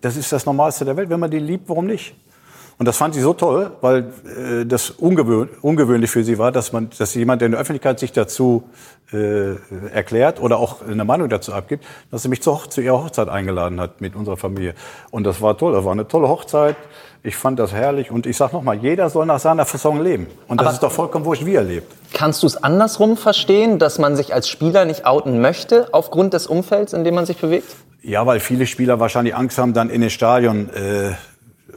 das ist das Normalste der Welt. Wenn man die liebt, warum nicht? Und das fand sie so toll, weil äh, das ungewöhn, ungewöhnlich für sie war, dass man, dass jemand in der Öffentlichkeit sich dazu äh, erklärt oder auch eine Meinung dazu abgibt, dass sie mich zu, zu ihrer Hochzeit eingeladen hat mit unserer Familie. Und das war toll. Das war eine tolle Hochzeit. Ich fand das herrlich und ich sag noch mal, jeder soll nach seiner Fassung leben. Und das Aber ist doch vollkommen wurscht, wie er lebt. Kannst du es andersrum verstehen, dass man sich als Spieler nicht outen möchte aufgrund des Umfelds, in dem man sich bewegt? Ja, weil viele Spieler wahrscheinlich Angst haben, dann in den Stadion äh,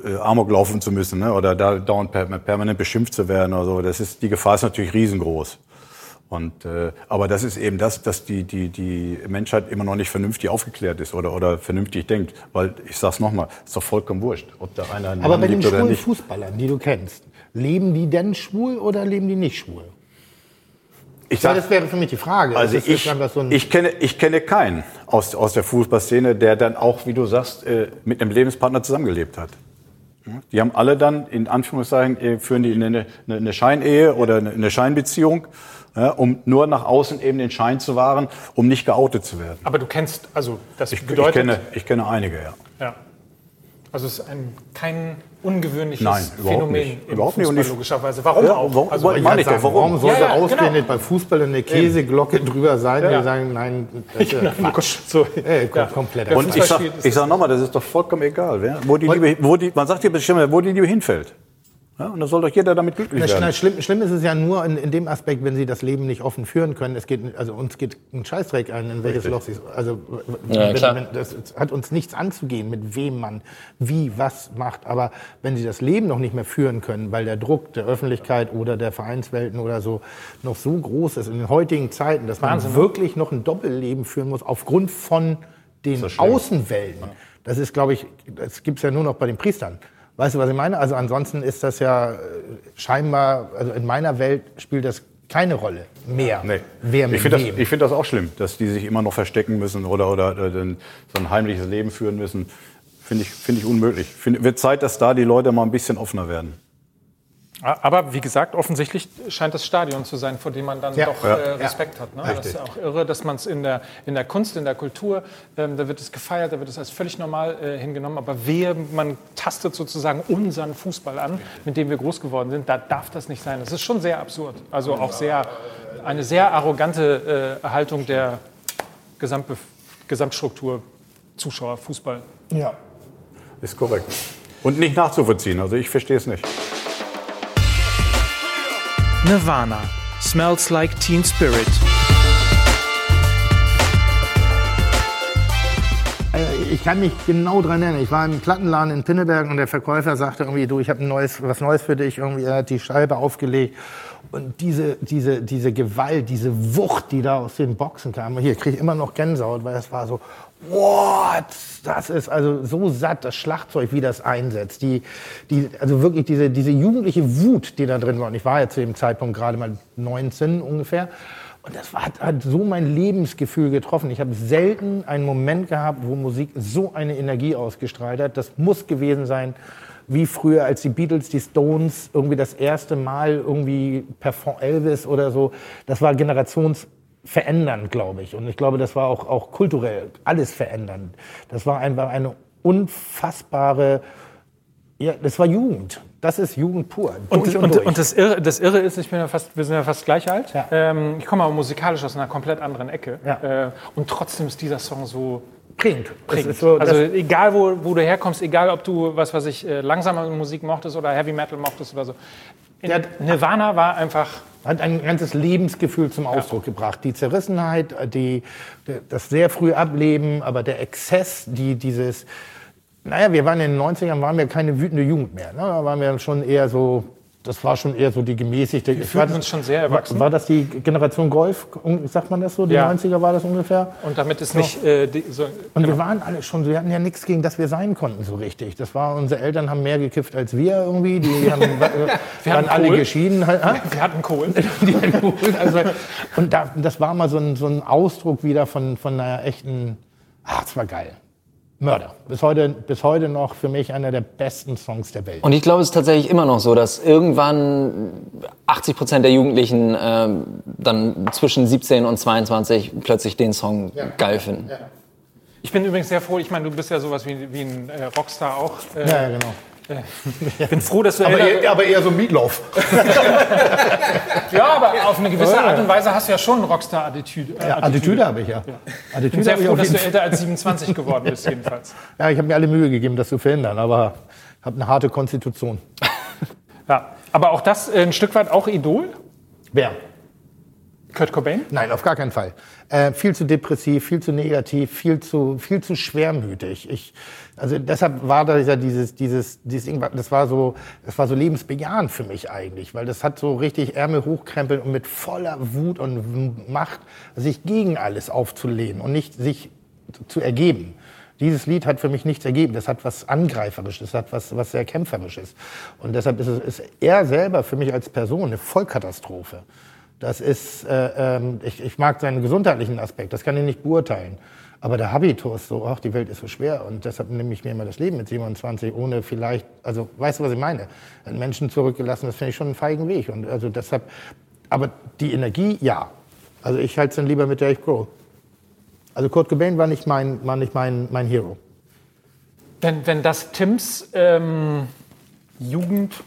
äh, Amok laufen zu müssen ne? oder da dauernd permanent beschimpft zu werden oder so. Das ist, die Gefahr ist natürlich riesengroß. Und, äh, aber das ist eben das, dass die, die, die Menschheit immer noch nicht vernünftig aufgeklärt ist oder, oder vernünftig denkt. Weil, ich sag's nochmal, ist doch vollkommen wurscht, ob da einer einen Aber Mann bei den schwulen Fußballern, die du kennst, leben die denn schwul oder leben die nicht schwul? Ich sag, ja, das wäre für mich die Frage. Also ich, so ich, kenne, ich kenne keinen aus, aus der Fußballszene, der dann auch, wie du sagst, äh, mit einem Lebenspartner zusammengelebt hat. Die haben alle dann, in Anführungszeichen, äh, führen die eine, eine Scheinehe oder eine Scheinbeziehung um nur nach außen eben den Schein zu wahren, um nicht geoutet zu werden. Aber du kennst, also das ich, bedeutet... Ich kenne, ich kenne einige, ja. ja. Also es ist ein, kein ungewöhnliches Nein, überhaupt Phänomen nicht. im überhaupt Fußball, nicht. logischerweise. Warum ja, auch? Warum, also, meine ich sagen, warum? warum sollte ja, ja, ausgerechnet genau. bei Fußball eine Käseglocke drüber sein, ja. die sagen, nein, das ist ja *laughs* Quatsch. So, äh, ja. komplett. Und ich sage sag nochmal, das ist doch vollkommen egal, wer, wo die Liebe, wo die, man sagt ja bestimmt, wo die Liebe hinfällt. Ja, und da soll doch jeder damit glücklich na, werden. schlimm, schlimm, ist es ja nur in, in, dem Aspekt, wenn sie das Leben nicht offen führen können. Es geht, also uns geht ein Scheißdreck ein, in welches Richtig. Loch sie. Also ja, wenn, wenn, das hat uns nichts anzugehen, mit wem man wie was macht. Aber wenn sie das Leben noch nicht mehr führen können, weil der Druck der Öffentlichkeit oder der Vereinswelten oder so noch so groß ist in den heutigen Zeiten, dass man Wahnsinn. Ne? wirklich noch ein Doppelleben führen muss aufgrund von den Außenwelten. Das ist, glaube ich, das gibt es ja nur noch bei den Priestern. Weißt du, was ich meine? Also ansonsten ist das ja äh, scheinbar, also in meiner Welt spielt das keine Rolle mehr. Nee. Wer ich finde das, find das auch schlimm, dass die sich immer noch verstecken müssen oder, oder, oder so ein heimliches Leben führen müssen. Finde ich, find ich unmöglich. Find, wird Zeit, dass da die Leute mal ein bisschen offener werden. Aber wie gesagt, offensichtlich scheint das Stadion zu sein, vor dem man dann ja. doch äh, Respekt ja. hat. Ne? Das ist ja auch irre, dass man es in der, in der Kunst, in der Kultur, ähm, da wird es gefeiert, da wird es als völlig normal äh, hingenommen. Aber wehe, man tastet sozusagen unseren Fußball an, mit dem wir groß geworden sind, da darf das nicht sein. Das ist schon sehr absurd. Also auch sehr, eine sehr arrogante äh, Haltung der Gesamtbe Gesamtstruktur Zuschauer, Fußball. Ja, ist korrekt. Und nicht nachzuvollziehen. Also ich verstehe es nicht. Nirvana. Smells like Teen Spirit. Ich kann mich genau dran erinnern. Ich war im Plattenladen in Pinneberg und der Verkäufer sagte irgendwie, du, ich habe neues, was Neues für dich. Irgendwie, er hat die Scheibe aufgelegt und diese, diese, diese Gewalt, diese Wucht, die da aus den Boxen kam. Hier kriege ich immer noch Gänsehaut, weil das war so, what? Das ist also so satt, das Schlagzeug, wie das einsetzt. Die, die, also wirklich diese, diese jugendliche Wut, die da drin war. Und ich war ja zu dem Zeitpunkt gerade mal 19 ungefähr. Und das war, hat so mein Lebensgefühl getroffen. Ich habe selten einen Moment gehabt, wo Musik so eine Energie ausgestrahlt hat. Das muss gewesen sein wie früher, als die Beatles, die Stones irgendwie das erste Mal irgendwie perform Elvis oder so. Das war generationsverändernd, glaube ich. Und ich glaube, das war auch, auch kulturell alles verändernd. Das war einfach eine unfassbare, ja, das war Jugend. Das ist Jugend pur. Und, und, und, das, Irre, das Irre ist, ich bin ja fast, wir sind ja fast gleich alt. Ja. Ähm, ich komme aber musikalisch aus einer komplett anderen Ecke. Ja. Äh, und trotzdem ist dieser Song so prägend. prägend. So, also egal, wo, wo, du herkommst, egal, ob du, was weiß ich, äh, langsame Musik mochtest oder Heavy Metal mochtest oder so. Nirvana war einfach hat ein ganzes Lebensgefühl zum Ausdruck ja. gebracht. Die Zerrissenheit, die, das sehr früh Ableben, aber der Exzess, die, dieses, naja, wir waren in den 90ern, waren wir keine wütende Jugend mehr. Ne? Da waren wir schon eher so das war schon eher so die gemäßigte. Wir fühlten uns schon sehr erwachsen. War, das die Generation Golf, sagt man das so? Die ja. 90er war das ungefähr? Und damit ist nicht äh, die, so, Und genau. wir waren alle schon, wir hatten ja nichts gegen, dass wir sein konnten so richtig. Das war, unsere Eltern haben mehr gekifft als wir irgendwie. Die *laughs* haben, wir waren alle geschieden. Halt, wir hatten Kohl. *laughs* die hatten Kohl. Also, und da, das war mal so ein, so ein Ausdruck wieder von, von einer echten, ach, das war geil. Mörder. Bis heute, bis heute noch für mich einer der besten Songs der Welt. Und ich glaube, es ist tatsächlich immer noch so, dass irgendwann 80 Prozent der Jugendlichen äh, dann zwischen 17 und 22 plötzlich den Song ja. geil finden. Ja. Ich bin übrigens sehr froh, ich meine, du bist ja sowas wie, wie ein äh, Rockstar auch. Äh, ja, genau. Ich bin froh, dass du. Aber, eher, aber eher so Mietlauf. *laughs* ja, aber auf eine gewisse Art und Weise hast du ja schon Rockstar-Attitüde. Äh, ja, Attitüde habe ich ja. ja. Ich bin sehr froh, dass du älter als 27 geworden bist, *laughs* jedenfalls. Ja, ich habe mir alle Mühe gegeben, das zu verhindern, aber habe eine harte Konstitution. ja, aber auch das ein Stück weit auch Idol? Wer? Kurt Cobain? Nein, auf gar keinen Fall. Äh, viel zu depressiv, viel zu negativ, viel zu, viel zu schwermütig. Ich, also deshalb war das ja dieses, dieses, dieses das war so, das war so lebensbejahend für mich eigentlich, weil das hat so richtig Ärmel hochkrempeln und mit voller Wut und Macht sich gegen alles aufzulehnen und nicht sich zu ergeben. Dieses Lied hat für mich nichts ergeben. Das hat was Angreiferisches, das hat was, was sehr Kämpferisches. Und deshalb ist, es, ist er selber für mich als Person eine Vollkatastrophe. Das ist, äh, äh, ich, ich mag seinen gesundheitlichen Aspekt, das kann ich nicht beurteilen. Aber der Habitus, so, ach, die Welt ist so schwer und deshalb nehme ich mir immer das Leben mit 27, ohne vielleicht, also, weißt du, was ich meine? Einen Menschen zurückgelassen, das finde ich schon einen feigen Weg. Und also deshalb, aber die Energie, ja. Also ich halte es dann lieber mit Dave Grohl. Also Kurt Cobain war nicht mein, war nicht mein, mein Hero. Wenn, wenn das Tims ähm, Jugend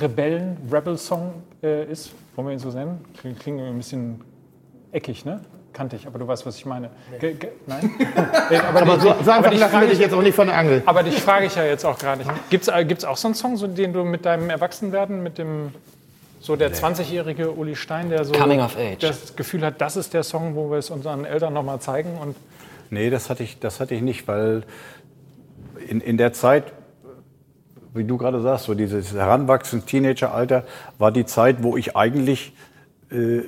Rebellen, Rebel-Song äh, ist, wollen wir ihn so nennen? Klingt, ein bisschen eckig, ne? Kantig, aber du weißt, was ich meine. Nee. Nein? *laughs* aber, aber so, lassen wir dich jetzt auch nicht von der Angel. Aber dich frage ich ja jetzt auch gar nicht. Gibt es äh, auch so einen Song, so, den du mit deinem Erwachsenwerden, mit dem so der 20-jährige Uli Stein, der so das Gefühl hat, das ist der Song, wo wir es unseren Eltern nochmal zeigen? Und nee, das hatte ich, das hatte ich nicht, weil in, in der Zeit wie du gerade sagst, so dieses Heranwachsen, Teenageralter, war die Zeit, wo ich eigentlich äh,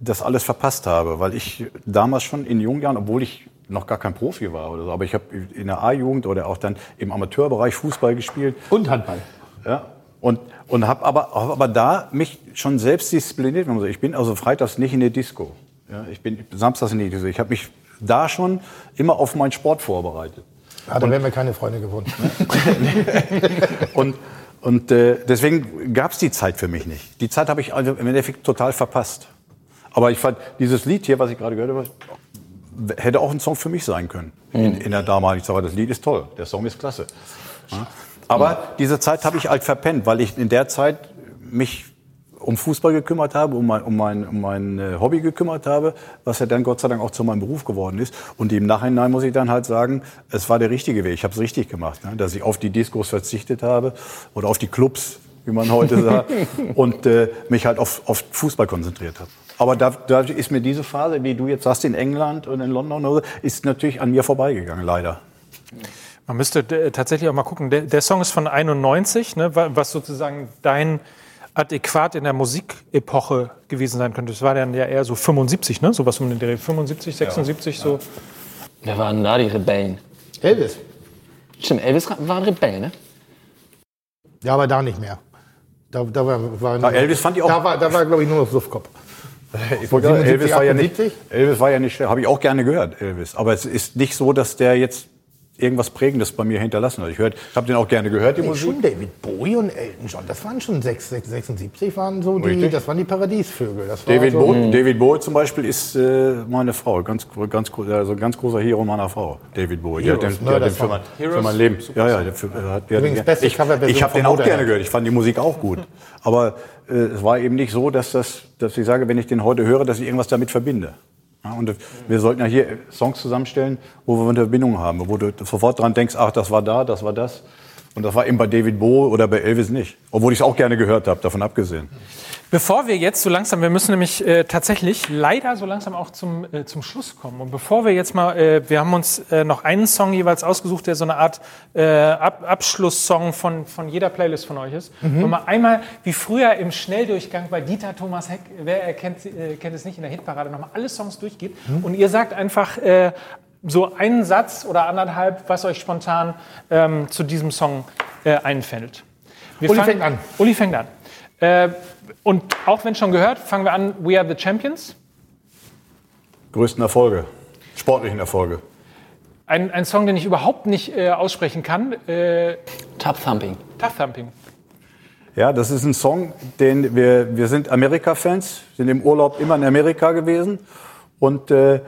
das alles verpasst habe, weil ich damals schon in jungen Jahren, obwohl ich noch gar kein Profi war oder so, aber ich habe in der A-Jugend oder auch dann im Amateurbereich Fußball gespielt. Und Handball. Ja. Und, und habe aber, hab aber da mich schon selbst diszipliniert. Ich bin also freitags nicht in der Disco. Ja, ich bin samstags nicht. Ich habe mich da schon immer auf meinen Sport vorbereitet. Ja, dann wären wir keine Freunde geworden. *laughs* und und äh, deswegen gab es die Zeit für mich nicht. Die Zeit habe ich also im Endeffekt total verpasst. Aber ich fand, dieses Lied hier, was ich gerade gehört habe, hätte auch ein Song für mich sein können. In, in der damaligen Zeit. Das Lied ist toll, der Song ist klasse. Ja? Aber diese Zeit habe ich halt verpennt, weil ich in der Zeit mich um Fußball gekümmert habe, um mein, um mein, um mein äh, Hobby gekümmert habe, was ja dann Gott sei Dank auch zu meinem Beruf geworden ist. Und im Nachhinein muss ich dann halt sagen, es war der richtige Weg. Ich habe es richtig gemacht, ne? dass ich auf die Discos verzichtet habe oder auf die Clubs, wie man heute *laughs* sagt, und äh, mich halt auf, auf Fußball konzentriert habe. Aber da, da ist mir diese Phase, wie du jetzt sagst, in England und in London, ist natürlich an mir vorbeigegangen, leider. Man müsste äh, tatsächlich auch mal gucken. Der, der Song ist von 91, ne, was sozusagen dein adäquat in der Musikepoche gewesen sein könnte. Das war dann ja eher so 75, ne? Sowas um den Dreh. 75, 76, ja. so. Wer waren da die Rebellen? Elvis. Stimmt, Elvis war ein Rebell, ne? Ja, aber da nicht mehr. Da, da war, war ja, Elvis fand ich auch. Da war, da war glaube ich, nur noch Suffkopf. Elvis, war ja nicht, Elvis war ja nicht, habe ich auch gerne gehört, Elvis. Aber es ist nicht so, dass der jetzt irgendwas Prägendes bei mir hinterlassen hat. Ich, hört, ich habe den auch gerne gehört, die nee, Musik. Schon David Bowie und Elton John, das waren schon 6, 76 waren so die, das waren die Paradiesvögel. Das David, so Bowie, David Bowie zum Beispiel ist äh, meine Frau, ganz, ganz, also ein ganz großer Hero meiner Frau, David Bowie. Heroes, hat den, ne, hat den für, war- mein, für mein Leben. Ja, ja, für, hat, Übrigens beste ich ich habe den auch gerne gehört. Ich fand die Musik auch gut. Aber äh, es war eben nicht so, dass, das, dass ich sage, wenn ich den heute höre, dass ich irgendwas damit verbinde. Und wir sollten ja hier Songs zusammenstellen, wo wir eine Verbindung haben, wo du sofort dran denkst, ach, das war da, das war das. Und das war eben bei David Bowie oder bei Elvis nicht. Obwohl ich es auch gerne gehört habe, davon abgesehen. Bevor wir jetzt so langsam, wir müssen nämlich äh, tatsächlich leider so langsam auch zum, äh, zum Schluss kommen. Und bevor wir jetzt mal, äh, wir haben uns äh, noch einen Song jeweils ausgesucht, der so eine Art äh, Ab Abschlusssong von, von jeder Playlist von euch ist. Und mal einmal, wie früher im Schnelldurchgang bei Dieter Thomas Heck, wer erkennt, äh, kennt es nicht, in der Hitparade nochmal alle Songs durchgeht. Und ihr sagt einfach äh, so einen Satz oder anderthalb, was euch spontan ähm, zu diesem Song äh, einfällt. Wir Uli fangen- fängt an. Uli fängt an. Äh, und auch wenn schon gehört, fangen wir an. We are the Champions. Größten Erfolge, sportlichen Erfolge. Ein, ein Song, den ich überhaupt nicht äh, aussprechen kann. Äh, Tub Thumping. Tough Thumping. Ja, das ist ein Song, den wir, wir sind Amerika-Fans, sind im Urlaub immer in Amerika gewesen. Und äh,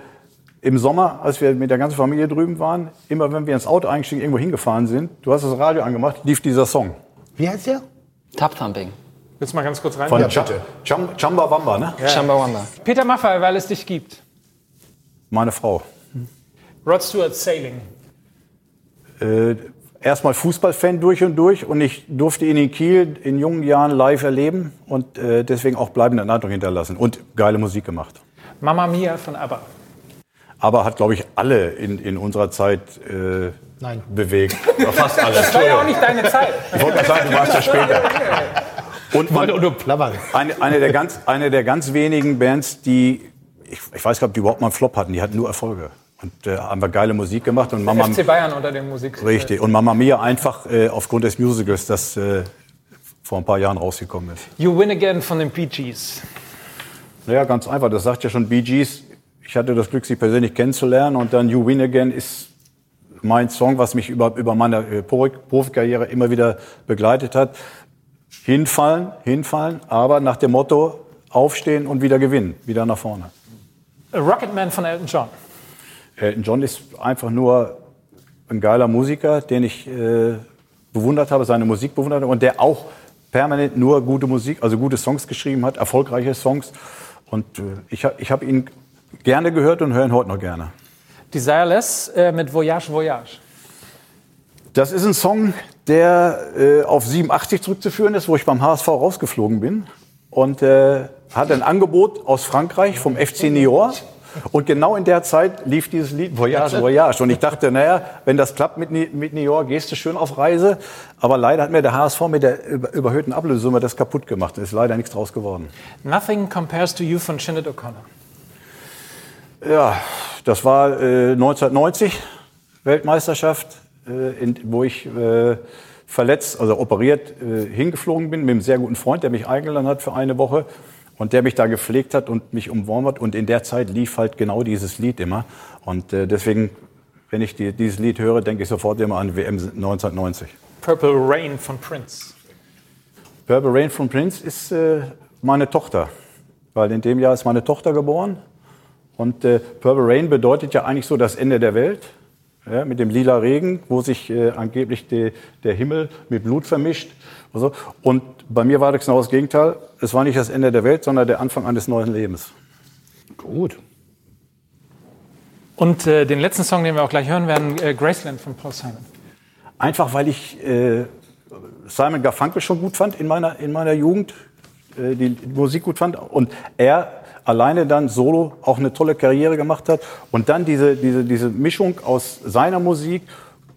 im Sommer, als wir mit der ganzen Familie drüben waren, immer wenn wir ins Auto eingestiegen, irgendwo hingefahren sind, du hast das Radio angemacht, lief dieser Song. Wie heißt der? Tub Thumping. Willst du mal ganz kurz rein? Von Ja, bitte. Cham Chamba Wamba, ne? Chumbawamba. Peter Maffay, weil es dich gibt. Meine Frau. Rod Stewart, Sailing. Äh, erstmal Fußballfan durch und durch und ich durfte ihn in Kiel in jungen Jahren live erleben und äh, deswegen auch bleibende Eindruck hinterlassen und geile Musik gemacht. Mamma Mia von ABBA. Aber hat, glaube ich, alle in, in unserer Zeit äh, Nein. bewegt. Oder *laughs* fast alle. Das war ja auch nicht deine Zeit. Ich wollte gerade sagen, du warst ja später. *laughs* Und man, nur plappern. eine, eine, der ganz, eine der ganz wenigen Bands, die, ich, ich weiß gar nicht, ob die überhaupt mal einen Flop hatten, die hatten nur Erfolge. Und äh, haben wir geile Musik gemacht und Mama, FC Bayern unter den Musik. richtig. Und Mama Mia einfach äh, aufgrund des Musicals, das äh, vor ein paar Jahren rausgekommen ist. You Win Again von den Bee Gees. Naja, ganz einfach. Das sagt ja schon Bee Gees. Ich hatte das Glück, sie persönlich kennenzulernen. Und dann You Win Again ist mein Song, was mich über, über meine äh, Pro- Profikarriere immer wieder begleitet hat. Hinfallen, hinfallen, aber nach dem Motto aufstehen und wieder gewinnen, wieder nach vorne. Rocketman von Elton John. Elton John ist einfach nur ein geiler Musiker, den ich äh, bewundert habe, seine Musik bewundert habe und der auch permanent nur gute Musik, also gute Songs geschrieben hat, erfolgreiche Songs. Und äh, ich habe ich hab ihn gerne gehört und höre ihn heute noch gerne. Desireless äh, mit Voyage, Voyage. Das ist ein Song, der äh, auf 87 zurückzuführen ist, wo ich beim HSV rausgeflogen bin. Und äh, hatte ein Angebot aus Frankreich vom FC Niort. Und genau in der Zeit lief dieses Lied Voyage, Voyage. Und ich dachte, naja, wenn das klappt mit, mit Niort, gehst du schön auf Reise. Aber leider hat mir der HSV mit der über- überhöhten Ablösesumme das kaputt gemacht. Es ist leider nichts draus geworden. Nothing Compares to You von Sinead O'Connor. Ja, das war äh, 1990, Weltmeisterschaft, in, wo ich äh, verletzt, also operiert, äh, hingeflogen bin mit einem sehr guten Freund, der mich eingeladen hat für eine Woche und der mich da gepflegt hat und mich umworben hat. Und in der Zeit lief halt genau dieses Lied immer. Und äh, deswegen, wenn ich die, dieses Lied höre, denke ich sofort immer an WM 1990. Purple Rain von Prince. Purple Rain von Prince ist äh, meine Tochter, weil in dem Jahr ist meine Tochter geboren. Und äh, Purple Rain bedeutet ja eigentlich so das Ende der Welt. Ja, mit dem lila Regen, wo sich äh, angeblich de, der Himmel mit Blut vermischt. Und, so. und bei mir war das genau das Gegenteil. Es war nicht das Ende der Welt, sondern der Anfang eines neuen Lebens. Gut. Und äh, den letzten Song, den wir auch gleich hören werden, äh, Graceland von Paul Simon. Einfach weil ich äh, Simon Garfunkel schon gut fand in meiner, in meiner Jugend, äh, die Musik gut fand und er alleine dann solo auch eine tolle Karriere gemacht hat und dann diese, diese, diese Mischung aus seiner Musik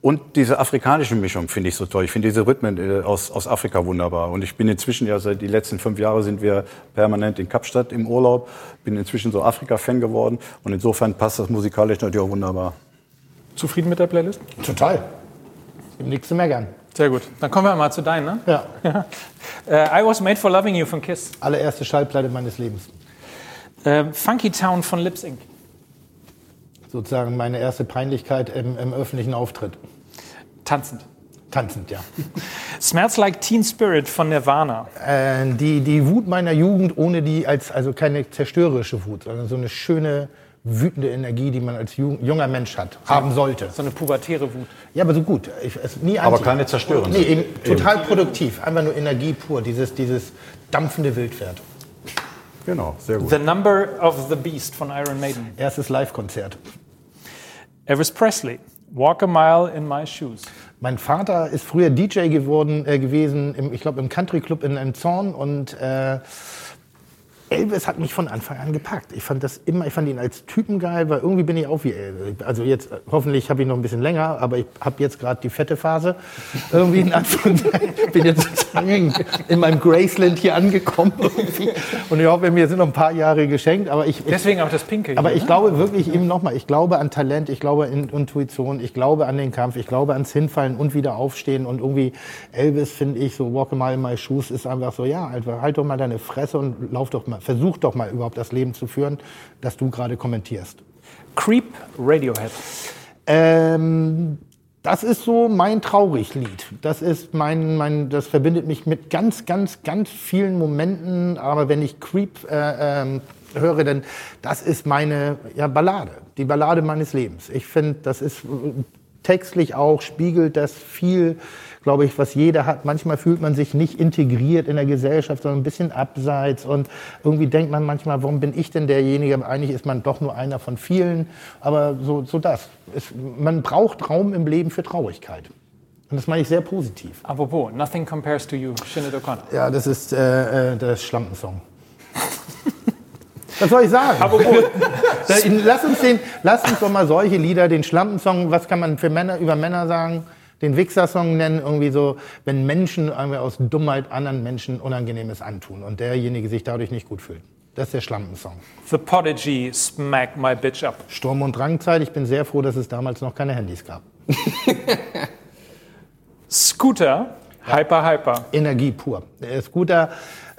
und diese afrikanische Mischung finde ich so toll. Ich finde diese Rhythmen äh, aus, aus Afrika wunderbar. Und ich bin inzwischen ja seit die letzten fünf Jahre sind wir permanent in Kapstadt im Urlaub. Bin inzwischen so Afrika-Fan geworden. Und insofern passt das musikalisch natürlich auch wunderbar. Zufrieden mit der Playlist? Total. Liegst du mehr gern. Sehr gut. Dann kommen wir mal zu deinen. Ne? Ja. *laughs* Äh, I Was Made for Loving You von Kiss. Allererste Schallplatte meines Lebens. Äh, Funky Town von Lips Inc. sozusagen meine erste Peinlichkeit im, im öffentlichen Auftritt. Tanzend. Tanzend, ja. *laughs* Smells Like Teen Spirit von Nirvana. Äh, die, die Wut meiner Jugend, ohne die als, also keine zerstörerische Wut, sondern so eine schöne, wütende Energie, die man als junger Mensch hat, haben sollte. So eine pubertäre Wut. Ja, aber so gut. Ich, nie aber keine zerstörende. Nee, eben, total eben. produktiv. Einfach nur Energie pur. Dieses, dieses dampfende Wildpferd. Genau, sehr gut. The Number of the Beast von Iron Maiden. Erstes Live-Konzert. Elvis Presley. Walk a Mile in My Shoes. Mein Vater ist früher DJ geworden, äh, gewesen, im, ich glaube im Country Club in Emzorn und äh, Elvis hat mich von Anfang an gepackt. Ich fand das immer, ich fand ihn als Typen geil, weil irgendwie bin ich auch wie Elvis. Also jetzt, hoffentlich habe ich noch ein bisschen länger, aber ich habe jetzt gerade die fette Phase. Irgendwie in Ich *laughs* bin jetzt sozusagen in meinem Graceland hier angekommen. Irgendwie. Und ich hoffe, mir sind noch ein paar Jahre geschenkt. Aber ich, Deswegen auch das Pinke. Aber ich ne? glaube wirklich eben nochmal, ich glaube an Talent, ich glaube an Intuition, ich glaube an den Kampf, ich glaube ans Hinfallen und wieder aufstehen. Und irgendwie Elvis finde ich so, walk a mile in my shoes ist einfach so, ja, halt doch mal deine Fresse und lauf doch mal versuch doch mal überhaupt das Leben zu führen, das du gerade kommentierst. Creep Radiohead. Ähm, das ist so mein Trauriglied. Das ist mein, mein, das verbindet mich mit ganz, ganz, ganz vielen Momenten. Aber wenn ich Creep äh, ähm, höre, dann das ist meine ja, Ballade, die Ballade meines Lebens. Ich finde, das ist textlich auch spiegelt das viel glaube ich, was jeder hat. Manchmal fühlt man sich nicht integriert in der Gesellschaft, sondern ein bisschen abseits. Und irgendwie denkt man manchmal, warum bin ich denn derjenige? Aber eigentlich ist man doch nur einer von vielen. Aber so, so das. Es, man braucht Raum im Leben für Traurigkeit. Und das meine ich sehr positiv. Apropos, Nothing Compares to You, Sinead O'Connor. Ja, das ist äh, äh der Schlampensong. Was soll ich sagen? *laughs* lass, uns den, lass uns doch mal solche Lieder, den Schlampensong, was kann man für Männer über Männer sagen? Den Wichser-Song nennen, irgendwie so, wenn Menschen irgendwie aus Dummheit anderen Menschen Unangenehmes antun und derjenige sich dadurch nicht gut fühlt. Das ist der Schlampensong. The Prodigy, Smack My Bitch Up. Sturm- und Drangzeit. Ich bin sehr froh, dass es damals noch keine Handys gab. Scooter, Hyper Hyper. Energie pur. Scooter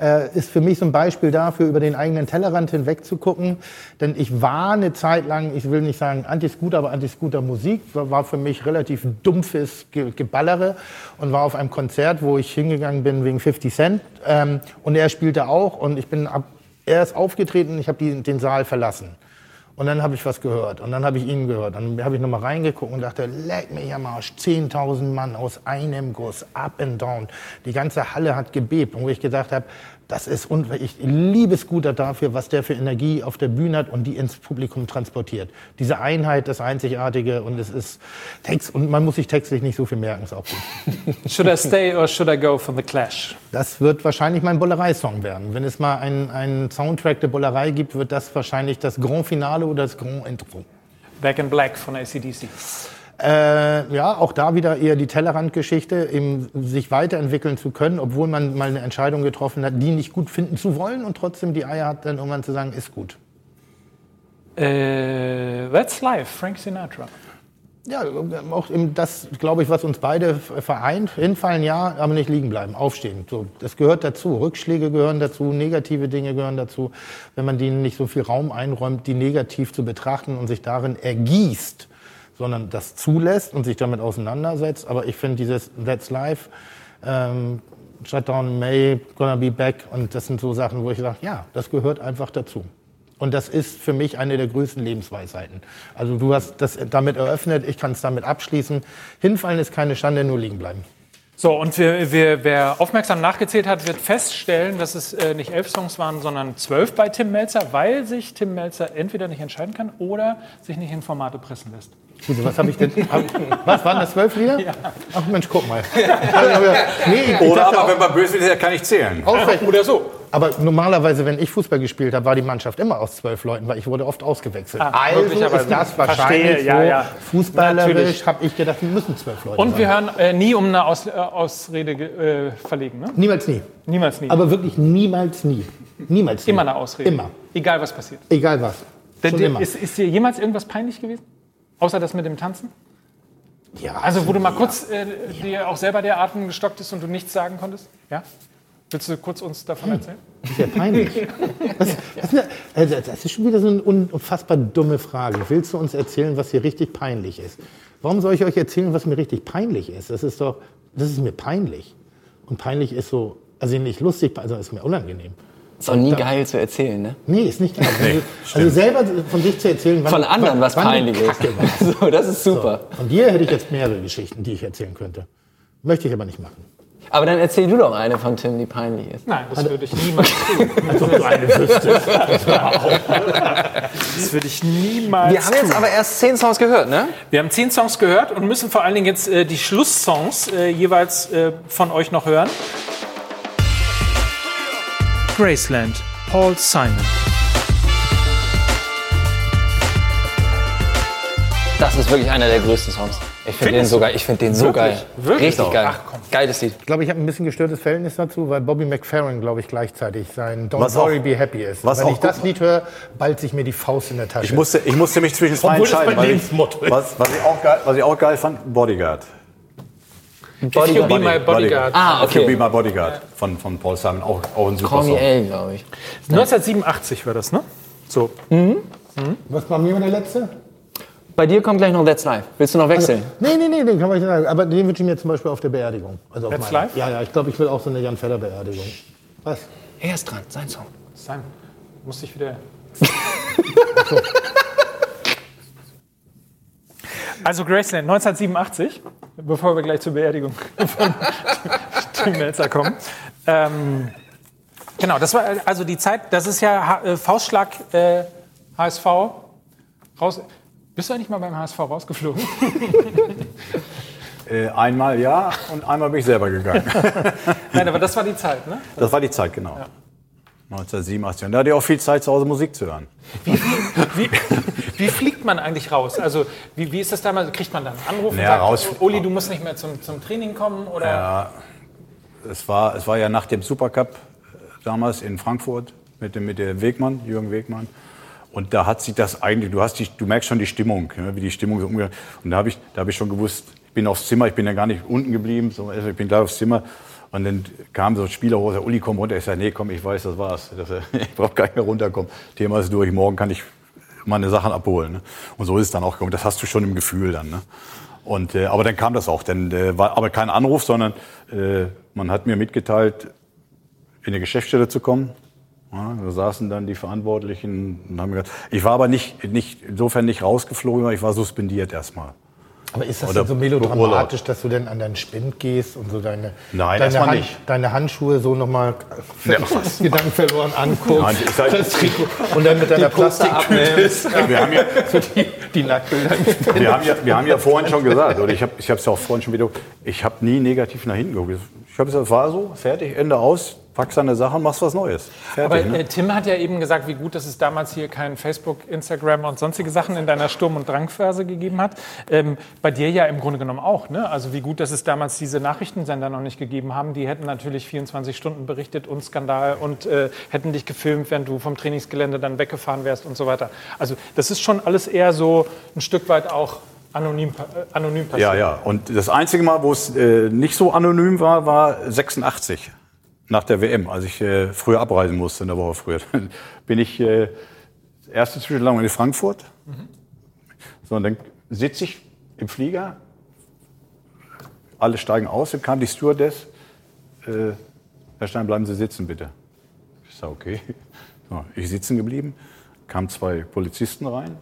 äh, ist für mich so ein Beispiel dafür, über den eigenen Tellerrand hinweg zu gucken. Denn ich war eine Zeit lang, ich will nicht sagen Anti-Scooter, aber Anti-Scooter-Musik, war für mich relativ dumpfes Geballere und war auf einem Konzert, wo ich hingegangen bin wegen 50 Cent. Ähm, und er spielte auch und ich bin ab, er ist aufgetreten, ich habe den Saal verlassen. Und dann habe ich was gehört und dann habe ich ihn gehört. Dann habe ich nochmal reingeguckt und dachte, leck mich am Arsch, 10.000 Mann aus einem Guss, up and down. Die ganze Halle hat gebebt. Und wo ich gedacht habe, das ist, ich liebe Scooter dafür, was der für Energie auf der Bühne hat und die ins Publikum transportiert. Diese Einheit, das Einzigartige und es ist Text, und man muss sich textlich nicht so viel merken, ist auch gut. *laughs* should I stay or should I go for the Clash? Das wird wahrscheinlich mein Bullerei-Song werden. Wenn es mal einen, einen Soundtrack der Bullerei gibt, wird das wahrscheinlich das Grand Finale oder das Grand Intro. Back in Black von ACDC. Äh, ja, auch da wieder eher die Tellerrandgeschichte, eben sich weiterentwickeln zu können, obwohl man mal eine Entscheidung getroffen hat, die nicht gut finden zu wollen und trotzdem die Eier hat, dann irgendwann zu sagen, ist gut. Äh, that's life, Frank Sinatra. Ja, auch das, glaube ich, was uns beide vereint. Hinfallen ja, aber nicht liegen bleiben, aufstehen. So, das gehört dazu. Rückschläge gehören dazu, negative Dinge gehören dazu. Wenn man denen nicht so viel Raum einräumt, die negativ zu betrachten und sich darin ergießt, sondern das zulässt und sich damit auseinandersetzt. Aber ich finde dieses That's Life, ähm, Shutdown May, Gonna Be Back und das sind so Sachen, wo ich sage, ja, das gehört einfach dazu. Und das ist für mich eine der größten Lebensweisheiten. Also du hast das damit eröffnet, ich kann es damit abschließen. Hinfallen ist keine Schande, nur liegen bleiben. So, und wir, wir, wer aufmerksam nachgezählt hat, wird feststellen, dass es äh, nicht elf Songs waren, sondern zwölf bei Tim Melzer, weil sich Tim Melzer entweder nicht entscheiden kann oder sich nicht in Formate pressen lässt. Gut, was habe ich denn? *laughs* Hab, was waren das zwölf Lieder? Ja. Ach Mensch, guck mal. nee, Oder aber wenn man böse ist, kann ich zählen. Ausrechnen. Oder so. Aber normalerweise, wenn ich Fußball gespielt habe, war die Mannschaft immer aus zwölf Leuten, weil ich wurde oft ausgewechselt. Ah, also ist das wahrscheinlich Verstehe, ja, ja. fußballerisch, habe ich gedacht, wir müssen zwölf Leute Und wir hören äh, nie um eine Aus, äh, Ausrede äh, verlegen, ne? Niemals nie. Niemals nie. Aber wirklich niemals nie. Niemals nie. Immer eine Ausrede. Immer. Egal, was passiert. Egal was. Schon immer. Ist, ist dir jemals irgendwas peinlich gewesen? Außer das mit dem Tanzen? Ja. Also wo du mal kurz äh, dir auch selber der Atem gestockt ist und du nichts sagen konntest? Ja? Willst du kurz uns davon hm. erzählen? Das ist ja peinlich. *laughs* Das, das, also das, ist schon wieder so eine unfassbar dumme Frage. Willst du uns erzählen, was hier richtig peinlich ist? Warum soll ich euch erzählen, was mir richtig peinlich ist? Das ist doch, das ist mir peinlich. Und peinlich ist so, also nicht lustig, also ist mir unangenehm. Ist auch nie da, geil zu erzählen, ne? Nee, ist nicht geil. Nee, also, also, selber von sich zu erzählen, wann, Von anderen, was wann peinlich ist. *laughs* so, das ist super. So, von dir hätte ich jetzt mehrere Geschichten, die ich erzählen könnte. Möchte ich aber nicht machen. Aber dann erzähl du doch eine von Tim, die peinlich ist. Nein, das würde ich niemals *laughs* tun. Also du eine wüsstest. Das würde ich niemals Wir haben jetzt aber erst zehn Songs gehört, ne? Wir haben zehn Songs gehört und müssen vor allen Dingen jetzt äh, die Schlusssongs äh, jeweils äh, von euch noch hören. Graceland, Paul Simon. Das ist wirklich einer der größten Songs. Ich finde den sogar, ich finde den so wirklich? geil. Wirklich Richtig geil. Ach, komm. Geiles Lied. Ich glaube, ich habe ein bisschen gestörtes Verhältnis dazu, weil Bobby McFerrin, glaube ich, gleichzeitig sein Don't was Worry auch, Be Happy ist. Was Wenn ich das Lied höre, ballt sich mir die Faust in der Tasche. Ich musste, ich musste mich zwischen zwei entscheiden. Weil ich, was, was, ich auch geil, was ich auch geil fand, Bodyguard. Bodyguard. If you be my bodyguard. Ah, okay. If you be my bodyguard von, von Paul Simon, auch, auch ein super Call Song. L, glaube ich. 1987 war das, ne? So. Mhm. Mhm. Was war mir der letzte? Bei dir kommt gleich noch That's Life. Willst du noch wechseln? Also, nee, nee, nee, den kann man nicht sagen. Aber den wünsche ich mir zum Beispiel auf der Beerdigung. Also That's Life? Ja, ja, ich glaube, ich will auch so eine Jan Feller Beerdigung. Was? Er ist dran, sein Song. Sein. Muss ich wieder. *laughs* Also Graceland 1987, bevor wir gleich zur Beerdigung *laughs* von Tim Melzer kommen. Ähm, genau, das war also die Zeit, das ist ja äh, Faustschlag äh, HSV raus. Bist du eigentlich mal beim HSV rausgeflogen? *laughs* äh, einmal ja und einmal bin ich selber gegangen. *laughs* Nein, aber das war die Zeit, ne? Das, war die Zeit, genau. Ja. 1987. Und da hatte ich auch viel Zeit, zu Hause Musik zu hören. Wie, wie, wie fliegt man eigentlich raus? Also, wie, wie ist das damals? Kriegt man dann einen Anruf naja, und sagt, raus, Uli, du musst nicht mehr zum, zum Training kommen? Oder? Ja, es war, es war ja nach dem Supercup äh, damals in Frankfurt mit dem, mit dem Wegmann, Jürgen Wegmann. Und da hat sich das eigentlich, du, hast die, du merkst schon die Stimmung, wie die Stimmung so umgegangen Und da habe ich, hab ich schon gewusst, ich bin aufs Zimmer, ich bin ja gar nicht unten geblieben, sondern ich bin gleich aufs Zimmer. Und dann kam so ein Spieler hoch, der Uli, komm runter. Ich sage, nee, komm, ich weiß, das war's. Das, *laughs* ich brauche gar nicht mehr runterkommen. Thema ist durch, morgen kann ich meine Sachen abholen. Ne? Und so ist es dann auch gekommen. Das hast du schon im Gefühl dann. Ne? Und, äh, aber dann kam das auch. Dann äh, war aber kein Anruf, sondern äh, man hat mir mitgeteilt, in die Geschäftsstelle zu kommen. Ja, da saßen dann die Verantwortlichen und haben gesagt, ich war aber nicht, nicht, insofern nicht rausgeflogen, ich war suspendiert erstmal. Aber ist das denn so melodramatisch, dass du denn an deinen Spind gehst und so deine, Nein, deine, Hand, nicht. deine Handschuhe so nochmal ja. *laughs* Gedanken verloren anguckst Nein, ich sag, und dann mit deiner Plastiktüte *laughs* wir haben ja, so die, die Nacktbilder. Wir haben, ja, wir haben ja vorhin schon gesagt, oder ich habe es ja auch vorhin schon wieder, ich habe nie negativ nach hinten geguckt. Ich habe gesagt, war so, fertig, Ende aus, packst deine Sachen, machst was Neues. Fertig, Aber äh, Tim hat ja eben gesagt, wie gut, dass es damals hier kein Facebook, Instagram und sonstige Sachen in deiner Sturm- und Drangphase gegeben hat. Ähm, bei dir ja im Grunde genommen auch. Ne? Also wie gut, dass es damals diese Nachrichtensender noch nicht gegeben haben. Die hätten natürlich 24 Stunden berichtet und Skandal und äh, hätten dich gefilmt, wenn du vom Trainingsgelände dann weggefahren wärst und so weiter. Also das ist schon alles eher so ein Stück weit auch anonym, äh, anonym passiert. Ja, ja. Und das einzige Mal, wo es äh, nicht so anonym war, war 86 nach der WM, als ich äh, früher abreisen musste, in der Woche früher, *laughs* dann bin ich äh, erste Zwischenlandung in Frankfurt. Mhm. So, und dann sitze ich im Flieger, alle steigen aus, dann kam die Stewardess, äh, Herr Stein, bleiben Sie sitzen bitte. Ich sage, okay. *laughs* So, ich sitzen geblieben, kamen zwei Polizisten rein.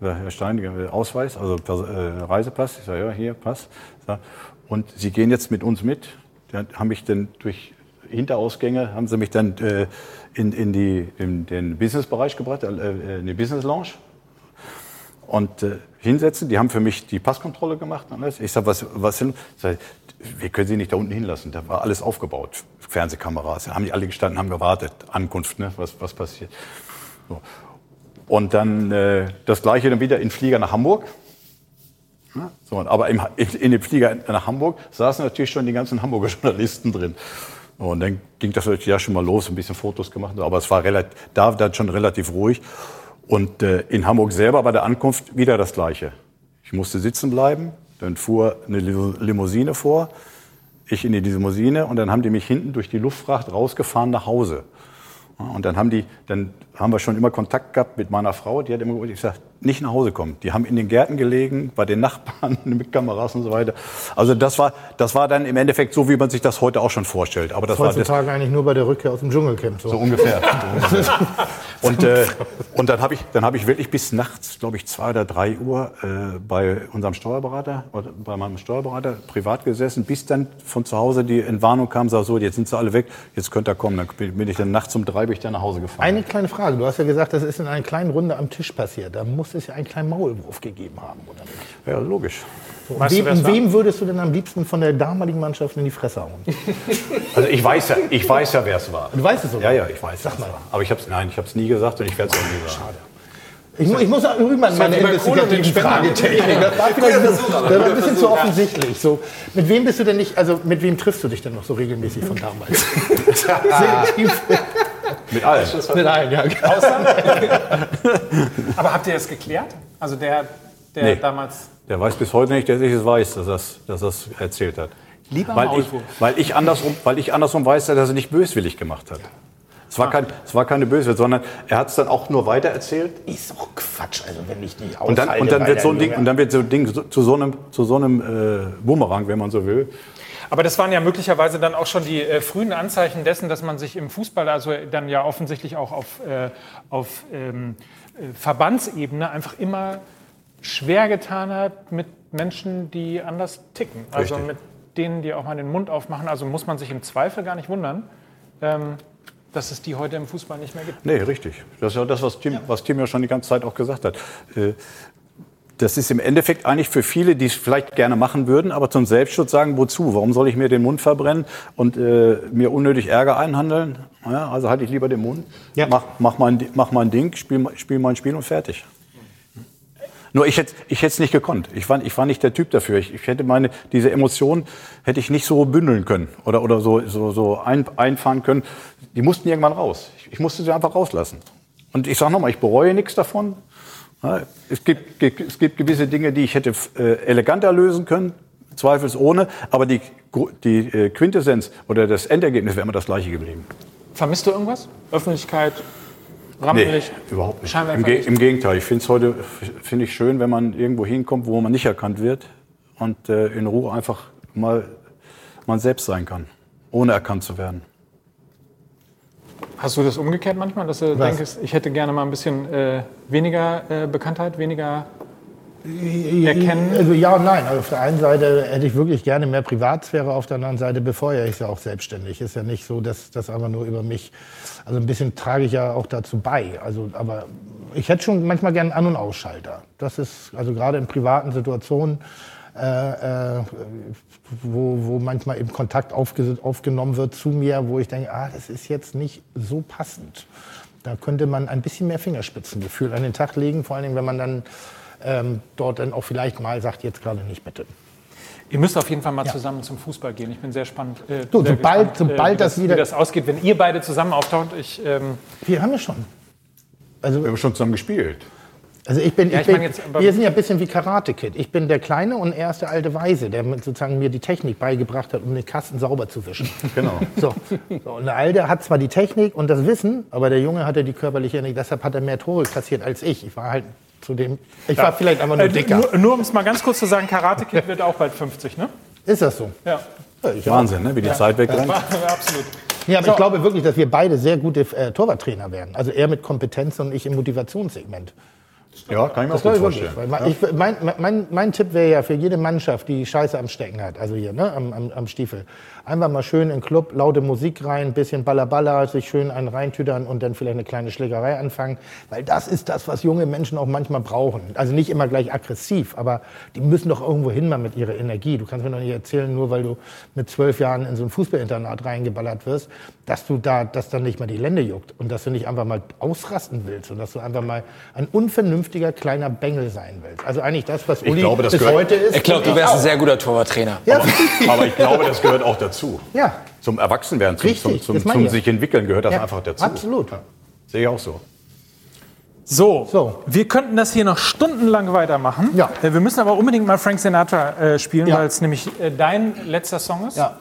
Herr Stein, äh, Ausweis, also äh, Reisepass. Ich sage, ja, hier, Pass. Und Sie gehen jetzt mit uns mit haben mich dann durch Hinterausgänge, haben sie mich dann äh, in, in, die, in den Businessbereich gebracht, äh, äh, in die Business Lounge. Und äh, hinsetzen, die haben für mich die Passkontrolle gemacht. Ich sage, was, was sind? Sag, wir können sie nicht da unten hinlassen. Da war alles aufgebaut. Fernsehkameras. Da haben die alle gestanden, haben gewartet. Ankunft, ne? was, was passiert. So. Und dann äh, das Gleiche dann wieder in Flieger nach Hamburg. So, aber im, in dem Flieger nach Hamburg saßen natürlich schon die ganzen Hamburger *laughs* Journalisten drin. Und dann ging das natürlich ja schon mal los, ein bisschen Fotos gemacht, aber es war relativ, da dann schon relativ ruhig. Und äh, in Hamburg selber bei der Ankunft wieder das Gleiche. Ich musste sitzen bleiben, dann fuhr eine Limousine vor, ich in die Limousine und dann haben die mich hinten durch die Luftfracht rausgefahren nach Hause. Und dann haben die, dann haben wir schon immer Kontakt gehabt mit meiner Frau. Die hat immer gesagt, nicht nach Hause kommen. Die haben in den Gärten gelegen, bei den Nachbarn *laughs* mit Kameras und so weiter. Also das war, das war dann im Endeffekt so, wie man sich das heute auch schon vorstellt. Aber das Heutzutage war das, eigentlich nur bei der Rückkehr aus dem Dschungelcamp. So, so ungefähr. *laughs* und, äh, und dann habe ich, dann habe ich wirklich bis nachts, glaube ich, zwei oder drei Uhr äh, bei unserem Steuerberater oder bei meinem Steuerberater privat gesessen, bis dann von zu Hause die Entwarnung kam, sag so, jetzt sind sie alle weg, jetzt könnt ihr kommen. Dann bin ich dann nachts um drei bin ich dann nach Hause gefahren. Eine kleine Frage. Du hast ja gesagt, das ist in einer kleinen Runde am Tisch passiert. Da muss es ja einen kleinen Maulwurf gegeben haben, oder nicht? Ja, logisch. So, weißt wem, du, wem würdest du denn am liebsten von der damaligen Mannschaft in die Fresse hauen? *laughs* Also ich weiß ja, ich weiß ja, wer es war. Du weißt es sogar? Ja, ja, ich weiß. Sag mal. War. Aber ich habe es, nein, ich habe es nie gesagt und ich werde es auch nie sagen. Schade. Ich, ich muss übrigens meine investigativen Fragetechnik. Das war vielleicht *laughs* das war ein bisschen zu offensichtlich. So, mit wem bist du denn nicht, also mit wem triffst du dich denn noch so regelmäßig von damals? *laughs* mit allen. Mit allen, ja. Aber habt ihr das geklärt? Also der, der nee. damals. Der weiß bis heute nicht, dass ich es weiß, dass das, dass das erzählt hat. Lieber weil ich, weil ich andersrum, weil ich andersrum weiß, dass er nicht böswillig gemacht hat. Es war, kein, es war keine Böse, sondern er hat es dann auch nur weiter erzählt. Ist doch Quatsch, also wenn ich nicht und dann, und dann wird so ein Ding, und dann wird so ein Ding zu so einem, zu so einem äh, Bumerang, wenn man so will. Aber das waren ja möglicherweise dann auch schon die äh, frühen Anzeichen dessen, dass man sich im Fußball, also dann ja offensichtlich auch auf, äh, auf ähm, äh, Verbandsebene einfach immer schwer getan hat mit Menschen, die anders ticken. Also Richtig. mit denen, die auch mal den Mund aufmachen. Also muss man sich im Zweifel gar nicht wundern, ähm, dass es die heute im Fußball nicht mehr gibt. Nee, richtig. Das ist ja das, was Tim ja, was Tim ja schon die ganze Zeit auch gesagt hat. Äh, das ist im Endeffekt eigentlich für viele, die es vielleicht gerne machen würden, aber zum Selbstschutz sagen, wozu? Warum soll ich mir den Mund verbrennen und äh, mir unnötig Ärger einhandeln? Ja, also halte ich lieber den Mund, ja. mach, mach, mein, mach mein Ding, spiel, spiel mein Spiel und fertig. Nur ich hätte ich es nicht gekonnt. Ich war, ich war nicht der Typ dafür. Ich, ich hätte meine, diese Emotionen hätte ich nicht so bündeln können oder, oder so, so, so ein, einfahren können. Die mussten irgendwann raus. Ich, ich musste sie einfach rauslassen. Und ich sage nochmal, ich bereue nichts davon. Es, gibt, es gibt gewisse Dinge, die ich hätte äh, eleganter lösen können, zweifelsohne. Aber die, die äh, Quintessenz oder das Endergebnis wäre immer das gleiche geblieben. Vermisst du irgendwas? Öffentlichkeit, Rampenlicht? Nee, überhaupt nicht. Im, Ge Im, Gegenteil, ich finde es heute find ich schön, wenn man irgendwo hinkommt, wo man nicht erkannt wird und äh, in Ruhe einfach mal man selbst sein kann, ohne erkannt zu werden. Hast du das umgekehrt manchmal, dass du Was? denkst, ich hätte gerne mal ein bisschen äh, weniger äh, Bekanntheit, weniger erkennen? Also ja und nein. Also auf der einen Seite hätte ich wirklich gerne mehr Privatsphäre, auf der anderen Seite befeuere ich es ja auch selbstständig. Ist ja nicht so, dass das einfach nur über mich. Also ein bisschen trage ich ja auch dazu bei. Also, aber ich hätte schon manchmal gerne einen An- und Ausschalter. Das ist also gerade in privaten Situationen. Äh, äh, wo, wo manchmal eben Kontakt aufge aufgenommen wird zu mir, wo ich denke, ah, das ist jetzt nicht so passend. Da könnte man ein bisschen mehr Fingerspitzengefühl an den Tag legen, vor allen Dingen, wenn man dann ähm, dort dann auch vielleicht mal sagt, jetzt gerade nicht bitte. Ihr müsst auf jeden Fall mal ja. zusammen zum Fußball gehen. Ich bin sehr spannend. Äh, du, sehr sobald, gespannt, sobald äh, das, wieder. Wie das ausgeht, wenn ihr beide zusammen auftaucht. Ich, ähm wir haben ja schon. Also, wir haben schon zusammen gespielt. Also ich bin, ja, ich, ich bin jetzt, wir sind ja ein bisschen wie Karate Kid. Ich bin der Kleine und er ist der alte Weise, der sozusagen mir die Technik beigebracht hat, um den Kasten sauber zu wischen. *laughs* Genau. So. so und der Alte hat zwar die Technik und das Wissen, aber der Junge hatte die körperliche Energie. Deshalb hat er mehr Tore kassiert als ich. Ich war halt zu dem. Ich ja. war vielleicht einfach nur äh, dicker. Nur, nur um es mal ganz kurz zu sagen, Karate Kid wird auch bald 50, ne? Ist das so? Ja. ja Wahnsinn, ne? wie die Zeit wegrennt. Absolut. Ja, aber so. ich glaube wirklich, dass wir beide sehr gute äh, Torwarttrainer werden. Also er mit Kompetenz und ich im Motivationssegment. Ja, kann ich mir das auch gut vorstellen. Ja. Ich, mein, mein, mein, Tipp wäre ja für jede Mannschaft, die Scheiße am Stecken hat, also hier ne, am, am, am Stiefel, einfach mal schön in den Club, laute Musik rein, bisschen Ballaballa, sich schön einen reintüdern und dann vielleicht eine kleine Schlägerei anfangen. Weil das ist das, was junge Menschen auch manchmal brauchen. Also nicht immer gleich aggressiv, aber die müssen doch irgendwo hin mal mit ihrer Energie. Du kannst mir doch nicht erzählen, nur weil du mit zwölf Jahren in so ein Fußballinternat reingeballert wirst, dass du da, dass dann nicht mal die Lände juckt und dass du nicht einfach mal ausrasten willst und dass du einfach mal ein unvernünftiger kleiner Bengel sein willst. Also eigentlich das, was Uli glaube, bis heute ist. Ich glaube, du wärst ein sehr guter Torwarttrainer. Ja. Aber, aber ich glaube, das gehört auch dazu dazu. Ja. Zum Erwachsenwerden, zum, Richtig, zum, zum, zum sich entwickeln gehört das ja, einfach dazu. Absolut. Ja. Sehe ich auch so. So, so, wir könnten das hier noch stundenlang weitermachen. Ja. Äh, wir müssen aber unbedingt mal Frank Sinatra äh, spielen, ja. weil es nämlich äh, dein letzter Song ist. Ja,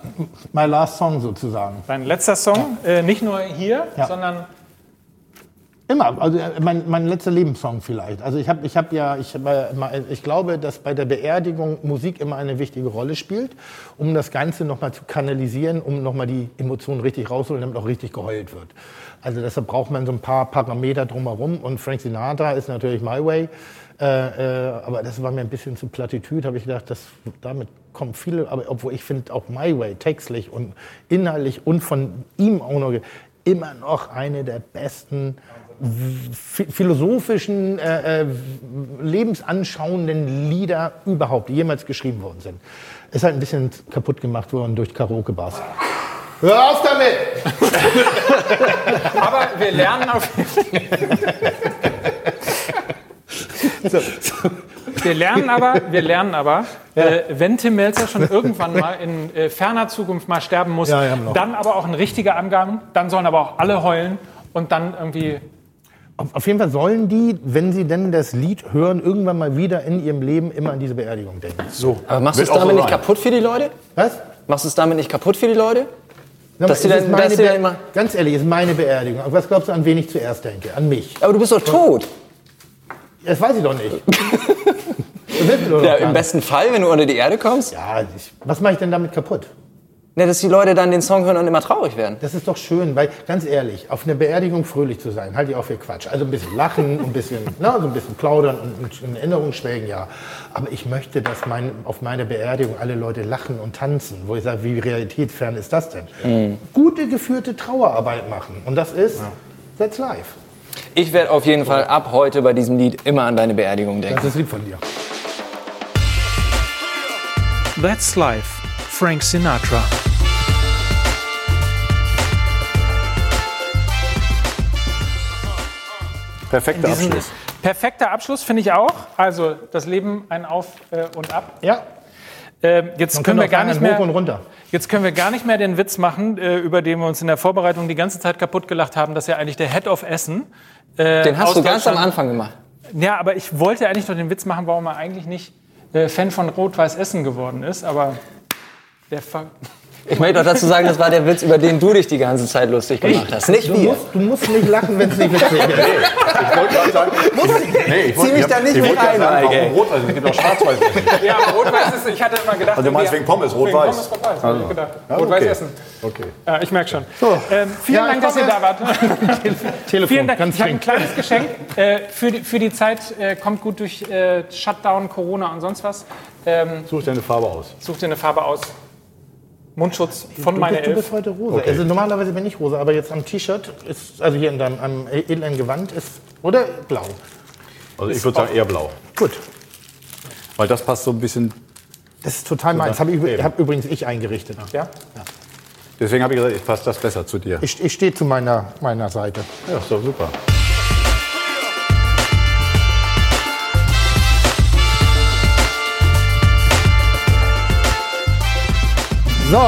my last song sozusagen. Dein letzter Song, ja. äh, nicht nur hier, ja. sondern Immer, also äh, mein, mein letzter Lebenssong vielleicht. Also ich habe ich hab ja, ich, ich glaube, dass bei der Beerdigung Musik immer eine wichtige Rolle spielt, um das Ganze nochmal zu kanalisieren, um nochmal die Emotionen richtig rauszuholen, damit auch richtig geheult wird. Also deshalb braucht man so ein paar Parameter drumherum. Und Frank Sinatra ist natürlich My Way. Äh, äh, aber das war mir ein bisschen zu Plattitüd, habe ich gedacht, das, damit kommen viele, aber obwohl ich finde auch My Way textlich und inhaltlich und von ihm auch noch immer noch eine der besten philosophischen, äh, äh, lebensanschauenden Lieder überhaupt, die jemals geschrieben worden sind. Ist halt ein bisschen kaputt gemacht worden durch Karaoke-Bars. Hör auf damit! Aber wir lernen auf so, so. Wir lernen aber, wir lernen aber ja. äh, wenn Tim Melzer schon irgendwann mal in äh, ferner Zukunft mal sterben muss, ja, dann aber auch ein richtiger Angang, dann sollen aber auch alle heulen und dann irgendwie auf jeden Fall sollen die, wenn sie denn das Lied hören, irgendwann mal wieder in ihrem Leben immer an diese Beerdigung denken. So. Aber machst du es damit so nicht kaputt für die Leute? Was? Machst du es damit nicht kaputt für die Leute? Dass die dann, dass die dann immer ganz ehrlich, ist meine Beerdigung. Was glaubst du, an wen ich zuerst denke? An mich. Aber du bist doch tot. Das weiß ich doch nicht. *laughs* ja, Im besten Fall, wenn du unter die Erde kommst. Ja, ich, was mache ich denn damit kaputt? Ne, dass die Leute dann den Song hören und immer traurig werden. Das ist doch schön, weil ganz ehrlich, auf einer Beerdigung fröhlich zu sein, halte ich auch für Quatsch. Also ein bisschen lachen, ein bisschen, *laughs* na, so ein bisschen plaudern und in Erinnerung schwelgen, ja. Aber ich möchte, dass mein, auf meiner Beerdigung alle Leute lachen und tanzen. Wo ich sage, wie realitätsfern ist das denn? Mhm. Gute geführte Trauerarbeit machen. Und das ist, ja. that's life. Ich werde auf jeden Fall ab heute bei diesem Lied immer an deine Beerdigung denken. Das ist lieb von dir. That's Life, Frank Sinatra. Perfekter Abschluss. Perfekter Abschluss finde ich auch. Also das Leben ein Auf äh, und Ab. Ja. Ähm, jetzt können wir gar nicht mehr. Jetzt können wir gar nicht mehr den Witz machen, äh, über den wir uns in der Vorbereitung die ganze Zeit kaputt gelacht haben, dass ja eigentlich der Head of Essen. Äh, den hast du ganz am Anfang gemacht. Ja, aber ich wollte eigentlich noch den Witz machen, warum er eigentlich nicht äh, Fan von Rot-Weiß Essen geworden ist. Aber der Ver ich möchte doch dazu sagen, das war der Witz, über den du dich die ganze Zeit lustig gemacht hast. Nicht du wir. Musst, du musst nicht lachen, wenn es nicht witzig ist. *laughs* Nee, ich wollte gerade sagen, *laughs* nee, ich zieh mich da nicht mit rein. Sagen, warum rot, also es gibt auch schwarz-weiß Ja, rot-weiß ist, ich hatte immer gedacht... Also du meinst wegen Pommes, rot-weiß? Pommes, rot-weiß, also. ich gedacht. Ja, Rot-weiß okay. essen. Okay. Ja, ich merke schon. So. Ähm, vielen ja, Dank, dass ihr da wart. *laughs* Telefon, vielen Dank. ich habe ein kleines Geschenk äh, für, die, für die Zeit. Äh, kommt gut durch äh, Shutdown, Corona und sonst was. Ähm, such dir eine Farbe aus. Such dir eine Farbe aus. Mundschutz von meiner Elf. Du bist heute rosa. Okay. Also normalerweise bin ich rosa, aber jetzt am T-Shirt ist, also hier in deinem am edlen Gewand ist, oder blau? Also ich würde sagen eher blau. Gut. Weil das passt so ein bisschen. Das ist total meins. Habe ich hab übrigens ich eingerichtet. Ja? ja. Deswegen habe ich gesagt, ich passt das besser zu dir. Ich, ich stehe zu meiner, meiner Seite. Ja, ist doch super. So,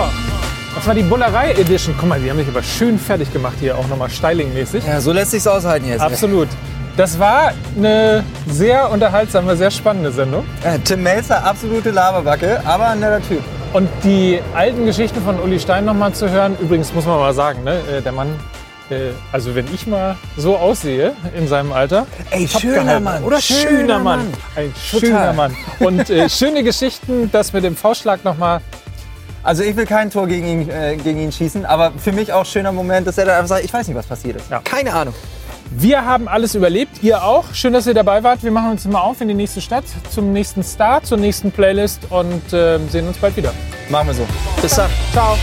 das war die Bullerei Edition. Guck mal, die haben mich aber schön fertig gemacht hier, auch nochmal stylingmäßig. Ja, so lässt sich's aushalten jetzt. Absolut. Das war eine sehr unterhaltsame, sehr spannende Sendung. Äh, Tim Melzer, absolute Laberbacke, aber ein netter Typ. Und die alten Geschichten von Uli Stein nochmal zu hören, übrigens muss man mal sagen, ne, äh, der Mann, äh, also wenn ich mal so aussehe in seinem Alter. Ey, schöner gehalten. Mann. Oder schöner, schöner Mann. Mann. Ein Total. schöner Mann. Und äh, *laughs* schöne Geschichten, das mit dem V-Schlag nochmal also ich will kein Tor gegen ihn, äh, gegen ihn schießen, aber für mich auch schöner Moment, dass er da einfach sagt, ich weiß nicht, was passiert ist. Ja. Keine Ahnung. Wir haben alles überlebt, ihr auch. Schön, dass ihr dabei wart. Wir machen uns mal auf in die nächste Stadt, zum nächsten Start, zur nächsten Playlist und äh, sehen uns bald wieder. Machen wir so. Bis dann. Ciao.